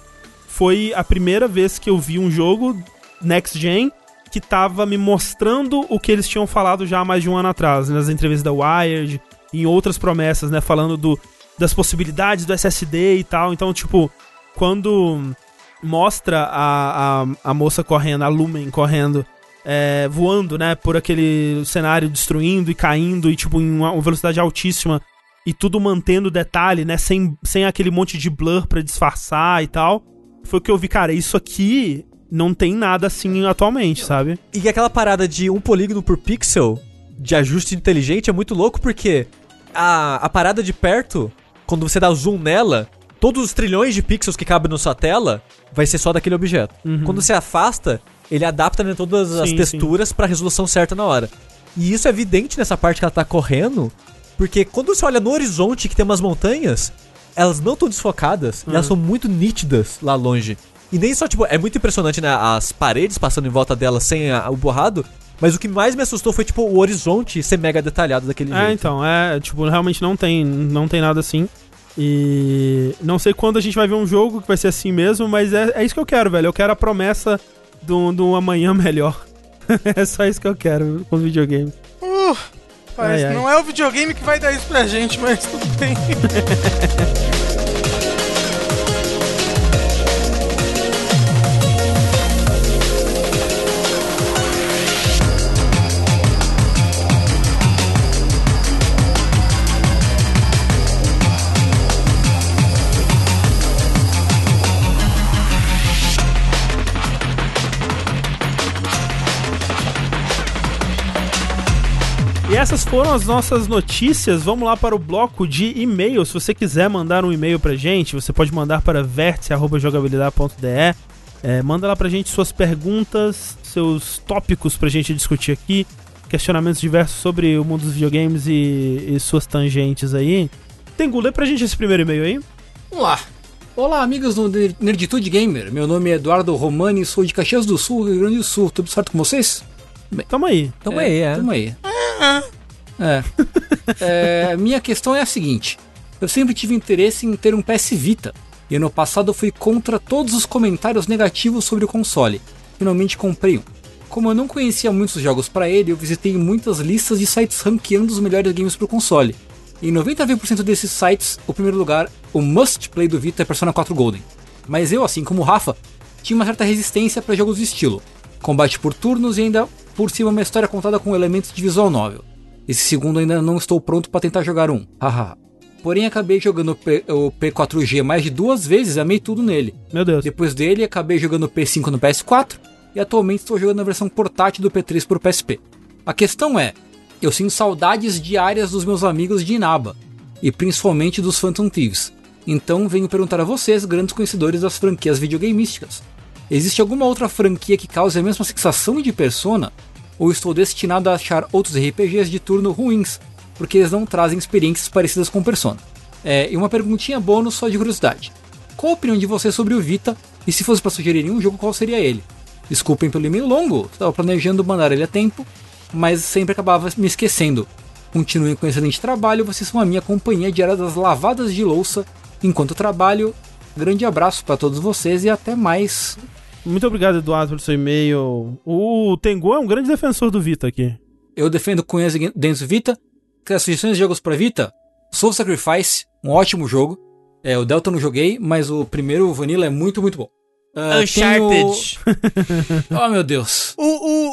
foi a primeira vez que eu vi um jogo Next Gen que tava me mostrando o que eles tinham falado já há mais de um ano atrás, nas entrevistas da Wired, em outras promessas, né? Falando do, das possibilidades do SSD e tal. Então, tipo, quando mostra a, a, a moça correndo, a Lumen correndo, é, voando, né, por aquele cenário, destruindo e caindo, e tipo, em uma, velocidade altíssima, e tudo mantendo detalhe, né, sem, sem aquele monte de blur pra disfarçar e tal, foi o que eu vi, cara, isso aqui não tem nada assim atualmente, sabe? E aquela parada de um polígono por pixel de ajuste inteligente é muito louco porque a, a parada de perto, quando você dá zoom nela, todos os trilhões de pixels que cabem na sua tela vai ser só daquele objeto. Uhum. Quando você afasta, ele adapta né, todas as Sim, texturas pra resolução certa na hora. E isso é evidente nessa parte que ela tá correndo, porque quando você olha no horizonte que tem umas montanhas, elas não estão desfocadas, e elas Uhum. são muito nítidas lá longe. E nem só, tipo, é muito impressionante, né, as paredes passando em volta dela sem a- o borrado, mas o que mais me assustou foi, tipo, o horizonte ser mega detalhado daquele É, jeito. então, é, tipo, realmente não tem, não tem nada assim. E não sei quando a gente vai ver um jogo que vai ser assim mesmo, mas é, é isso que eu quero, velho. Eu quero a promessa de um, de um amanhã (laughs) melhor. é só isso que eu quero com os videogames. Uh, Ai, ai. não é o videogame que vai dar isso pra gente, mas tudo bem. (laughs) essas foram as nossas notícias. Vamos lá para o bloco de e-mail. Se você quiser mandar um e-mail pra gente, você pode mandar para vértice.jogabilidade.de. É, manda lá pra gente suas perguntas, seus tópicos pra gente discutir aqui, questionamentos diversos sobre o mundo dos videogames e, e suas tangentes aí. Tem lê pra gente esse primeiro e-mail aí? Vamos lá. Olá, amigos do Ner- Nerditude Gamer. Meu nome é Eduardo Romani, sou de Caxias do Sul, Rio Grande do Sul. Tudo certo com vocês? Tamo aí. Tamo aí, é. Tamo aí. É. (laughs) É, minha questão é a seguinte: eu sempre tive interesse em ter um PS Vita, e ano passado fui contra todos os comentários negativos sobre o console. Finalmente comprei um. Como eu não conhecia muitos jogos para ele, eu visitei muitas listas de sites ranqueando os melhores games pro console. E em 99% desses sites, o primeiro lugar, o must play do Vita é Persona 4 Golden. Mas eu, assim como o Rafa, tinha uma certa resistência para jogos do estilo. Combate por turnos e ainda por cima uma história contada com elementos de visual novel. Esse segundo ainda não estou pronto para tentar jogar um. Haha. Porém acabei jogando o P- o P4G mais de duas vezes e amei tudo nele. Meu Deus. Depois dele acabei jogando o P5 no PS4 e atualmente estou jogando a versão portátil do P3 pro PSP. A questão é, eu sinto saudades diárias dos meus amigos de Inaba e principalmente dos Phantom Thieves. Então venho perguntar a vocês, grandes conhecedores das franquias videogameísticas. Existe alguma outra franquia que cause a mesma sensação de Persona? Ou estou destinado a achar outros RPGs de turno ruins, porque eles não trazem experiências parecidas com Persona? É, e uma perguntinha bônus só de curiosidade. Qual a opinião de vocês sobre o Vita? E se fosse para sugerir um jogo, qual seria ele? Desculpem pelo e-mail longo, estava planejando mandar ele a tempo, mas sempre acabava me esquecendo. Continuem com excelente trabalho, vocês são a minha companhia diária das lavadas de louça enquanto trabalho. Grande abraço para todos vocês e até mais. Muito obrigado, Eduardo, pelo seu e-mail. O Tengu é um grande defensor do Vita aqui. Eu defendo com e dentes Vita. Que as sugestões de jogos para Vita: Soul Sacrifice, um ótimo jogo. É, o Delta eu não joguei, mas o primeiro o Vanilla é muito, muito bom. Ah, tenho- (laughs) Oh meu Deus. O,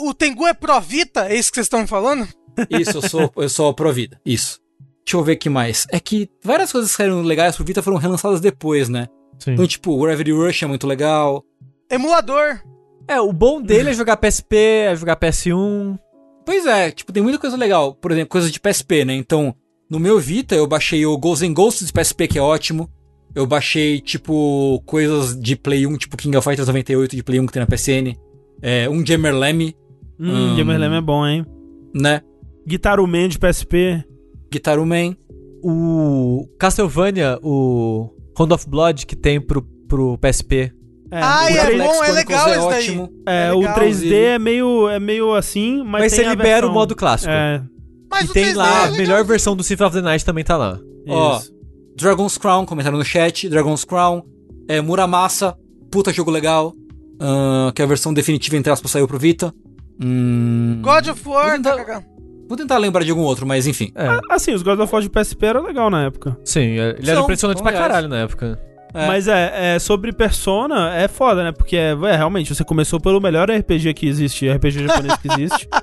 o, o Tengu é Pro Vita? É isso que vocês estão falando? Isso, eu sou, eu sou pro vida. Isso. Deixa eu ver o que mais. É que várias coisas que saíram legais pro Vita foram relançadas depois, né? Sim. Então, tipo, o Gravity Rush é muito legal. Emulador. É, o bom dele é jogar PSP, é jogar PS1. Pois é, tipo, tem muita coisa legal. Por exemplo, coisas de PSP, né? Então, no meu Vita, eu baixei o Ghosts and Ghosts de PSP, que é ótimo. Eu baixei, tipo, coisas de Play 1, tipo King of Fighters 98 de Play 1 que tem na PSN. É, um Jammer Lemmy, Hum, Hum. Gamer Lem é bom, hein? né? Guitar Man de PSP. Guitar Man. O Castlevania, o Round of Blood que tem pro, pro PSP. É, Ah, o e é bom, é legal esse daí. ótimo. é, é o legal, 3D inclusive. é meio, é meio assim, mas, Mas, tem você a libera versão- o modo clássico. É, Mas e o tem 3D lá é a melhor versão do Symphony of the Night também tá lá. Ó, isso. Dragon's Crown, comentaram no chat. Dragon's Crown. É, Muramasa, puta jogo legal. ah, que a versão definitiva, entre aspas, saiu pro Vita. Hum, God of War, Vou tentar- tá. Vou tentar lembrar de algum outro, mas enfim. É. Assim, os God of War de PSP era legal na época. Sim, é- ele era impressionante pra caralho na época. É. Mas é, é, sobre Persona, é foda, né? Porque, é, realmente, você começou pelo melhor RPG que existe, RPG japonês que existe. (laughs)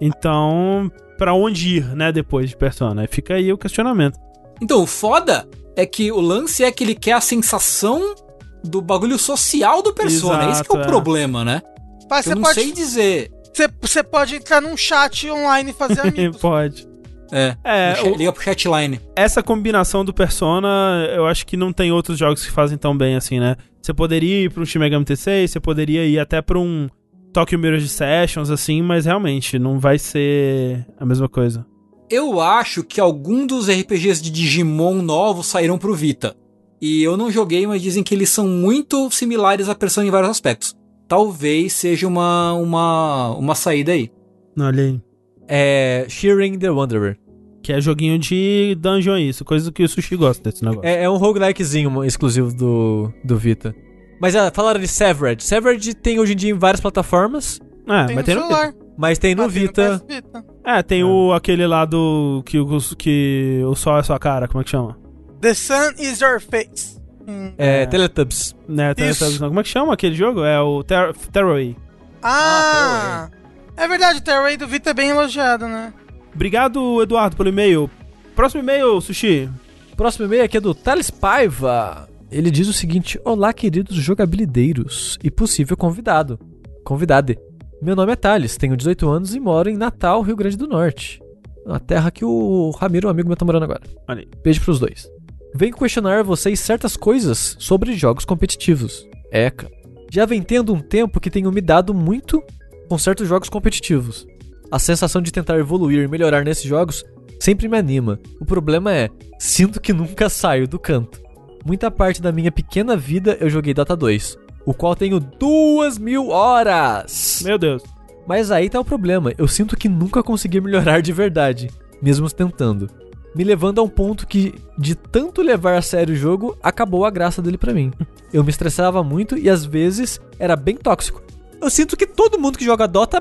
Então, pra onde ir, né, depois de Persona? Fica aí o questionamento. Então, o foda é que o lance é que ele quer a sensação do bagulho social do Persona. Esse que é o Exato, é. problema, né? Mas Eu você não pode, sei dizer. você, você pode entrar num chat online e fazer (laughs) amigos. Pode. É, É, o- liga pro chatline. Essa combinação do Persona, eu acho que não tem outros jogos que fazem tão bem assim, né? Você poderia ir pra um Shin Megami Tensei, você poderia ir até pra um Tokyo Mirror Sessions, assim, mas realmente não vai ser a mesma coisa. Eu acho que algum dos RPGs de Digimon novos saíram pro Vita. E eu não joguei, mas dizem que eles são muito similares a Persona em vários aspectos. Talvez seja uma, uma, uma saída aí. Olha aí. É Shearing the Wanderer. Que é joguinho de dungeon isso, coisa que o Sushi gosta desse negócio. É, é um roguelikezinho exclusivo do, do Vita. Mas ah, falaram de Severed. Severed tem hoje em dia em várias plataformas, É, Tem mas no tem no celular. mas tem no Ah, tem Vita. PS Vita. É, tem o aquele lá do que, o- que o sol é sua cara, como é que chama? The Sun is Your Face. Hum. É, É. Teletubbies. Né, tem- Isso. como é que chama aquele jogo? É o Ter Terraway. Ah, é verdade, o Terraway do Vita é bem elogiado, né? Obrigado, Eduardo, pelo e-mail. Próximo e-mail, Sushi. Próximo e-mail aqui é do Thales Paiva. Ele diz o seguinte: Olá, queridos jogabilideiros e possível convidado. Convidade. Meu nome é Thales, tenho 18 anos e moro em Natal, Rio Grande do Norte. A terra que o Ramiro, um amigo meu, tá morando agora. Olha aí. Beijo pros dois. Venho questionar vocês certas coisas sobre jogos competitivos. Eca. Já vem tendo um tempo que tenho me dado muito com certos jogos competitivos. A sensação de tentar evoluir e melhorar nesses jogos sempre me anima. O problema é, sinto que nunca saio do canto. Muita parte da minha pequena vida eu joguei Dota 2, o qual tenho duas mil horas. Meu Deus. Mas aí tá o problema, eu sinto que nunca consegui melhorar de verdade, mesmo tentando. Me levando a um ponto que, de tanto levar a sério o jogo, acabou a graça dele pra mim. Eu me estressava muito e às vezes era bem tóxico. Eu sinto que todo mundo que joga Dota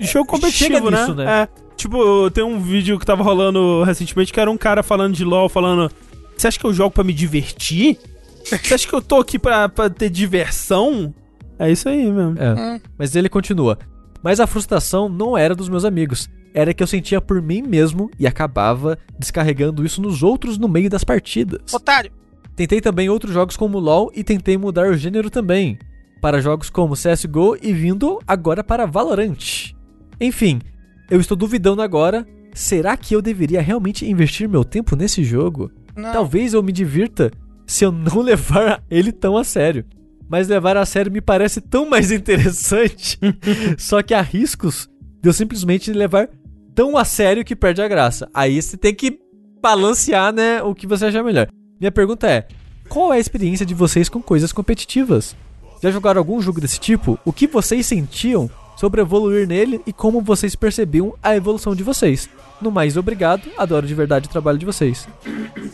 Jogo competitivo, chega né? nisso, né? É. Tipo, tem um vídeo que tava rolando recentemente que era um cara falando de LoL, falando: Você acha que eu jogo pra me divertir? Você acha que eu tô aqui pra, pra ter diversão? É isso aí mesmo. É. Hum. Mas ele continua. Mas a frustração não era dos meus amigos. Era que eu sentia por mim mesmo e acabava descarregando isso nos outros no meio das partidas. Otário. Tentei também outros jogos como LoL e tentei mudar o gênero também. Para jogos como CSGO e vindo agora para Valorant. Enfim, eu estou duvidando agora. Será que eu deveria realmente investir meu tempo nesse jogo? Não. Talvez eu me divirta se eu não (laughs) levar ele tão a sério. Mas levar a sério me parece tão mais interessante. (laughs) Só que há riscos de eu simplesmente levar tão a sério que perde a graça. Aí você tem que balancear, né, o que você achar melhor. Minha pergunta é: qual é a experiência de vocês com coisas competitivas? Já jogaram algum jogo desse tipo? O que vocês sentiam sobre evoluir nele e como vocês percebiam a evolução de vocês? No mais, obrigado, adoro de verdade o trabalho de vocês.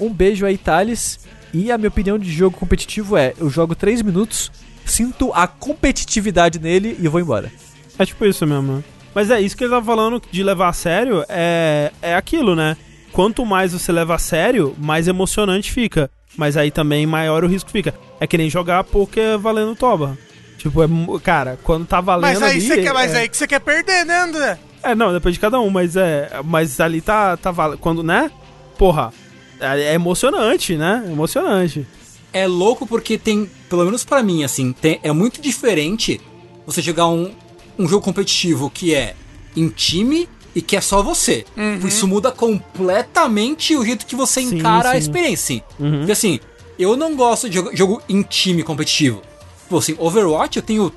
Um beijo aí, Thales. E a minha opinião de jogo competitivo é: eu jogo 3 minutos, sinto a competitividade nele e vou embora. É tipo isso mesmo. Mas é isso que ele tava falando de levar a sério, é, é aquilo, né? Quanto mais você leva a sério, mais emocionante fica. Mas aí também maior o risco fica. É que nem jogar poker valendo toba. Tipo, é, cara, quando tá valendo Mas aí ali, você quer, mas é, aí que você quer perder, né, André? É, não, depende de cada um, mas é. Mas ali tá, tá valendo. Quando, né? Porra, é, é emocionante, né? É emocionante. É louco porque tem, pelo menos pra mim, assim, tem- é muito diferente você jogar um, um jogo competitivo que é em time e que é só você. Isso muda completamente o jeito que você Sim, encara a sim. experiência. Uhum. Porque assim, eu não gosto de jogo, jogo em time competitivo. Pô, assim, Overwatch, eu tenho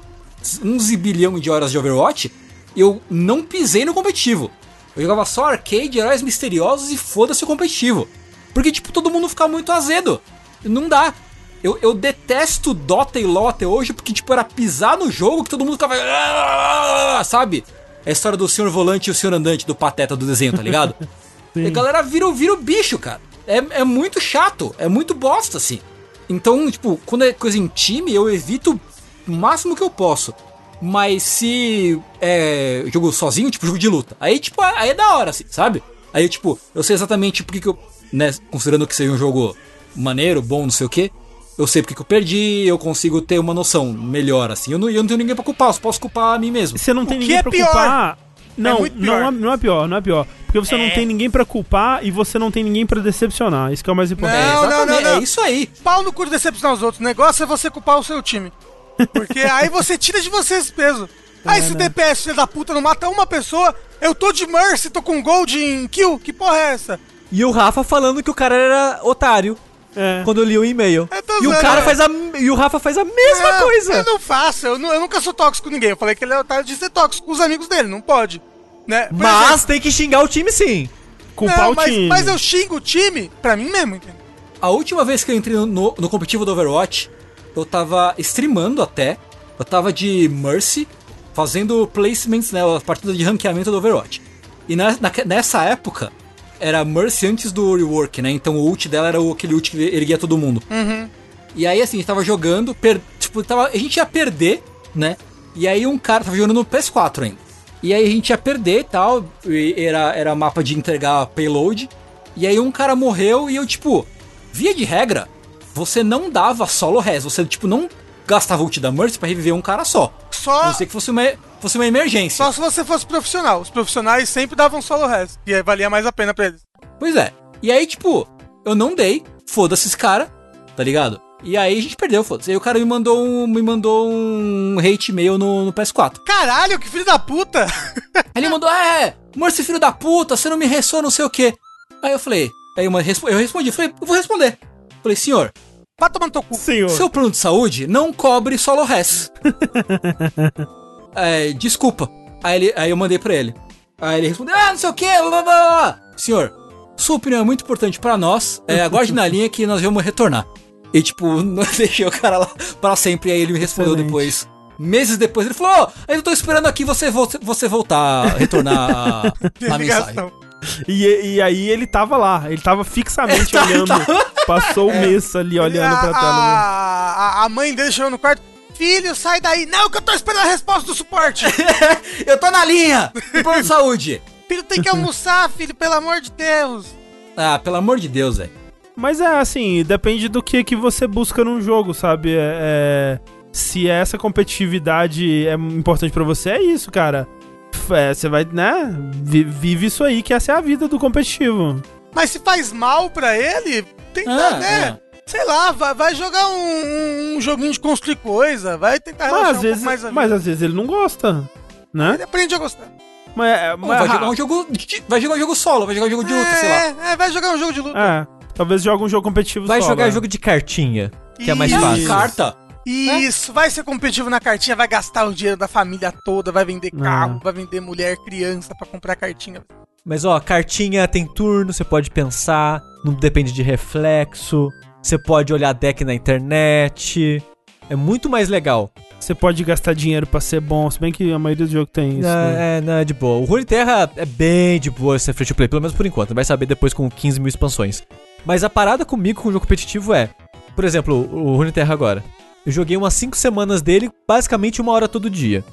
um zibilhão de horas de Overwatch eu não pisei no competitivo. Eu jogava só arcade, heróis misteriosos e foda-se o competitivo. Porque, tipo, todo mundo fica muito azedo. Não dá. Eu, eu detesto Dota e LoL até hoje porque, tipo, era pisar no jogo que todo mundo ficava... (laughs) Sabe? É a história do senhor volante e o senhor andante do pateta do desenho, tá ligado? (laughs) E a galera vira, o- vira o bicho, cara. É, é muito chato, é muito bosta, assim. Então, tipo, quando é coisa em time, eu evito o máximo que eu posso. Mas se é jogo sozinho, tipo jogo de luta, aí, tipo, aí é da hora, assim, sabe? Aí, tipo, eu sei exatamente por que eu, né, considerando que seja um jogo maneiro, bom, não sei o que, eu sei porque que eu perdi, eu consigo ter uma noção melhor, assim. Eu não, eu não tenho ninguém pra culpar, eu só posso culpar a mim mesmo. Você não O tem que ninguém é pra pior? culpar. Não, muito não, é, não é pior, não é pior. Porque você não É. tem ninguém pra culpar e você não tem ninguém pra decepcionar. Isso que é o mais importante. Não, é, não, não, não. é isso aí. Pau no cu de decepcionar os outros. O negócio é você culpar o seu time. Porque (laughs) aí você tira de você esse peso. Aí se o DPS, filho da puta, não mata uma pessoa, eu tô de Mercy, tô com Gold em kill, que porra é essa? E o Rafa falando que o cara era otário É. quando eu li o e-mail. E o cara é. faz a. E o Rafa faz a mesma Não, coisa. Eu não faço, eu, eu nunca sou tóxico com ninguém. Eu falei que ele é otário de ser tóxico com os amigos dele, não pode. Né? Por Mas exemplo, tem que xingar o time sim. Culpar não, o mas, time. mas eu xingo o time pra mim mesmo, entendeu? A última vez que eu entrei no, no, no competitivo do Overwatch, eu tava streamando até. Eu tava de Mercy, fazendo placements, né? A partida de ranqueamento do Overwatch. E na, na- nessa época, era Mercy antes do rework, né? Então o ult dela era aquele ult que erguia todo mundo. E aí, assim, a gente tava jogando, per- tipo, tava, a gente ia perder, né? E aí um cara tava jogando no PS4 ainda. E aí a gente ia perder e tal, e era, era mapa de entregar payload. E aí um cara morreu e eu, tipo, via de regra, você não dava solo res, você, tipo, não gastava ult da Mercy pra reviver um cara só. A Só, não ser que fosse uma, fosse uma emergência. só se você fosse profissional. Os profissionais sempre davam solo res. E aí valia mais a pena pra eles. Pois é. E aí, tipo, eu não dei, foda-se esse cara, tá ligado? E aí a gente perdeu, foda-se. Aí o cara me mandou um, me mandou um hate mail no, no PS4. Caralho, que filho da puta! Aí ele mandou, é, Morse filho da puta, você não me ressoa, não sei o quê. Aí eu falei, aí uma, eu respondi, falei, eu vou responder. Falei, senhor, Vai tomar no teu cu. Senhor. seu plano de saúde não cobre solo res. (laughs) é, desculpa. Aí, ele, aí eu mandei pra ele. Aí ele respondeu, ah, não sei o que, blá, blá, blá. Senhor, sua opinião é muito importante pra nós. É, aguarde na (laughs) linha que nós vamos retornar. E tipo, (laughs) não deixei o cara lá pra sempre. Aí ele me respondeu Excelente. depois. Meses depois, ele falou, ó, ainda tô esperando aqui você, vo você voltar, retornar a, (laughs) a mensagem. E, e aí ele tava lá, ele tava fixamente olhando. Passou o mês ali olhando a, pra tela. a, a- a mãe dele chegou no quarto. Filho, sai daí. Não, que eu tô esperando a resposta do suporte. (laughs) Eu tô na linha! do plano de saúde! filho, tem que almoçar, filho, pelo amor de Deus. Ah, pelo amor de Deus, velho. Mas é assim, depende do que, que você busca num jogo, sabe? É, é, se essa competitividade é importante pra você, é isso, cara. É, você vai, né? vi- Vive isso aí, que essa é a vida do competitivo. Mas se faz mal pra ele, tenta, Ah, né? Sei lá, vai, vai jogar um, um- joguinho de construir coisa, vai tentar Mas às, um vezes, pouco mais a vida. mas às vezes ele não gosta, né? Ele aprende a gostar. Mas, é, mas- vai jogar um jogo. Vai jogar um jogo solo, vai jogar um jogo de luta, sei lá. é, é, vai jogar um jogo de luta. é, talvez jogue um jogo competitivo Vai só, jogar né? jogo de cartinha, que é mais Isso. fácil. Carta. Isso, vai ser competitivo na cartinha, vai gastar o dinheiro da família toda, vai vender carro, vai vender mulher, criança pra comprar cartinha. Mas ó, cartinha tem turno, você pode pensar, não depende de reflexo, você pode olhar deck na internet. É muito mais legal. Você pode gastar dinheiro pra ser bom, se bem que a maioria dos jogos tem isso. Não, né? é, não, é de boa. O Rune Terra é bem de boa ser free to play, pelo menos por enquanto. Vai saber depois com 15 mil expansões. Mas a parada comigo com o jogo competitivo é, por exemplo, o Rune Terra agora. Eu joguei umas 5 semanas dele, basicamente uma hora todo dia.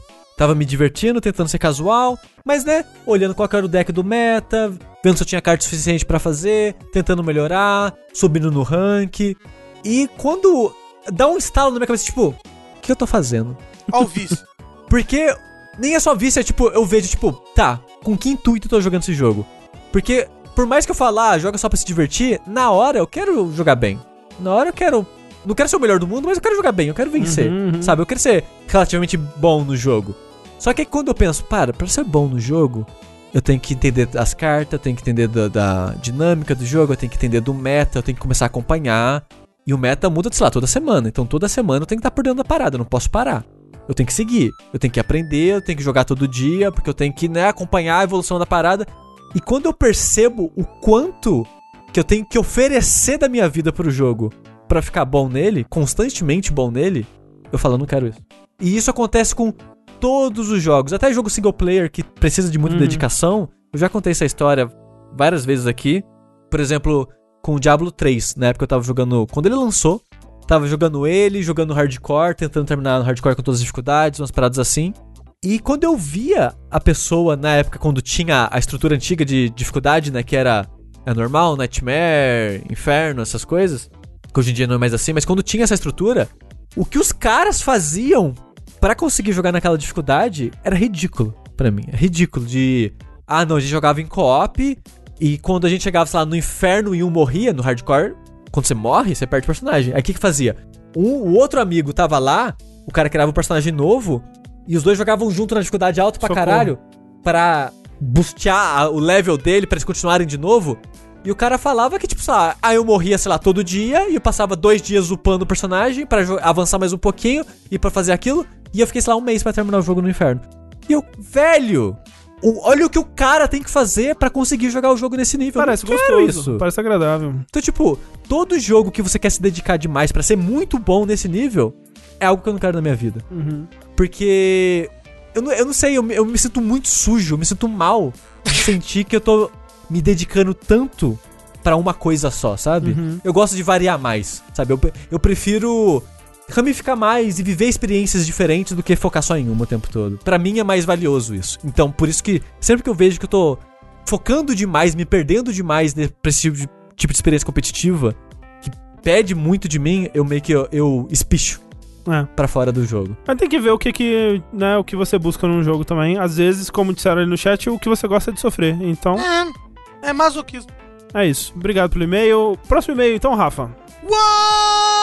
Tava me divertindo, tentando ser casual, mas né, olhando qual era o deck do meta, vendo se eu tinha carta suficiente pra fazer, tentando melhorar, subindo no rank. E quando dá um estalo na minha cabeça, tipo, o que eu tô fazendo? Ó o vício. (laughs) Porque nem é só vício, é tipo, eu vejo, tipo, tá, com que intuito eu tô jogando esse jogo? Porque, por mais que eu falar, ah, joga só pra se divertir, na hora eu quero jogar bem. Na hora eu quero. Não quero ser o melhor do mundo, mas eu quero jogar bem, eu quero vencer. Uhum, uhum. Sabe? Eu quero ser relativamente bom no jogo. Só que quando eu penso, para, pra ser bom no jogo, eu tenho que entender as cartas, eu tenho que entender da, da dinâmica do jogo, eu tenho que entender do meta, eu tenho que começar a acompanhar. E o meta muda, sei lá, toda semana. Então toda semana eu tenho que estar por dentro da parada, eu não posso parar. Eu tenho que seguir, eu tenho que aprender, eu tenho que jogar todo dia, porque eu tenho que, né, acompanhar a evolução da parada. E quando eu percebo o quanto que eu tenho que oferecer da minha vida pro jogo pra ficar bom nele, constantemente bom nele, eu falo, não quero isso. E isso acontece com todos os jogos, até jogo single player que precisa de muita Uhum. dedicação. Eu já contei essa história várias vezes aqui. Por exemplo, com o Diablo 3, na época eu tava jogando, quando ele lançou, tava jogando ele, jogando hardcore, tentando terminar no hardcore com todas as dificuldades, umas paradas assim. E quando eu via a pessoa na época quando tinha a estrutura antiga de dificuldade, né, que era é normal, Nightmare, Inferno, essas coisas, que hoje em dia não é mais assim, mas quando tinha essa estrutura, o que os caras faziam pra conseguir jogar naquela dificuldade era ridículo pra mim. É ridículo de ah, não, a gente jogava em co-op e quando a gente chegava, sei lá, no inferno e um morria no hardcore, quando você morre, você perde o personagem. Aí o que que fazia? Um, o outro amigo tava lá, o cara criava um personagem novo e os dois jogavam junto na dificuldade alta pra Socorro. caralho pra boostear a- o level dele pra eles continuarem de novo. E o cara falava que, tipo, sei lá, aí eu morria, sei lá, todo dia e eu passava dois dias upando o personagem pra jo- avançar mais um pouquinho e pra fazer aquilo. E eu fiquei, sei lá, um mês pra terminar o jogo no inferno. E eu, velho, o- olha o que o cara tem que fazer pra conseguir jogar o jogo nesse nível. Parece gostoso, isso. parece agradável. Então, tipo, todo jogo que você quer se dedicar demais pra ser muito bom nesse nível é algo que eu não quero na minha vida. Uhum. Porque. Eu não, eu não sei, eu, me- eu me sinto muito sujo, eu me sinto mal de (laughs) sentir que eu tô me dedicando tanto pra uma coisa só, sabe? Uhum. Eu gosto de variar mais, sabe? Eu, eu prefiro ramificar mais e viver experiências diferentes do que focar só em uma o tempo todo. Pra mim é mais valioso isso. Então, por isso que sempre que eu vejo que eu tô focando demais, me perdendo demais de- pra esse tipo de, tipo de experiência competitiva, que pede muito de mim, eu meio que eu, eu espicho É. pra fora do jogo. Mas tem que ver o que que, né, o que você busca num jogo também. Às vezes, como disseram ali no chat, o que você gosta de sofrer. Então, É, é masoquismo. é isso. Obrigado pelo e-mail. Próximo e-mail, então, Rafa. Uou!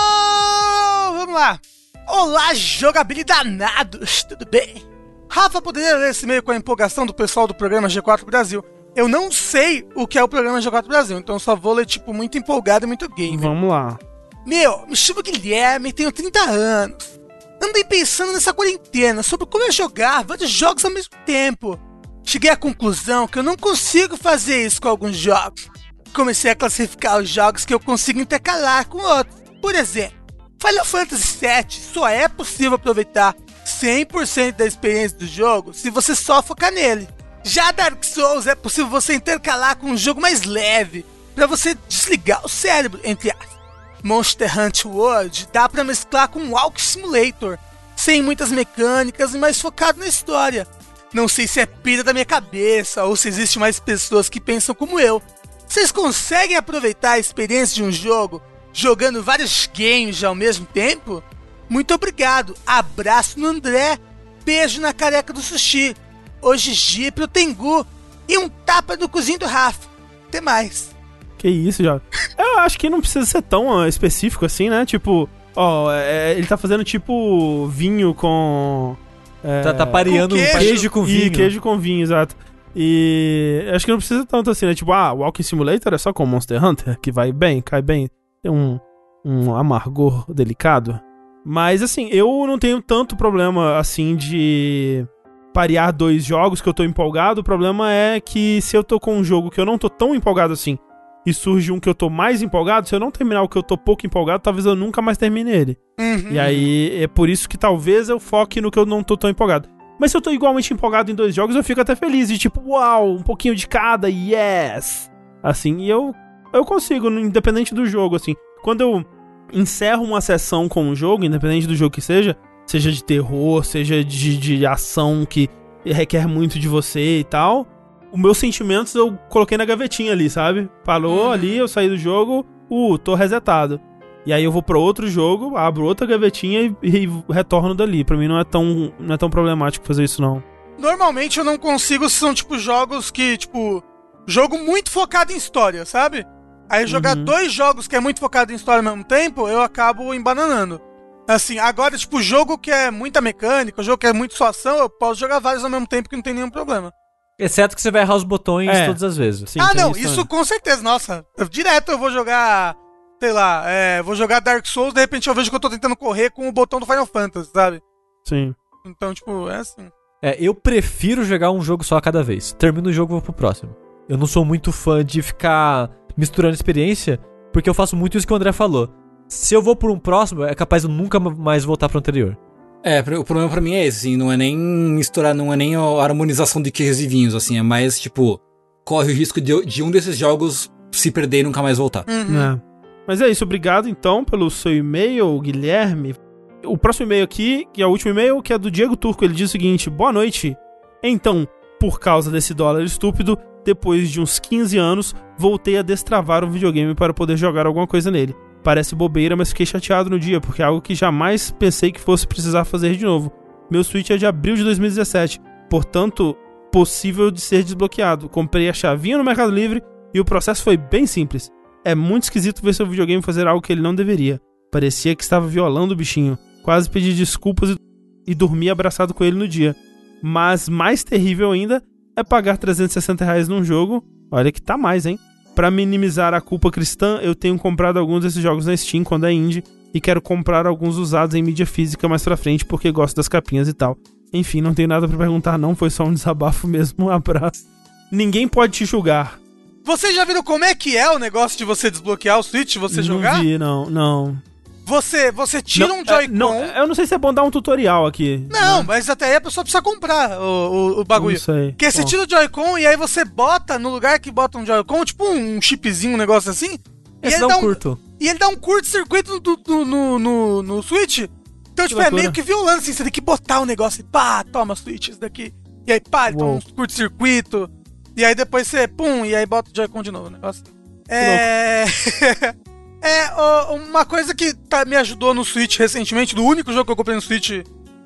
Lá. Olá, jogabilidanados, tudo bem? Rafa poderia ler esse e-mail com a empolgação do pessoal do programa G4 Brasil. Eu não sei o que é o programa G4 Brasil, então eu só vou ler, tipo, muito empolgado e muito game. Vamos lá. Meu, me chamo Guilherme, tenho 30 anos. Andei pensando nessa quarentena sobre como é jogar vários jogos ao mesmo tempo. Cheguei à conclusão que eu não consigo fazer isso com alguns jogos. Comecei a classificar os jogos que eu consigo intercalar com outros. Por exemplo, Final Fantasy VII só é possível aproveitar 100% da experiência do jogo se você só focar nele. Já Dark Souls é possível você intercalar com um jogo mais leve, para você desligar o cérebro, entre aspas. Monster Hunter World dá para mesclar com Walk Simulator, sem muitas mecânicas e mais focado na história. Não sei se é pira da minha cabeça ou se existe mais pessoas que pensam como eu. Vocês conseguem aproveitar a experiência de um jogo jogando vários games ao mesmo tempo? Muito obrigado. Abraço no André. Beijo na careca do sushi. Hoje G pro Tengu. E um tapa no cozinho do Rafa. Até mais. Que isso, já. (laughs) Eu acho que não precisa ser tão ah, específico assim, né? Tipo, ó, é, ele tá fazendo tipo vinho com. é, Tá, tá pareando Com um queijo. queijo com vinho. E queijo com vinho, exato. E acho que não precisa tanto assim, né? Tipo, ah, Walking Simulator é só com Monster Hunter, que vai bem, cai bem. Tem um, um amargor delicado. Mas assim, eu não tenho tanto problema assim de parear dois jogos que eu tô empolgado. O problema é que se eu tô com um jogo que eu não tô tão empolgado assim e surge um que eu tô mais empolgado, se eu não terminar o que eu tô pouco empolgado, talvez eu nunca mais termine ele. Uhum. E aí é por isso que talvez eu foque no que eu não tô tão empolgado. Mas se eu tô igualmente empolgado em dois jogos, eu fico até feliz. De tipo, uau, um pouquinho de cada, yes! Assim, e eu, eu consigo, independente do jogo, assim. Quando eu encerro uma sessão com um jogo, independente do jogo que seja, seja de terror, seja de, de ação que requer muito de você e tal, os meus sentimentos eu coloquei na gavetinha ali, sabe? Parou ali, eu saí do jogo, uh, tô resetado. E aí eu vou pra outro jogo, abro outra gavetinha e, e retorno dali. Pra mim não é tão não é tão problemático fazer isso não. Normalmente eu não consigo se são tipo jogos que, tipo, jogo muito focado em história, sabe? Aí jogar Uhum. dois jogos que é muito focado em história ao mesmo tempo, eu acabo embananando. Assim, agora, tipo, jogo que é muita mecânica, jogo que é muito só ação, eu posso jogar vários ao mesmo tempo que não tem nenhum problema. Exceto que você vai errar os botões É. todas as vezes. Sim, ah, não, isso com certeza, nossa. eu- direto eu vou jogar, sei lá, é, vou jogar Dark Souls, de repente eu vejo que eu tô tentando correr com o botão do Final Fantasy, sabe? Sim. Então, tipo, é assim. É, eu prefiro jogar um jogo só a cada vez. Termino o jogo e vou pro próximo. Eu não sou muito fã de ficar misturando experiência, porque eu faço muito isso que o André falou. Se eu vou por um próximo, é capaz de eu nunca mais voltar pro anterior. É, o problema pra mim é esse, assim, não é nem misturar, não é nem a harmonização de queijos e vinhos, assim, é mais, tipo, corre o risco de, de um desses jogos se perder e nunca mais voltar. Uhum. É. Mas é isso, obrigado então pelo seu e-mail, Guilherme. O próximo e-mail aqui, que é o último e-mail, que é do Diego Turco, ele diz o seguinte: Boa noite. Então, por causa desse dólar estúpido, depois de uns 15 anos, voltei a destravar o videogame para poder jogar alguma coisa nele. Parece bobeira, mas fiquei chateado no dia, porque é algo que jamais pensei que fosse precisar fazer de novo. Meu Switch é de abril de 2017, portanto, possível de ser desbloqueado. Comprei a chavinha no Mercado Livre e o processo foi bem simples. É muito esquisito ver seu videogame fazer algo que ele não deveria. Parecia que estava violando o bichinho. Quase pedi desculpas e, e dormi abraçado com ele no dia. Mas mais terrível ainda é pagar 360 reais num jogo. Olha que tá mais, hein? Pra minimizar a culpa cristã, eu tenho comprado alguns desses jogos na Steam quando é indie e quero comprar alguns usados em mídia física mais pra frente porque gosto das capinhas e tal. Enfim, não tenho nada pra perguntar não, foi só um desabafo (laughs) mesmo. Um abraço. Ninguém pode te julgar. Vocês já viram como é que é o negócio de você desbloquear o Switch, você não jogar? vi, não, não. Você, você tira Não, um Joy-Con. é, não, eu não sei se é bom dar um tutorial aqui. Não, mas até aí a pessoa precisa comprar o, o, o bagulho. Não sei. Porque você tira o Joy-Con e aí você bota no lugar que bota um Joy-Con, tipo um chipzinho, um negócio assim. E Esse ele, dá dá um um, curto. e ele dá um curto-circuito no, no, no, no, Switch. Então, tipo, é loucura. meio que violando, assim. Você tem que botar o negócio e pá, toma Switch, isso daqui. E aí, pá, ele toma um curto-circuito. E aí depois você, pum, e aí bota o Joy-Con de novo. O negócio. É. (laughs) é, ó, uma coisa que tá, me ajudou no Switch recentemente, do único jogo que eu comprei no Switch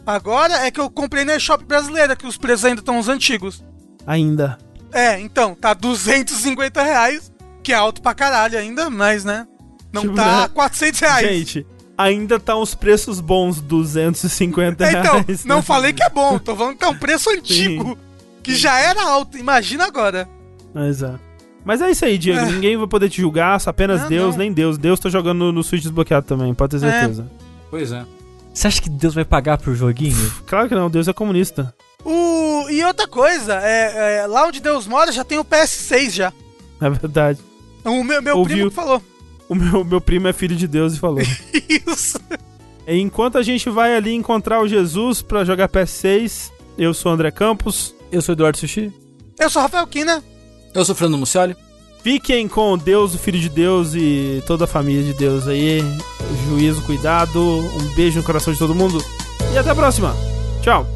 agora, é que eu comprei na eShop brasileira, que os preços ainda estão os antigos. Ainda. É, então, tá 250 reais, que é alto pra caralho ainda, mas né. Não Tipo, tá né? 400 reais. Gente, ainda tá uns preços bons, 250 É, reais. então, não né? falei que é bom, tô falando que é um preço (laughs) antigo. Que já era alto, imagina agora. É. Mas é isso aí, Diego. É. Ninguém vai poder te julgar, só apenas Não, Deus, não. nem Deus. Deus tá jogando no, Switch desbloqueado também, pode ter É. certeza. Pois é. Você acha que Deus vai pagar por joguinho? (laughs) Claro que não, Deus é comunista. O... E outra coisa, é, é, lá onde Deus mora já tem o PS6 já. É verdade. O meu, meu Ouviu? primo que falou. O meu, meu primo é filho de Deus e falou. (laughs) Isso. Enquanto a gente vai ali encontrar o Jesus pra jogar PS6, eu sou o André Campos. Eu sou Eduardo Sushi. Eu sou o Rafael Kina. Eu sou Fernando Mucioli. Fiquem com Deus, o Filho de Deus e toda a família de Deus aí. Juízo, cuidado. Um beijo no coração de todo mundo. E até a próxima. Tchau.